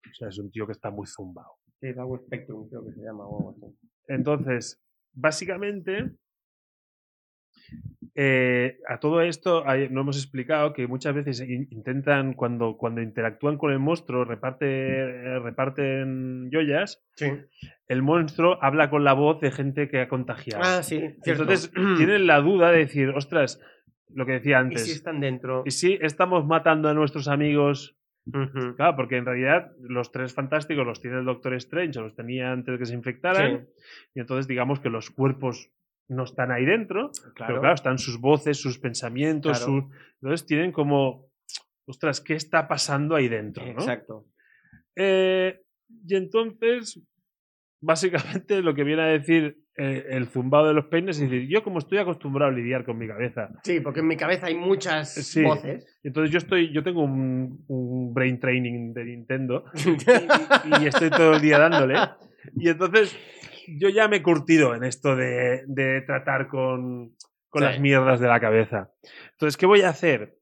O sea, es un tío que está muy zumbado. Sí, Spectrum creo que se llama o algo así. Entonces, básicamente, eh, a todo esto hay- no hemos explicado que muchas veces in- intentan, cuando, cuando interactúan con el monstruo, reparte, eh, reparten joyas, Sí. el monstruo habla con la voz de gente que ha contagiado. Ah, sí, cierto. Entonces, tienen la duda de decir, ostras, lo que decía ¿Y antes, si están dentro? ¿y si estamos matando a nuestros amigos? Claro, porque en realidad los tres fantásticos los tiene el Doctor Strange, o los tenía antes de que se infectaran, y entonces digamos que los cuerpos no están ahí dentro, pero claro, están sus voces, sus pensamientos, Claro. sus- entonces tienen como, ostras, ¿qué está pasando ahí dentro? ¿no? Exacto. Eh, y entonces, básicamente lo que viene a decir eh, el zumbado de los peines es decir, yo como estoy acostumbrado a lidiar con mi cabeza, Sí, porque en mi cabeza hay muchas Sí. voces. entonces yo estoy, yo tengo un, un brain training de Nintendo y, y estoy todo el día dándole. Y entonces yo ya me he curtido en esto de, de tratar con, con Sí. las mierdas de la cabeza. Entonces, ¿qué voy a hacer?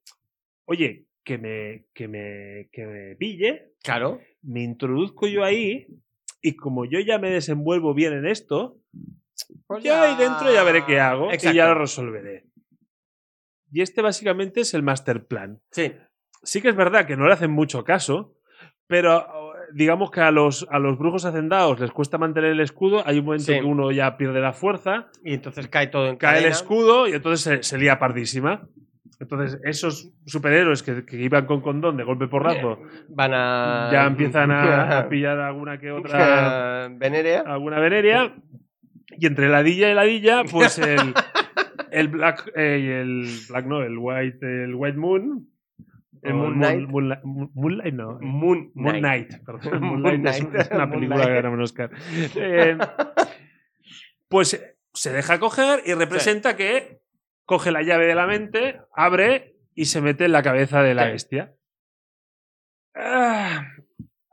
Oye, que me, que me, que me pille, claro. me introduzco yo ahí y como yo ya me desenvuelvo bien en esto, Pues yo ahí dentro ya veré qué hago y ya lo resolveré. Y este básicamente es el master plan. Sí. Sí que es verdad que no le hacen mucho caso, pero digamos que a los, a los brujos hacendados les cuesta mantener el escudo. Hay un momento Sí. que uno ya pierde la fuerza, Y entonces cae todo en cae el escudo y entonces se, se lía pardísima. Entonces, esos superhéroes que, que iban con condón de golpe porrazo Van a. ya empiezan a, a pillar alguna que otra Venerea. alguna veneria. Y entre ladilla y ladilla, pues el, el Black, eh, el Black no, el White, el White Moon. Moon Knight. Moonlight, Moonlight no. Moon, Moon Knight. Perdón. Moon Moonlight es, una película que ganó un Oscar. Eh, pues se deja coger y representa que coge la llave de la mente, abre y se mete en la cabeza de la Sí. bestia. Ah,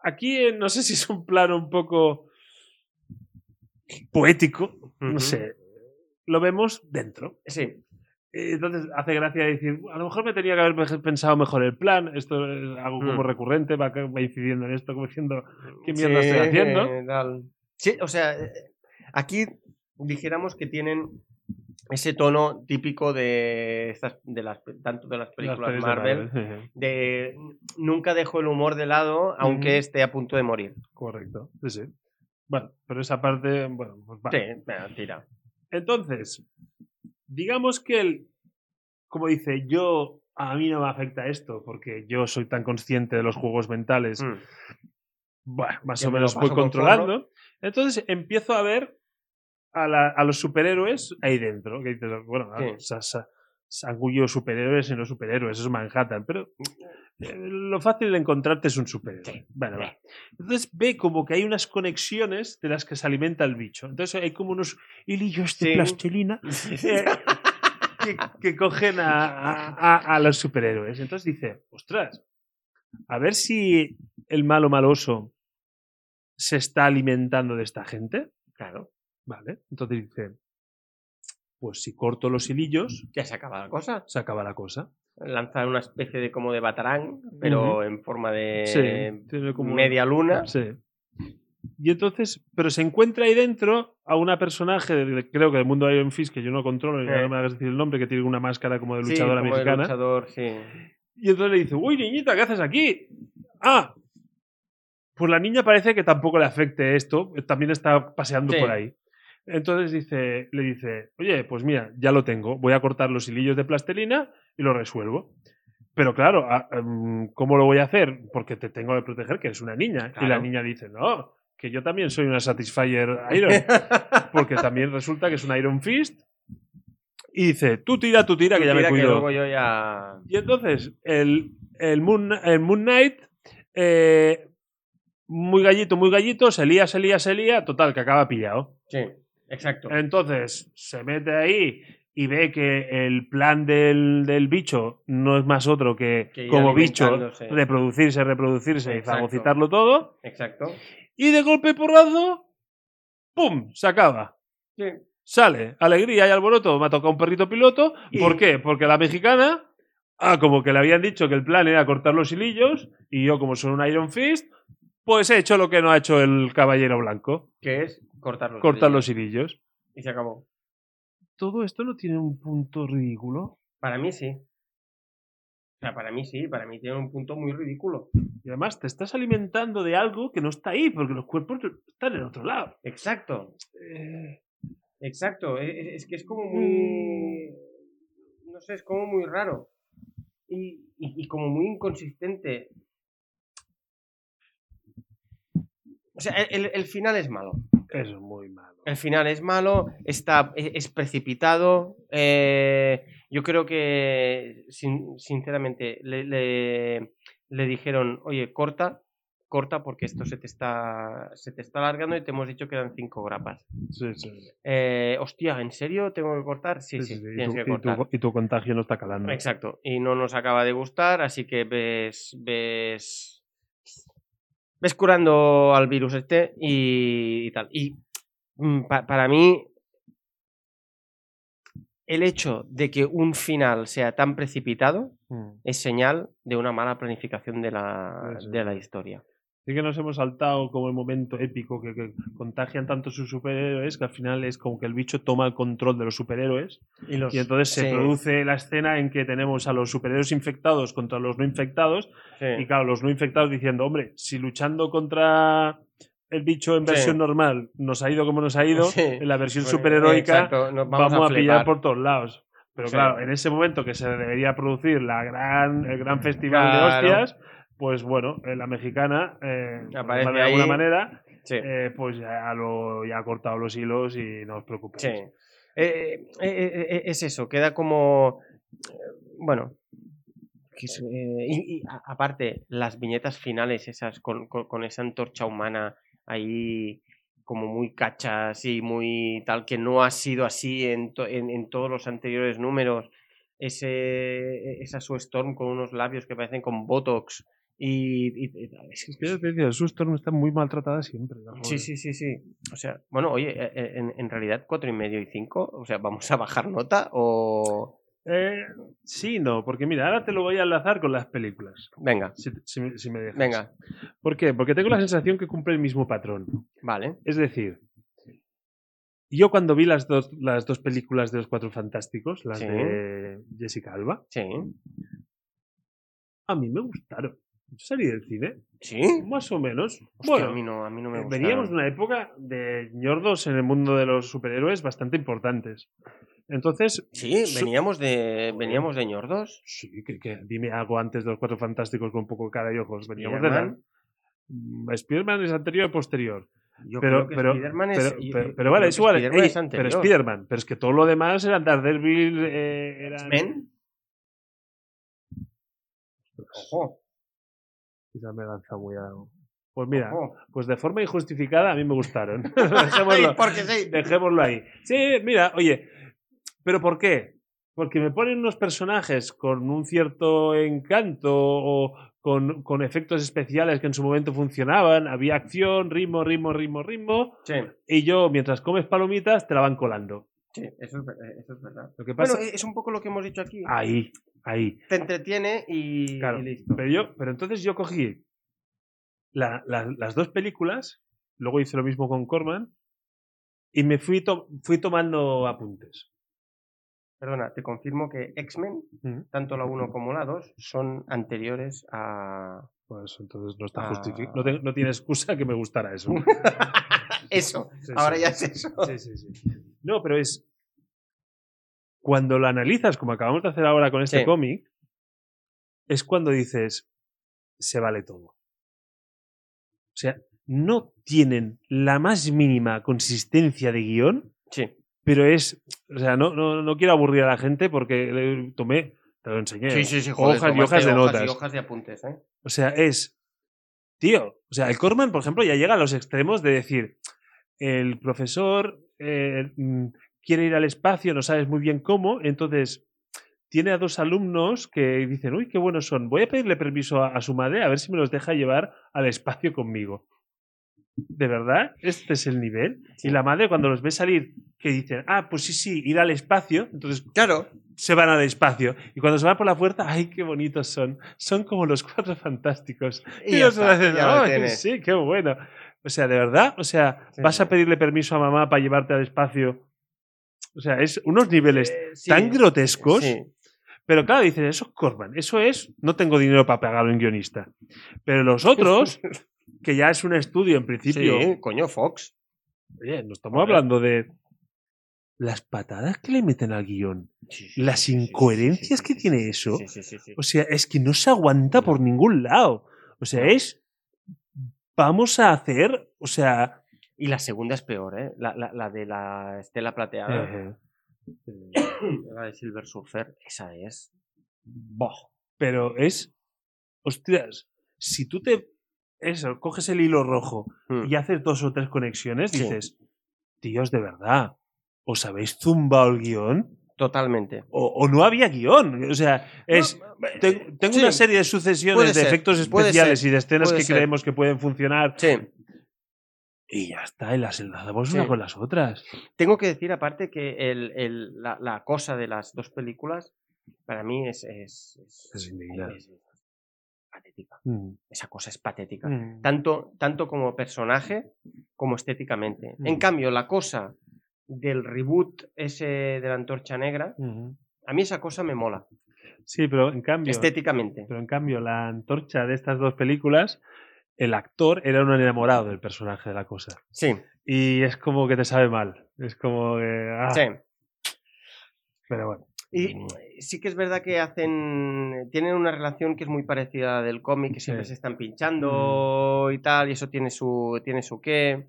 aquí eh, no sé si es un plano un poco poético, no sé. Lo vemos dentro. Sí. Eh, Entonces hace gracia decir, a lo mejor me tenía que haber pe- pensado mejor el plan, esto es algo como Mm. recurrente, va, va incidiendo en esto, como diciendo, ¿qué mierda Sí, estoy haciendo? tal. Sí, o sea, eh, aquí dijéramos que tienen ese tono típico de estas, de las tanto de las Las películas de Marvel, de nunca dejo el humor de lado, aunque esté a punto de morir. Correcto, sí, sí. Bueno, pero esa parte, bueno, pues va. Sí, tira. Entonces, digamos que el, como dice, yo, a mí no me afecta esto, porque yo soy tan consciente de los juegos mentales, Mm. bueno, más Yo o me menos voy controlando. Entonces empiezo a ver a, la- a los superhéroes ahí dentro. Que dices, bueno, Sí. sa- sa- sangullo superhéroes y no superhéroes, eso es Manhattan, pero eh, lo fácil de encontrarte es un superhéroe. Bueno, va. Entonces ve como que hay unas conexiones de las que se alimenta el bicho. Entonces hay como unos hilillos de Sí. plastilina eh, que, que cogen a- a- a los superhéroes. Entonces dice, ostras, a ver si el malo maloso se está alimentando de esta gente. Claro, Vale. Entonces dice, pues si corto los hilillos, ya se acaba la cosa. se acaba la cosa. Lanzar una especie de como de batarán, pero en forma de Sí, como- media luna. Sí. Y entonces, pero se encuentra ahí dentro a una personaje, de- creo que del mundo de Iron Fist, que yo no controlo, Eh. no me hagas decir el nombre, que tiene una máscara como de Sí, luchadora como de mexicana. luchador, sí. Y entonces le dice, uy, niñita, ¿qué haces aquí? Ah, pues la niña parece que tampoco le afecte esto, también está paseando Sí. por ahí. Entonces dice, le dice, oye, pues mira, ya lo tengo, voy a cortar los hilillos de plastelina y lo resuelvo. Pero claro, em, ¿cómo lo voy a hacer? Porque te tengo que proteger, que eres una niña. Y la niña dice, no, que yo también soy una Satisfyer Iron, porque también resulta que es un Iron Fist. Y dice, tú tira, tú tira, que ya me Mira que cuido. luego yo ya. Y entonces, el, el, Moon, el Moon Knight, eh, muy gallito, muy gallito, se lía, se lía, se lía, total, que acaba pillado. Sí, exacto. Entonces, se mete ahí y ve que el plan del, del bicho no es más otro que, como bicho, reproducirse, reproducirse y Exacto. fagocitarlo todo. Exacto. Y de golpe y porrazo, ¡pum! Se acaba. Sí. Sale, alegría y alboroto, me ha tocado un perrito piloto. Y- ¿Por qué? Porque la mexicana, ah, como que le habían dicho que el plan era cortar los hilillos, y yo, como soy un Iron Fist, pues he hecho lo que no ha hecho el caballero blanco, Que es cortar los cortar los hilillos. Y se acabó. ¿Todo esto no tiene un punto ridículo? Para mí sí. O sea, para mí sí, para mí tiene un punto muy ridículo. Y además te estás alimentando de algo que no está ahí, porque los cuerpos están en otro lado. Exacto, Eh, exacto. e- e- Es, que es como muy. No sé, es como muy raro. Y, y- y como muy inconsistente. O sea, el- el final es malo. Es muy malo. El final es malo, está, e- es precipitado. eh, yo creo que, sin- sinceramente, le, le- le dijeron, oye, corta, corta porque esto se te está, se te está alargando y te hemos dicho que eran cinco grapas. Sí, sí. Eh, hostia, ¿en serio tengo que cortar? Sí, sí, Sí, sí, y, tienes tu, que y tu- cortar. y tu contagio no está calando. Exacto, y no nos acaba de gustar, así que ves, ves, ves curando al virus este y, y tal. Y mm, pa- para mí, el hecho de que un final sea tan precipitado Mm. es señal de una mala planificación de la, de la historia. Sí que nos hemos saltado como el momento épico que, que contagian tanto sus superhéroes que al final es como que el bicho toma el control de los superhéroes Y, los- y entonces se sí, produce la escena en que tenemos a los superhéroes infectados contra los no infectados sí. y claro, los no infectados diciendo, hombre, si luchando contra el bicho en Sí. versión normal nos ha ido como nos ha ido, Sí. en la versión Bueno, superheroica vamos, vamos, a, pillar flipar. por todos lados. Pero Sí. claro, en ese momento que se debería producir la gran, el gran festival Claro. de hostias, pues bueno, eh, la mexicana, eh, Aparece de alguna ahí. manera, Sí. eh, pues ya, lo, ya ha cortado los hilos y no os preocupéis. Sí. Eh, es eso, queda como. Bueno. y, aparte, las viñetas finales, esas con, con- con esa antorcha humana ahí como muy cachas y muy tal, que no ha sido así en, to- en, en todos los anteriores números. Ese, esa Sue Storm con unos labios que parecen con Botox. Y, y- es que- te decía, su Storm está muy maltratada siempre. Sí, sí, sí, sí. O sea, bueno, oye, eh, eh, en, en realidad cuatro y medio y cinco, o sea, ¿vamos a bajar nota o...? Eh, sí, no, porque mira, ahora te lo voy a enlazar con las películas. Venga, Si, si si me dejas. venga, ¿Por qué? Porque tengo la sensación que cumple el mismo patrón. vale. Es decir, yo cuando vi las dos, las dos películas de los Cuatro Fantásticos, las Sí. de Jessica Alba, Sí. a mí me gustaron. Yo salí del cine, ¿Sí? más o menos. Hostia, bueno, a mí no, a mí no me gusta. veníamos de una época de ñordos en el mundo de los superhéroes bastante importantes. Entonces, Sí, veníamos de, veníamos de ñordos. sí, que, que dime algo antes de los Cuatro Fantásticos con un poco de cara y ojos. Veníamos de Spiderman. la... Mm, Spiderman es anterior o posterior. Yo Pero, creo que pero, Spiderman es... pero, y- pero- y- vale, es igual. Spiderman ey, es anterior. pero Spiderman, pero es que todo lo demás eran Daredevil, eh, eran... X-Men. Ojo, Quizás me he lanzado muy a... Pues mira, ojo. pues de forma injustificada a mí me gustaron. Dejémoslo, porque sí. dejémoslo ahí. Sí, mira, oye, ¿pero por qué? Porque me ponen unos personajes con un cierto encanto o con, con efectos especiales que en su momento funcionaban, había acción, ritmo, ritmo, ritmo, ritmo, Sí, y yo, mientras comes palomitas, te la van colando. Sí, eso es, eh, eso es verdad. Lo que pasa... Bueno, es un poco lo que hemos dicho aquí. Ahí, ahí. Te entretiene y, Claro, y listo. Pero yo, pero entonces yo cogí la- la- las dos películas, luego hice lo mismo con Corman, y me fui, to- fui tomando apuntes. Perdona, te confirmo que X-Men, Ujú. tanto la 1 como la 2, son anteriores a. Pues entonces no está justificado. No, no tiene excusa que me gustara eso. eso, Sí, ahora sí. ya es eso. Sí, sí, sí. No, pero es. Cuando lo analizas, como acabamos de hacer ahora con este Sí. cómic, es cuando dices, se vale todo. O sea, no tienen la más mínima consistencia de guion, Sí, pero es. O sea, no, no, no quiero aburrir a la gente porque le tomé, te lo enseñé. sí, sí, sí, joder, hojas y hojas de hojas notas. y hojas de apuntes, ¿eh? O sea, es. Tío, o sea, el Corman, por ejemplo, ya llega a los extremos de decir: el profesor eh, mm, quiere ir al espacio, no sabes muy bien cómo, entonces tiene a dos alumnos que dicen: Uy, qué buenos son, voy a pedirle permiso a, a su madre a ver si me los deja llevar al espacio conmigo. ¿De verdad? ¿Este es el nivel? Y la madre, cuando los ve salir, que dicen, ah, pues sí, sí, ir al espacio, entonces Claro. se van al espacio. Y cuando se van por la puerta, ¡ay, qué bonitos son! Son como los cuatro fantásticos. Y Y ellos está, hacen, "Ay, tienes". sí, qué bueno. O sea, ¿de verdad? O sea, Sí, ¿vas a pedirle permiso a mamá para llevarte al espacio? O sea, es unos niveles Eh, sí, tan grotescos. Pero claro, dices, eso es Corman, eso es, no tengo dinero para pagar a un guionista. Pero los otros, que ya es un estudio en principio, Sí, coño, Fox. oye, no estamos hablando de las patadas que le meten al guion, Sí, sí, las incoherencias sí, que tiene eso. O sea, es que no se aguanta por ningún lado. O sea, es, vamos a hacer, o sea, Y la segunda es peor, ¿eh? La, la- la de la estela plateada. La de Silver Surfer. Esa es. Boh. pero es, hostias, si tú te, eso, coges el hilo rojo Mm. y haces dos o tres conexiones, Sí. dices, tíos, de verdad, ¿os habéis zumbado el guion? Totalmente. O, o no había guion. O sea, es. te- tengo sí, una serie de sucesiones de ser, efectos especiales ser, y de escenas que ser. creemos que pueden funcionar. Sí. Y ya está, y las enlazamos Sí. una con las otras. Tengo que decir, aparte, que el, el- la, la cosa de las dos películas, para mí es. Es, es- Es indignante. es patética. Mm. Esa cosa es patética. Mm. Tanto, tanto como personaje como estéticamente. En Mm. cambio, la cosa del reboot ese de la antorcha negra, Mm. a mí esa cosa me mola. Sí, pero en cambio. Estéticamente. Pero en cambio, la antorcha de estas dos películas, el actor era un enamorado del personaje de la cosa. Sí, Y es como que te sabe mal. Es como que. ah, sí. Pero bueno. Y sí que es verdad que hacen. Tienen una relación que es muy parecida a la del cómic, que siempre Sí. se están pinchando y tal, y eso tiene su, tiene su qué.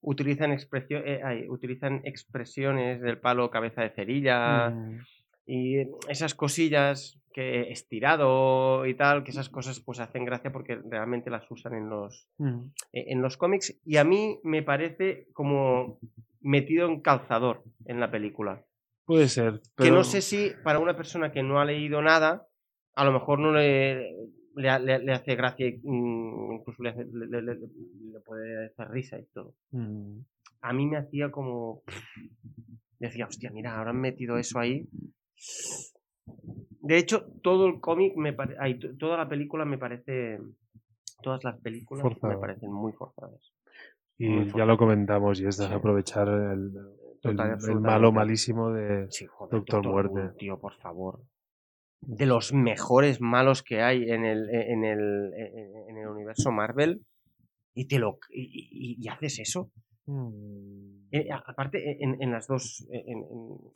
Utilizan, expresio- eh, ay, utilizan expresiones del palo cabeza de cerilla Mm. y esas cosillas que estirado y tal, que esas cosas pues hacen gracia porque realmente las usan en los, Mm. e- en los cómics y a mí me parece como metido en calzador en la película. Puede ser. Que no sé si para una persona que no ha leído nada, a lo mejor no le, le, ha- le- le hace gracia, y, mm, incluso le, hace- le- le- le- le puede hacer risa y todo. Mm. A mí me hacía como... Decía, hostia, mira, ahora han metido eso ahí. De hecho, todo el cómic, me pare- ay, to- toda la película me parece... Todas las películas me parecen muy forzadas. Y Muy ya lo comentamos, y es Sí. aprovechar el, el- malo malísimo de. Sí, joder, Doctor Muerte. Tío, por favor. De los mejores malos que hay en el, en el, en el universo Marvel. Y te lo y, y- y haces eso. Mm. Eh, aparte, en, en las dos, en,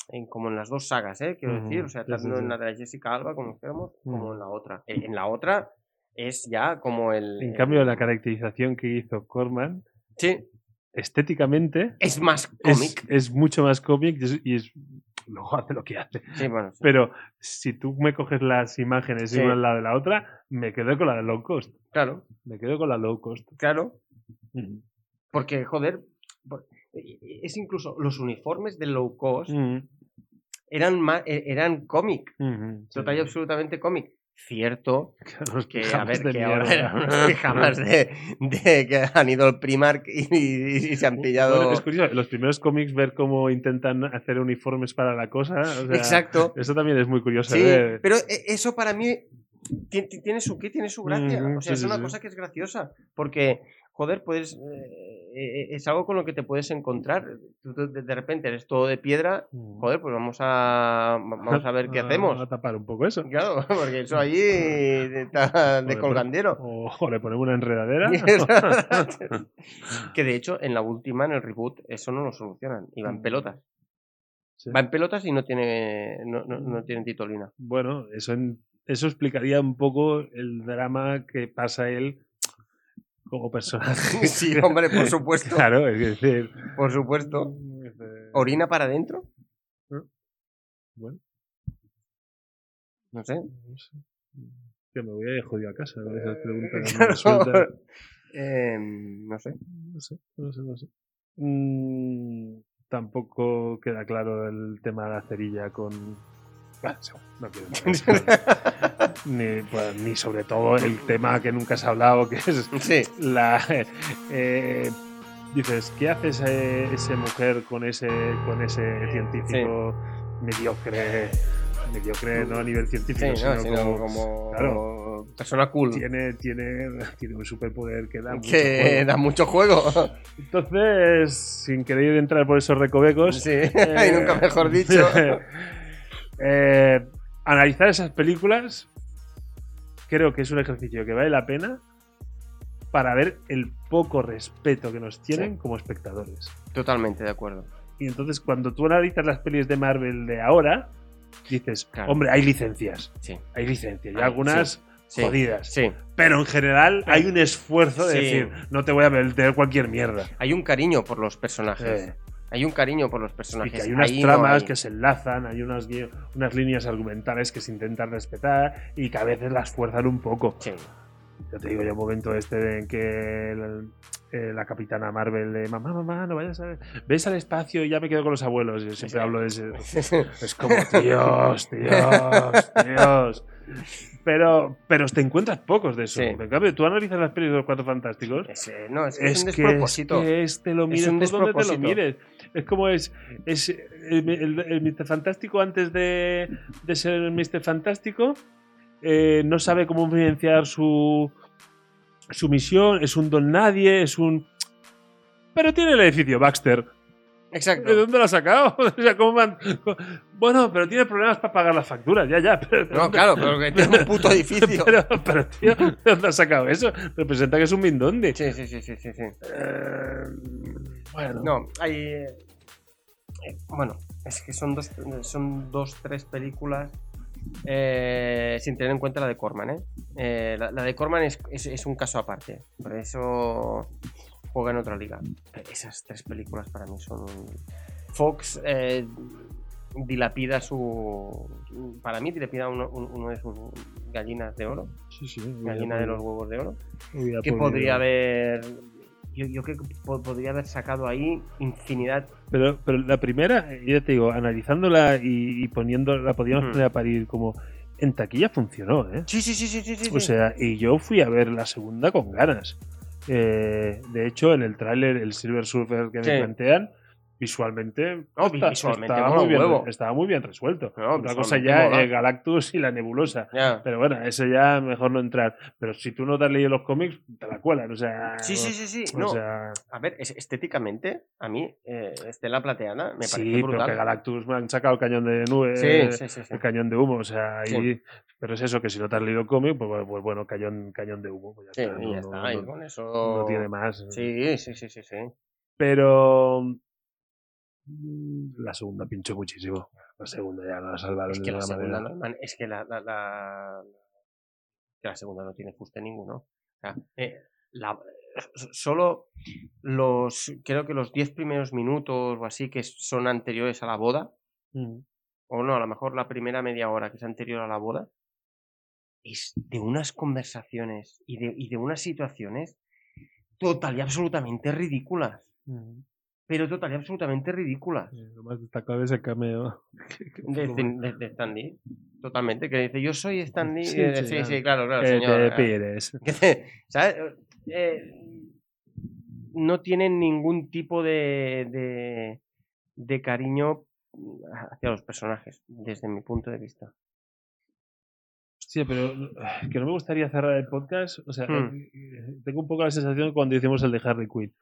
en- como en las dos sagas, ¿eh? quiero decir, o sea, sí, sí, tanto en la de Jessica Alba, como dijéramos, como Mm. en la otra. En la otra es ya como el. En cambio, la caracterización que hizo Corman, Sí, estéticamente, es más es, cómic. es mucho más cómic y es, y es- Luego hace lo que hace. Sí, bueno, sí. Pero si tú me coges las imágenes Sí. una al lado de la otra, me quedo con la de low cost. claro, Me quedo con la low cost. claro. Porque, joder, por- e- es incluso los uniformes de low cost eran, e- eran cómic, total y absolutamente cómic. Cierto Los que, a ver, que ahora eran unos pijamas de, de que han ido al Primark y, y- y se han pillado... Bueno, es curioso, los primeros cómics ver cómo intentan hacer uniformes para la cosa. o sea, Exacto. Eso también es muy curioso. Sí, ver. pero e- eso para mí ti- ti- tiene su qué, tiene su gracia. O sea, sí, es una sí. cosa que es graciosa. Porque, joder, puedes. eh, es algo con lo que te puedes encontrar. Tú- de de repente eres todo de piedra. Mm. Joder, pues vamos a. Vamos a ver qué hacemos. A tapar un poco eso. Claro, porque eso allí está de colgandero. O, o le ponemos una enredadera. que de hecho, en la última, en el reboot, eso no lo solucionan. Y va en Mm. pelotas. Sí. Va en pelotas y no tiene, no, no, no tiene titolina. Bueno, eso, en- eso explicaría un poco el drama que pasa él como personaje. Sí, hombre, por supuesto. Claro, es decir. Por supuesto. eh, ¿Orina para adentro? Bueno, No sé. no sé. Que me voy a ir jodido a casa con esas preguntas. Claro. resueltas. Eh, no sé. No sé, no sé, no sé. Mm, tampoco queda claro el tema de la cerilla con, Bueno, no quiero entrar ni, pues, ni sobre todo el tema que nunca has hablado, que es Sí. la eh, dices qué hace ese, esa mujer con ese con ese científico mediocre mediocre no a nivel Sí, científico no, sino sino como, como, claro. persona cool. tiene tiene tiene un superpoder que da mucho que juego. da mucho juego. entonces sin querer entrar por esos recovecos sí, eh, y nunca mejor dicho. eh, analizar esas películas creo que es un ejercicio que vale la pena para ver el poco respeto que nos tienen Sí. como espectadores. Totalmente de acuerdo. Y entonces cuando tú analizas las pelis de Marvel de ahora, dices, Claro. hombre, hay licencias, Sí, hay licencias, y Hay, algunas sí, jodidas. sí. Pero en general hay un esfuerzo de decir, no te voy a meter cualquier mierda. Hay un cariño por los personajes. Eh, Hay un cariño por los y personajes. que hay unas Ahí no tramas hay. que se enlazan, hay unas, unas líneas argumentales que se intentan respetar y que a veces las fuerzan un poco. Sí. Ya te digo, yo un momento este en que el- eh, la capitana Marvel de mamá, mamá, no vayas a... Ves al espacio y ya me quedo con los abuelos. Yo siempre Sí. hablo de ese... Es como, Dios, Dios, Dios. Pero, pero te encuentras pocos de eso. Sí. En cambio, tú analizas las pelis de los Cuatro Fantásticos Ese- no, es, es es un que, es despropósito. que es- te lo mires un por donde te lo mires. Es como es, el, Mr. Fantástico antes de, de ser el Mr. Fantástico eh, no sabe cómo vivenciar su, su misión, es un don nadie, es un... Pero tiene el edificio Baxter. ¿De Exacto. dónde lo ha sacado? O sea, ¿cómo man- Bueno, pero tiene problemas para pagar las facturas, ya, ya. Pero, No, claro, pero que tiene un puto edificio. Pero, pero, tío, ¿de dónde ha sacado eso? Representa que es un mindonde. Sí, sí, sí, sí, sí, sí. Eh, bueno. No, hay. eh, bueno, es que son dos, son dos, tres películas. eh, sin tener en cuenta la de Corman, ¿eh? Eh, la, la de Corman es, es- es un caso aparte. Por eso juega en otra liga. Esas tres películas para mí son. un- Fox eh, dilapida su. Para mí, dilapida uno, un- uno de sus gallinas de oro. Sí, sí. Gallina de los huevos de oro. Que podría haber. Yo, yo creo que po- podría haber sacado ahí infinidad. Pero, pero la primera, ya te digo, analizándola y, y poniéndola, podíamos poner a parir como. En taquilla funcionó, ¿eh? Sí, sí, sí, sí, sí. sí, O sea, y yo fui a ver la segunda con ganas. Eh, de hecho, en el tráiler, el Silver Surfer que Sí. me plantean, visualmente, No, visualmente estaba, muy bien, huevo. estaba muy bien resuelto. No, Otra cosa ya es Galactus y la nebulosa. Pero bueno, eso ya mejor no entrar. Pero si tú no te has leído los cómics, te la cuelan. O sea, Sí, sí, sí, sí. o No, sea, a ver, es- estéticamente, a mí, eh, Estela Plateada me sí, parece pero brutal. que Galactus me han sacado el cañón de nube, Sí, sí, sí, sí. el cañón de humo, o sea, ahí, Sí. pero es eso, que si no te has leído el cómic, pues, bueno, pues bueno, cañón, cañón de humo, pues ya Sí, está, y no, ya no- está. y no- con eso. no tiene más. Sí, sí, sí, sí, sí. Pero la segunda pinchó muchísimo. La segunda ya la salvaron Es de que la alguna segunda, no, es que la, la, la- la segunda no tiene fuste ninguno. O sea, eh, la- solo los, creo que los 10 primeros minutos o así que son anteriores a la boda, Mm. o no, a lo mejor la primera media hora que es anterior a la boda, es de unas conversaciones y de, y de unas situaciones total y absolutamente ridículas. Mm. Pero total y absolutamente ridículas. Eh, Lo más destacable es el cameo. De, de, de Stan Lee. Totalmente. Que dice, yo soy Stan Lee. Sí, Eh, sí, Sí, claro. sí, claro, claro, Que señor. te pires. que te- ¿Sabes? Eh, no tienen ningún tipo de, de, de cariño hacia los personajes, desde mi punto de vista. Hostia, pero que no me gustaría cerrar el podcast. O sea, Hmm. eh, eh, tengo un poco la sensación cuando hicimos el de Harley Quinn.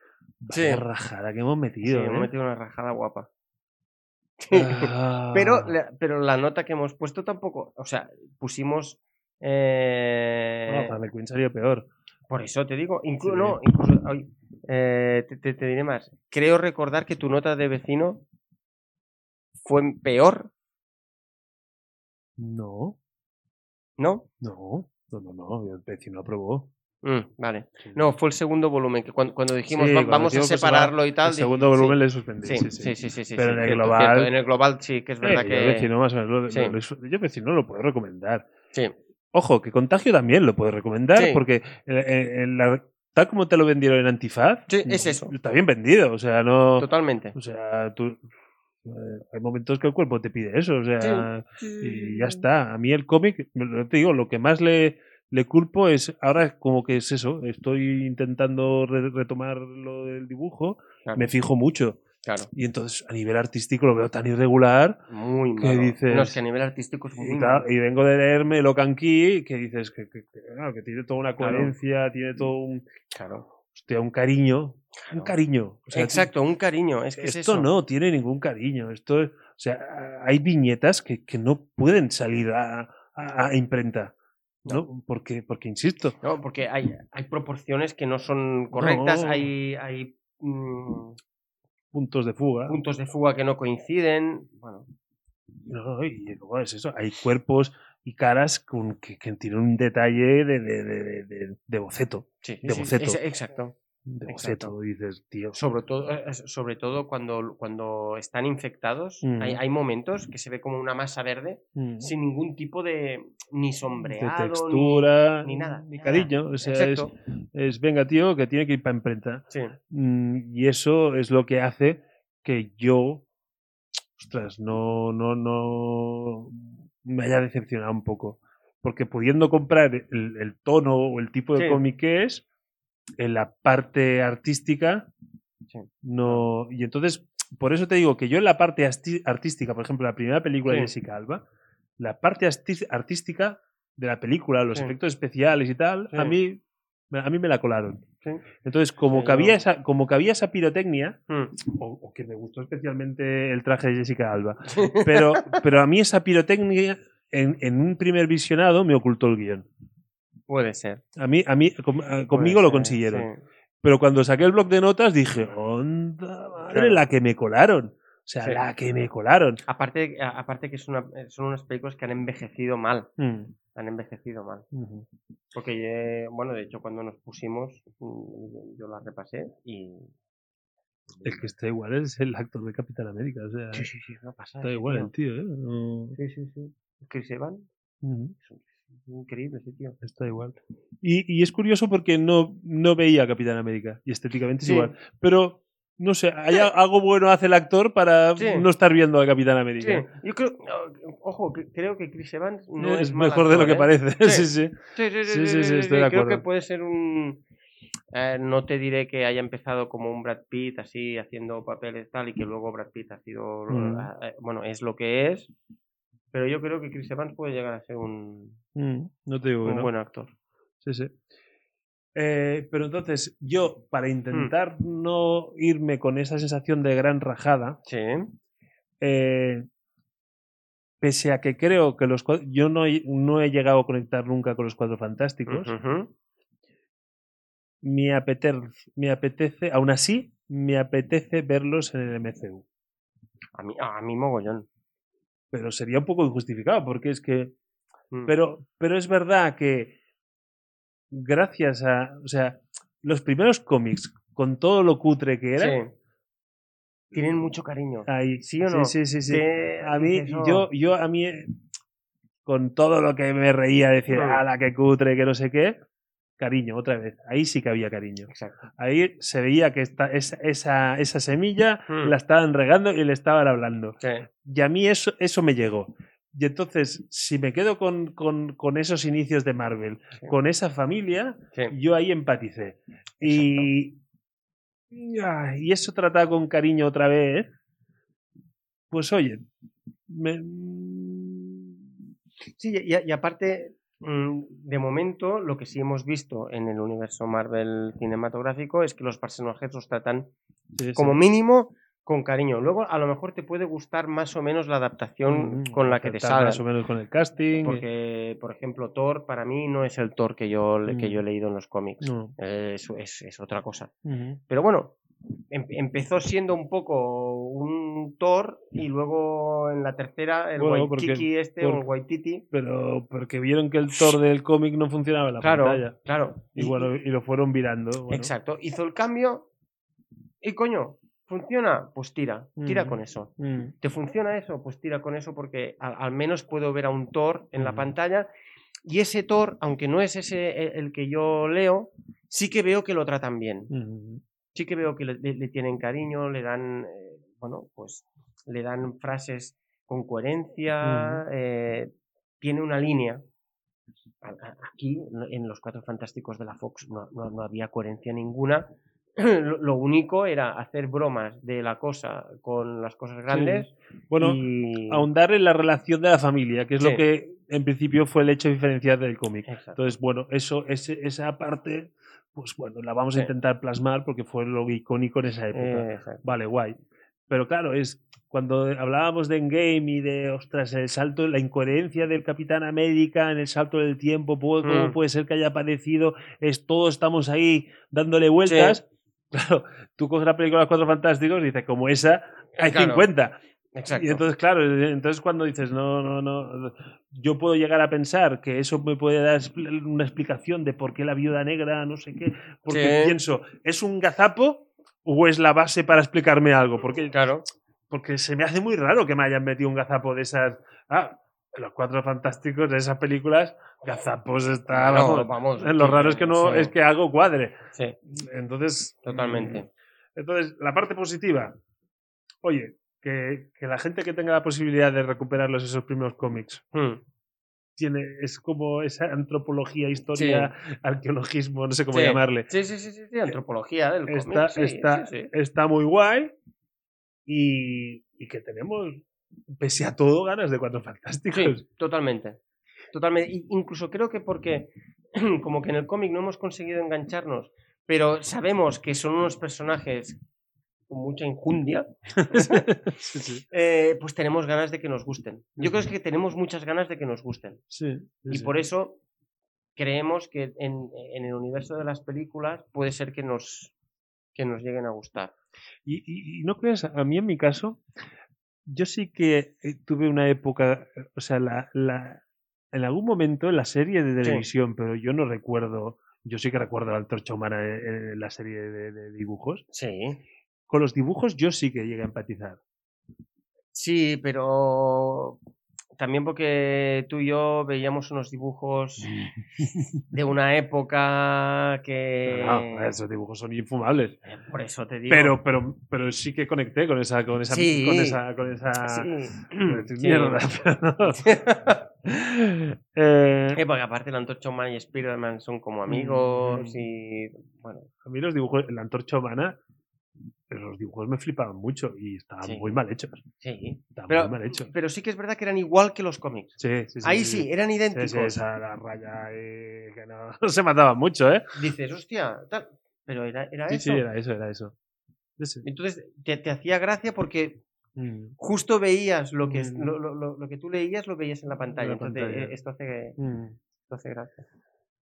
Sí. Vaya rajada que hemos Sí, metido. hemos ¿eh? metido una rajada guapa. Ah. Pero, la- pero la nota que hemos puesto tampoco. O sea, pusimos. eh, No, Harley Quinn sería peor. Por eso te digo, inclu- Sí. no, incluso, eh, te, te- te diré más. Creo recordar que tu nota de vecino fue peor, No, ¿no? no, no, no, no. El vecino aprobó. Mm, vale. No, fue el segundo volumen, que cuando, cuando dijimos Sí, "Va- cuando vamos a separarlo y tal. El dije, segundo sí, volumen le suspendí. Sí, Sí, sí, sí, sí, sí, Pero sí, en el cierto, global- cierto, En el global sí, que es verdad Eh, que. Yo vecino más o menos. lo- Sí. lo- yo vecino lo puedo recomendar. Sí, Ojo, que Contagio también lo puedo recomendar Sí. porque en- en- en la- tal como te lo vendieron en Antifaz, Sí, es eso. está bien vendido. O sea, no. totalmente. O sea, tú. Eh, hay momentos que el cuerpo te pide eso, o sea, y ya está. A mí el cómic, lo- te digo, lo que más le, le culpo es, ahora como que es eso, estoy intentando re- retomar lo del dibujo, Claro, me fijo mucho. claro. Y entonces a nivel artístico lo veo tan irregular Muy ¿Qué malo. dices? No, es que a nivel artístico es muy y, claro, y vengo de leerme Locan Key, que dices que, que- que, claro, que tiene toda una Claro. coherencia, tiene todo un, Claro. Hostia, un cariño. Un cariño. O sea, Exacto, un cariño. Es que es esto eso. no tiene ningún cariño. Esto, es- o sea, hay viñetas que, que no pueden salir a, a- a imprenta. ¿no? Porque, porque, insisto, No, porque hay, hay proporciones que no son correctas, No. hay, hay mm, puntos de fuga. puntos de fuga que no coinciden. Bueno, No, y luego es eso. Hay cuerpos y caras con, que, que tienen un detalle de, de, de- de- de boceto. sí, De sí, boceto. ex- exacto. De Exacto. boceto. Dices, tío. Sobre todo, eh, sobre todo cuando, cuando están infectados, Mm. hay, hay momentos que se ve como una masa verde mm, sin ningún tipo de ni sombreado, ni- textura, ni nada, ni nada. cariño. O sea, es, es, venga, tío, que tiene que ir para imprenta. Sí. Mm, y eso es lo que hace que yo, ostras, no, no, no me haya decepcionado un poco. Porque pudiendo comprar el, el tono o el tipo de Sí. cómic que es, en la parte artística, Sí. no. Y entonces, por eso te digo que yo en la parte artística, por ejemplo, la primera película de Sí. Jessica Alba, la parte artística de la película, los Sí. efectos especiales y tal, a Sí. mí a mí me la colaron. Sí. Entonces, como Sí, que, había esa, como que había esa pirotecnia, Mm. o, o que me gustó especialmente el traje de Jessica Alba, pero, pero a mí esa pirotecnia en, en un primer visionado me ocultó el guion. Puede ser. A mí, a mí a- conmigo lo consiguieron. sí. Pero cuando saqué el blog de notas dije, onda madre, Claro. la que me colaron. O sea, Sí. la que me colaron. Aparte, aparte que es una, son unas películas que han envejecido mal. Mm, Han envejecido mal. Porque, bueno, de hecho, cuando nos pusimos, mm, yo la repasé y. El que está igual es el actor de Capitán América. O sea, Sí, sí, sí, no pasa. está igual tío. el tío, ¿eh? No- Sí, sí, sí. Chris Evans, ujú. es increíble ese tío. Está igual. Y, y es curioso porque no, no veía a Capitán América y estéticamente es igual. Pero, no sé, hay algo bueno hace el actor para Sí. no estar viendo a Capitán Sí, América. yo creo, no, ojo, creo que Chris Evans no es, mejor de lo que ¿eh? parece. Sí. Sí, sí. Sí, sí, sí, Sí, sí, sí, sí, sí, estoy sí, de Creo que acuerdo. puede ser un. eh, no te diré que haya empezado como un Brad Pitt, así, haciendo papeles tal, y que luego Brad Pitt ha sido. Mm. ah, eh, bueno, es lo que es. Pero yo creo que Chris Evans puede llegar a ser un, Mm, no te digo un no. buen actor. Sí, sí. Eh, pero entonces, yo, para Mm. intentar no irme con esa sensación de gran rajada, Sí. eh, pese a que creo que los yo no he, no he llegado a conectar nunca con los cuatro fantásticos, me, apetece, me apetece, aún así, me apetece verlos en el MCU. A mí, a mí mogollón. Pero sería un poco injustificado, porque es que. Mm. Pero, pero es verdad que gracias a. O sea, los primeros cómics, con todo lo cutre que eran, Sí. Tienen mucho cariño. ahí. ¿Sí o no? Sí, sí, sí. A mí, yo, yo a mí, eh, con todo lo que me reía, decir, Mm. ala, que cutre, que no sé qué, cariño, otra vez. Ahí sí que había cariño. Exacto. Ahí se veía que esta, esa, esa, esa semilla Mm. la estaban regando y le estaban hablando. Sí. Y a mí eso, eso me llegó. Y entonces, si me quedo con, con, con esos inicios de Marvel, Sí. con esa familia, Sí. yo ahí empaticé. Y, y eso tratado con cariño otra vez, pues oye, me- Sí, y, y aparte, mm, de momento, lo que sí hemos visto en el universo Marvel cinematográfico es que los personajes los tratan sí, como mínimo con cariño. Luego, a lo mejor te puede gustar más o menos la adaptación Mm, con la que te salga. Más o menos con el casting. Porque, por ejemplo, Thor para mí no es el Thor que yo, que Mm. yo he leído en los cómics. No. Es, es- es otra cosa. Pero bueno, em- empezó siendo un poco un Thor y luego en la tercera el Bueno, porque- este o el Waititi. Pero porque vieron que el Thor del cómic no funcionaba en la Claro, pantalla. claro. Y, bueno, y lo fueron virando. bueno. Exacto. Hizo el cambio y coño, ¿funciona? Pues tira, tira Mm. con eso. Mm, ¿Te funciona eso? Pues tira con eso porque al, al menos puedo ver a un Thor en la pantalla y ese Thor, aunque no es ese el, el que yo leo, sí que veo que lo tratan bien. Sí que veo que le, le- le tienen cariño, le dan... eh, bueno, pues le dan frases con coherencia, eh, tiene una línea. Aquí, en los Cuatro Fantásticos de la Fox, no, no- no había coherencia ninguna. Lo, único era hacer bromas de la cosa con las cosas grandes. Bueno, y... ahondar en la relación de la familia, que es Sí. lo que en principio fue el hecho diferencial del cómic. Exacto. Entonces, bueno, eso, ese- esa parte, pues bueno, la vamos a Sí. intentar plasmar porque fue lo icónico en esa época. Exacto. Vale, guay. Pero claro, es cuando hablábamos de Endgame y de, ostras, el salto, la incoherencia del Capitán América en el salto del tiempo, ¿cómo cómo Mm. puede ser que haya aparecido? Es, todos estamos ahí dándole vueltas. Claro, tú coges la película Los Cuatro Fantásticos y dices, como esa, hay Claro. 50. Exacto. Y entonces, claro, entonces cuando dices, no, no, no, yo puedo llegar a pensar que eso me puede dar una explicación de por qué la viuda negra, no sé qué, porque Sí. pienso, ¿es un gazapo o es la base para explicarme algo? Porque, Claro. porque se me hace muy raro que me hayan metido un gazapo de esas... Ah, los cuatro fantásticos de esas películas, gazapos está... No, vamos, vamos, lo sí, raro es que no, sí. es que algo cuadre. Sí, Entonces... totalmente. mm, Entonces, la parte positiva. Oye, que, que la gente que tenga la posibilidad de recuperarlos esos primeros cómics Mm. tiene, es como esa antropología, historia, arqueologismo, no sé cómo llamarle. Sí, sí, sí, sí, sí, antropología del Está, cómic. está, sí. está muy guay y, y que tenemos, pese a todo, ganas de Cuatro Fantásticos. Sí, totalmente. Totalmente. Incluso creo que porque, como que en el cómic no hemos conseguido engancharnos, pero sabemos que son unos personajes con mucha injundia, sí, sí. eh, pues tenemos ganas de que nos gusten. Yo creo que tenemos muchas ganas de que nos gusten. Sí, Y por eso creemos que en, en el universo de las películas puede ser que nos, que nos lleguen a gustar. Y, y- y no creas, a mí en mi caso, yo sí que eh, tuve una época, eh, o sea, la, la- en algún momento en la serie de televisión, pero yo no recuerdo, yo sí que recuerdo la antorcha humana en, en la serie de, de dibujos. Sí. Con los dibujos yo sí que llegué a empatizar. Sí, pero también porque tú y yo veíamos unos dibujos de una época que... No, esos dibujos son infumables. Eh, Por eso te digo. Pero, pero, pero sí que conecté con esa, con esa, Sí. con esa, con esa Sí. Sí. mierda. Eh, Eh, porque aparte la Antorcha Humana y Spider-Man son como amigos Mm. y... Bueno, A mí los dibujos, la antorcha humana, pero los dibujos me flipaban mucho y estaban Sí. muy mal hechos. sí. Estaban Pero, muy mal hechos. pero sí que es verdad que eran igual que los cómics. Sí, sí, sí, Ahí sí, eran idénticos. esa la raya eh, que no, no se mataban mucho, ¿eh? Dices, hostia, tal. Pero era, era Sí, eso. sí, era eso, era eso. Entonces te, te hacía gracia porque Mm, justo veías lo que, Mm. lo, lo- lo- lo que tú leías, lo veías en la pantalla. la Entonces, pantalla. eh, esto hace, mm. esto hace gracia.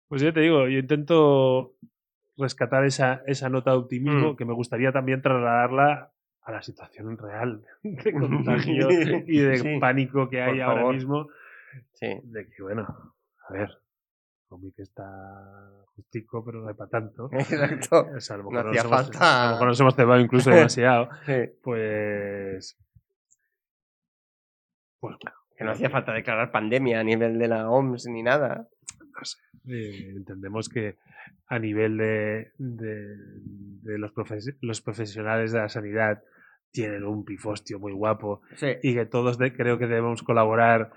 Pues yo te digo, yo intento rescatar esa, esa nota de optimismo Mm. que me gustaría también trasladarla a la situación real de contagio y de Sí, pánico que hay ahora favor. mismo. Sí. De que, bueno, a ver, cómic está justico, pero no hay para tanto. Exacto. O sea, a lo mejor hacía nos hemos- falta- a lo mejor nos hemos cebado incluso demasiado. Sí. Pues. Pues bueno, Que no hacía falta declarar pandemia a nivel de la OMS ni nada. Eh, entendemos que a nivel de, de, de los, profes- los profesionales de la sanidad tienen un pifostio muy guapo Sí. y que todos de- creo que debemos colaborar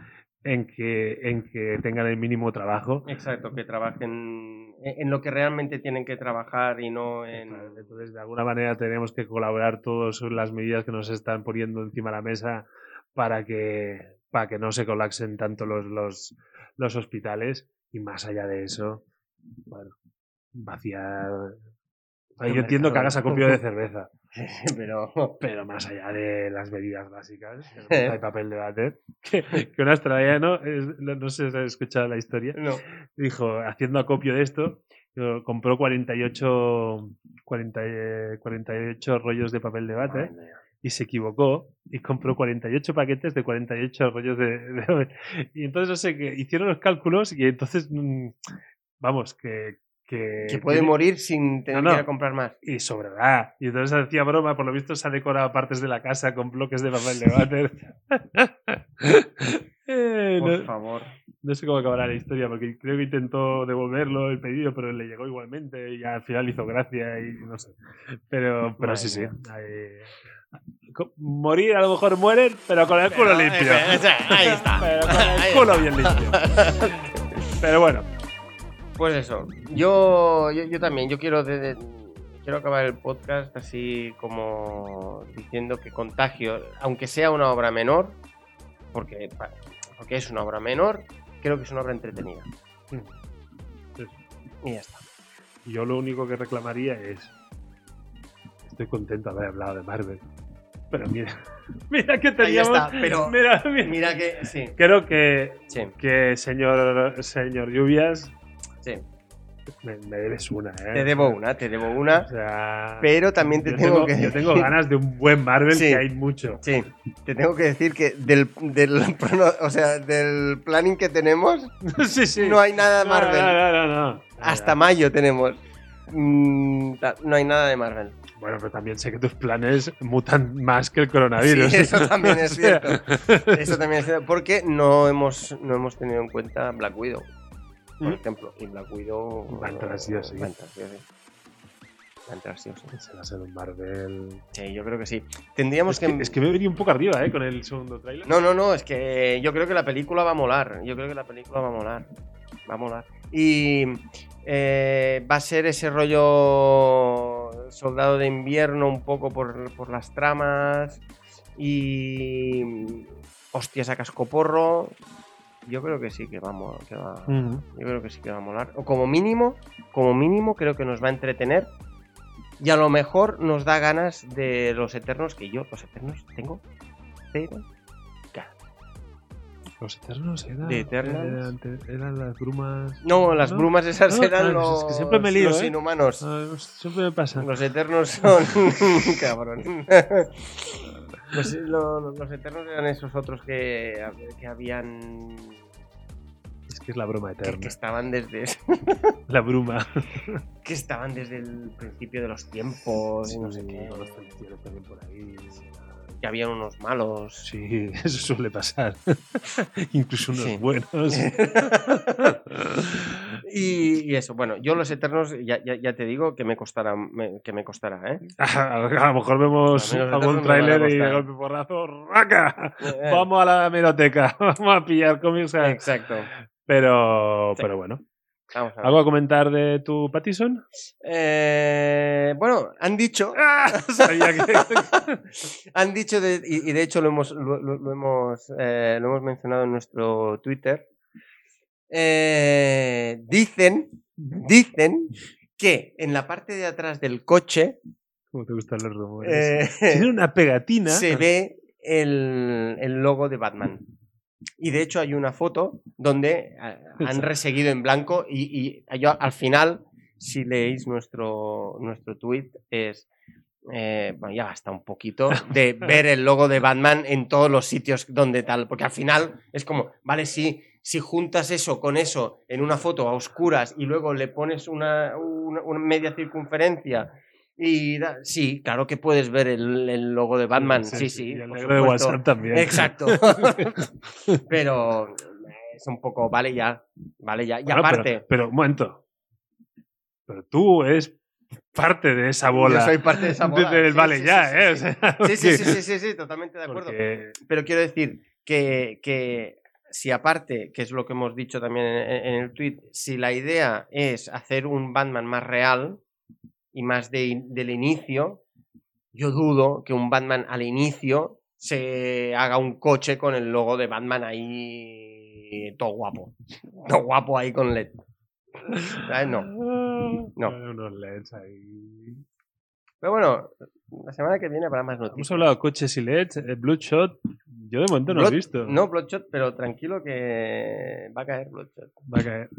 en que, en que tengan el mínimo trabajo. Exacto, que trabajen en lo que realmente tienen que trabajar y no en... Entonces, de alguna manera tenemos que colaborar todos en las medidas que nos están poniendo encima de la mesa para que, para que no se colapsen tanto los, los, los hospitales y más allá de eso, bueno, vaciar... O sea, El yo entiendo que hagas acopio de cerveza, Pero... pero más allá de las medidas básicas, hay papel de váter, que, que un australiano, no sé si has escuchado la historia, No. dijo, haciendo acopio de esto, compró 48, 40, eh, 48 rollos de papel de váter Madre. Y se equivocó y compró 48 paquetes de 48 rollos de, de- y entonces no sé que hicieron los cálculos y entonces mm, vamos que que, Que puede morir sin tener No, que ir a comprar más. y sobrará y entonces hacía broma por lo visto se ha decorado partes de la casa con bloques de papel de váter Eh, Por no, favor. no sé cómo acabará la historia, porque creo que intentó devolverlo el pedido, pero le llegó igualmente y al final hizo gracia y no sé. Pero, pero sí, sí. hay- morir a lo mejor mueren, pero con el culo Pero, eh, limpio. pero, ahí está. Pero con el Ahí culo bien limpio. Pero bueno, Pues eso, yo, yo, yo también, yo quiero, de- de- quiero acabar el podcast así como diciendo que Contagio, aunque sea una obra menor, porque, porque es una obra menor, creo que es una obra entretenida. Sí. Y ya está. yo lo único que reclamaría es. Estoy contento de haber hablado de Marvel. Pero mira, mira que Ahí teníamos. está, pero Mira, mira. mira que sí, Creo que, sí, que señor, señor Lluvias, sí. me, me debes una, ¿eh? Te debo una, te debo una, O sea, pero también te yo tengo, que Yo tengo ganas de un buen Marvel, Sí. que hay mucho. Sí, te tengo que decir que del, del, o sea, del planning que tenemos sí, sí. no hay nada de Marvel. No, no, no. Hasta mayo tenemos. Mm, no hay nada de Marvel. Bueno, pero también sé que tus planes mutan más que el coronavirus. Sí, eso también es cierto. Eso también es cierto. Porque no hemos, no hemos tenido en cuenta Black Widow, por ¿Mm? ejemplo. Y Black Widow. Va a entrar sí o sí. Va a entrar sí o sí. Va a entrar sí o sí. Se va a ser un Marvel. Sí, yo creo que sí. Tendríamos Es que, es que me venido un poco arriba, ¿eh? Con el segundo tráiler. No, no, no, es que yo creo que la película va a molar. Yo creo que la película va a molar. Va a molar. Y eh, va a ser ese rollo soldado de invierno un poco por, por las tramas. Y hostias a cascoporro. Yo creo que sí que va, a mo- que va, yo creo que sí que va a molar. O como mínimo, como mínimo creo que nos va a entretener. Y a lo mejor nos da ganas de los eternos, que yo, los eternos, tengo. Pero Los Eternos eran. Eternals. Eran, eran las brumas. No, las ¿No? brumas esas No, eran los, es que siempre me lío, los ¿eh? inhumanos. Ah, siempre me pasa. Los eternos son. Cabrón. Los, lo- los eternos eran esos otros que, que habían. Es que es la broma eterna. que estaban desde. La bruma. que estaban desde el principio de los tiempos y no sé qué. los también por ahí. Que habían unos malos. Sí, eso suele pasar. Incluso unos Sí. buenos. y, y eso, bueno, yo los eternos, ya, ya, ya te digo que me costará, me- que me costará, ¿eh? A lo mejor vemos A algún tráiler y de golpe porrazo, ¡raca! Eh, Vamos a la hemeroteca, vamos a pillar cómics. Exacto. Pero, Sí. pero bueno. Vamos a ver. ¿Algo a comentar de tu Pattison? Eh, bueno, han dicho, ¡Ah! Sabía que... han dicho, de- y, y de hecho lo hemos, lo, hemos, eh, lo hemos mencionado en nuestro Twitter. Eh, dicen, dicen que en la parte de atrás del coche ¿Cómo te gustan los rumores? Tiene una pegatina. se ve el, el logo de Batman. Y de hecho hay una foto donde ah, han reseguido en blanco y, y yo al final, si leéis nuestro, nuestro tweet, es... eh, bueno, ya basta un poquito de ver el logo de Batman en todos los sitios donde tal, porque al final es como, vale, sí, si juntas eso con eso en una foto a oscuras y luego le pones una, una- una media circunferencia y da- sí, claro que puedes ver el, el logo de Batman, sí, sí. Y el negro de. WhatsApp también. Exacto. pero es un poco, vale ya, vale ya. Y Bueno, aparte, Pero, pero, un momento. Pero tú es parte de esa bola. yo soy parte de esa bola. del sí, vale sí, ya, sí, ¿eh? sí, O sea, Sí, sí, sí, sí, sí, sí, totalmente de acuerdo. porque- Pero quiero decir que, que si aparte, que es lo que hemos dicho también en, en el tweet, si la idea es hacer un Batman más real y más de- del inicio, yo dudo que un Batman al inicio se haga un coche con el logo de Batman ahí todo guapo. Todo guapo ahí con LED. ¿Sabes? No. No. Unos LEDs ahí. Pero bueno, la semana que viene habrá más Hemos noticias. hablado de coches y LEDs, eh, Bloodshot. Yo de momento no he visto. No, Bloodshot, pero tranquilo que va a caer Bloodshot. Va a caer.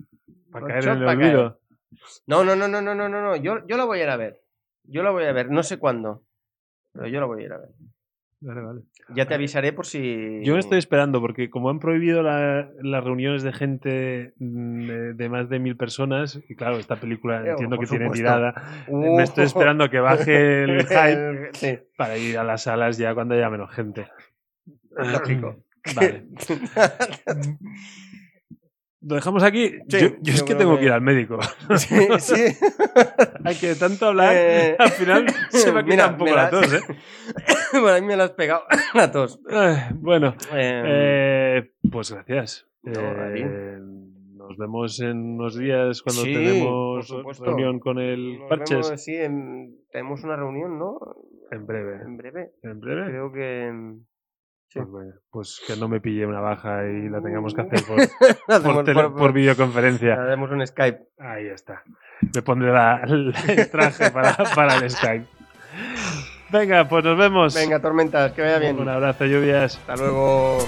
Va a caer en el olvido. No, no, no, no, no, no, no, no. Yo, yo la voy a ir a ver. Yo la voy a ver, no sé cuándo. Pero yo la voy a ir a ver. Vale, vale. Ya te avisaré por si. Yo me estoy esperando porque como han prohibido la- las reuniones de gente mm, de, de más de mil personas, y claro, esta película Eh, entiendo que tiene tirada, Uh. me estoy esperando a que baje el hype Sí, para ir a las salas ya cuando haya menos gente. lógico. Vale. ¿Lo dejamos aquí? Sí, yo, yo es que tengo que que- ir al médico. Sí, sí. Hay que tanto hablar, Eh, al final se me ha quitado un poco la la- tos, ¿eh? bueno, a mí me la has pegado la tos. Ay, bueno, Eh, eh, pues gracias. No. Eh, nos vemos en unos días cuando Sí, tenemos reunión con el nos Parches. vemos, sí, en- tenemos una reunión, ¿no? En breve. En breve. En breve. Creo que. Mm, sí. Pues, bueno, pues que no me pille una baja y la tengamos que hacer por, Hacemos por, tele- por- por videoconferencia. Haremos un Skype. Ahí está. Me pondré la- el traje para, para el Skype. Venga, pues nos vemos. Venga, tormentas, que vaya bien. Un abrazo, lluvias. Hasta luego.